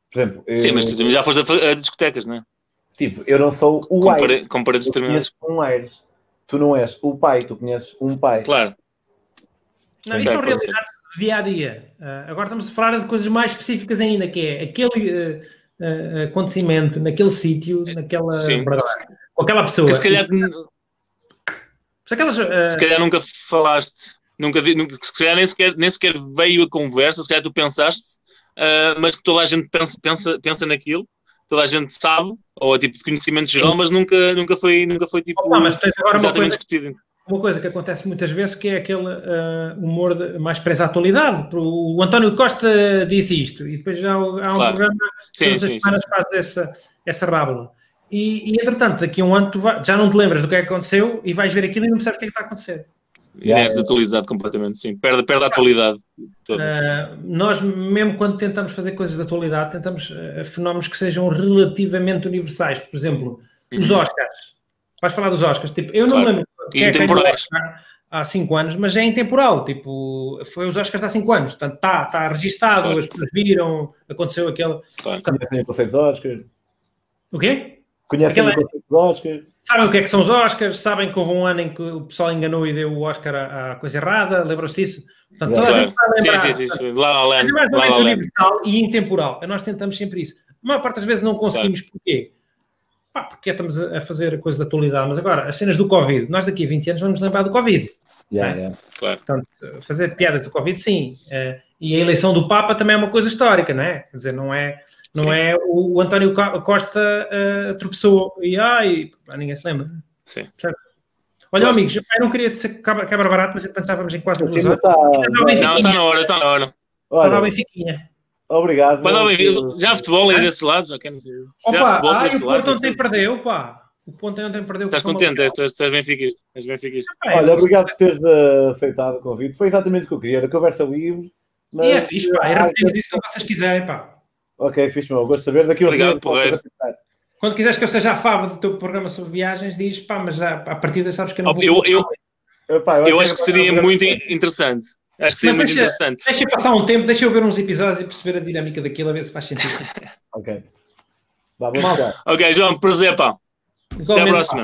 Por exemplo, eu, Sim, mas tu já foste a, a discotecas, não é? tipo, eu não sou o Com, Aires. pare, com paredes Eu determinadas. conheço um Aires. Tu não és o pai, tu conheces um pai. Claro. Não, isso são ser. realidades do dia a dia. Ah, agora estamos a falar de coisas mais específicas ainda, que é aquele ah, acontecimento naquele sítio, naquela Sim. com aquela pessoa. Que se calhar, Se aquelas, se calhar nunca falaste, nunca, nunca, se calhar nem sequer, nem sequer veio a conversa, se calhar tu pensaste, mas que toda a gente pensa, pensa, pensa naquilo, toda a gente sabe, ou é tipo de conhecimento geral, mas nunca, nunca, foi, nunca foi tipo opa, mas tens agora uma exatamente coisa, discutido. Uma coisa que acontece muitas vezes, que é aquele ah, humor de- mais preso à atualidade. O António Costa disse isto, e depois já há, um Claro. programa Sim, todas sim, as sim. semanas faz essa, essa rábula. E, e, entretanto, daqui a um ano tu vai- já não te lembras do que é que aconteceu e vais ver aquilo e não percebes o que é que está a acontecer. E Yeah, é desatualizado completamente, sim. Perde, perde a atualidade toda. Uh, nós, mesmo quando tentamos fazer coisas de atualidade, tentamos uh, fenómenos que sejam relativamente universais. Por exemplo, os Uhum. Oscars. Vais falar dos Oscars. Tipo, eu não Claro. me lembro é Intemporais. Há 5 anos, mas é intemporal. Tipo, foi os Oscars há 5 anos. Portanto, está tá registado, Claro. as pessoas viram, aconteceu aquele. Claro. Conhecem o conceito de Oscar. O quê? Conhecem Aquela- o conceito de Oscar. Sabem o que é que são os Oscars, sabem que houve um ano em que o pessoal enganou e deu o Oscar à, à coisa errada, lembram-se disso? Portanto, toda a gente vai lembrar. Sim, sim, sim, sim. Lá, lá, É ou Lá, menos lá, Land. universal e intemporal. Nós tentamos sempre isso. A maior parte das vezes não conseguimos. Porquê? Pá, porque estamos a fazer a coisa da atualidade. Mas agora, as cenas do Covid, nós daqui a 20 anos vamos lembrar do Covid. Yeah, É. yeah. Claro. Portanto, fazer piadas do Covid, sim. Eh, e a eleição do Papa também é uma coisa histórica, não é? Quer dizer, não é, não Sim. é o, o António Co- Costa eh, tropeçou e ai, ninguém se lembra. Sim. Olha, Claro. amigos, eu não queria ser cabra, cabra barato, mas entretanto estávamos em quase duas horas. está- Não, já- Não, está na hora, está na hora. Olha, Benfiquinha. Obrigado. Meu, bem. por- Já há futebol aí desse lado? Já queremos Já há Opa, futebol ai, desse o lado? Porto ontem perdeu, pá. O Ponto ontem perdeu. Estás o contente? És, és benfiquista. És benfiquista. Olha, obrigado por teres aceitado o convite. Foi exatamente o que eu queria, era conversa livre. Mas, E é fixe, pá. E Ah, repetimos isso quando vocês quiserem, pá. Ok, fixe, meu. Gosto de saber. Daqui Obrigado, porreiro. Quando quiseres que eu seja a fava do teu programa sobre viagens, diz, pá, mas já, a partir de sabes que eu não vou... Eu- eu- Epá, Eu achei acho que seria era- muito interessante. Acho que seria muito deixa- interessante. Deixa passar um tempo, deixa eu ver uns episódios e perceber a dinâmica daquilo, a ver se faz sentido. [laughs] Ok. Vá, vamos lá. Ok, João, prazer, pá. Até à Igualmente, próxima.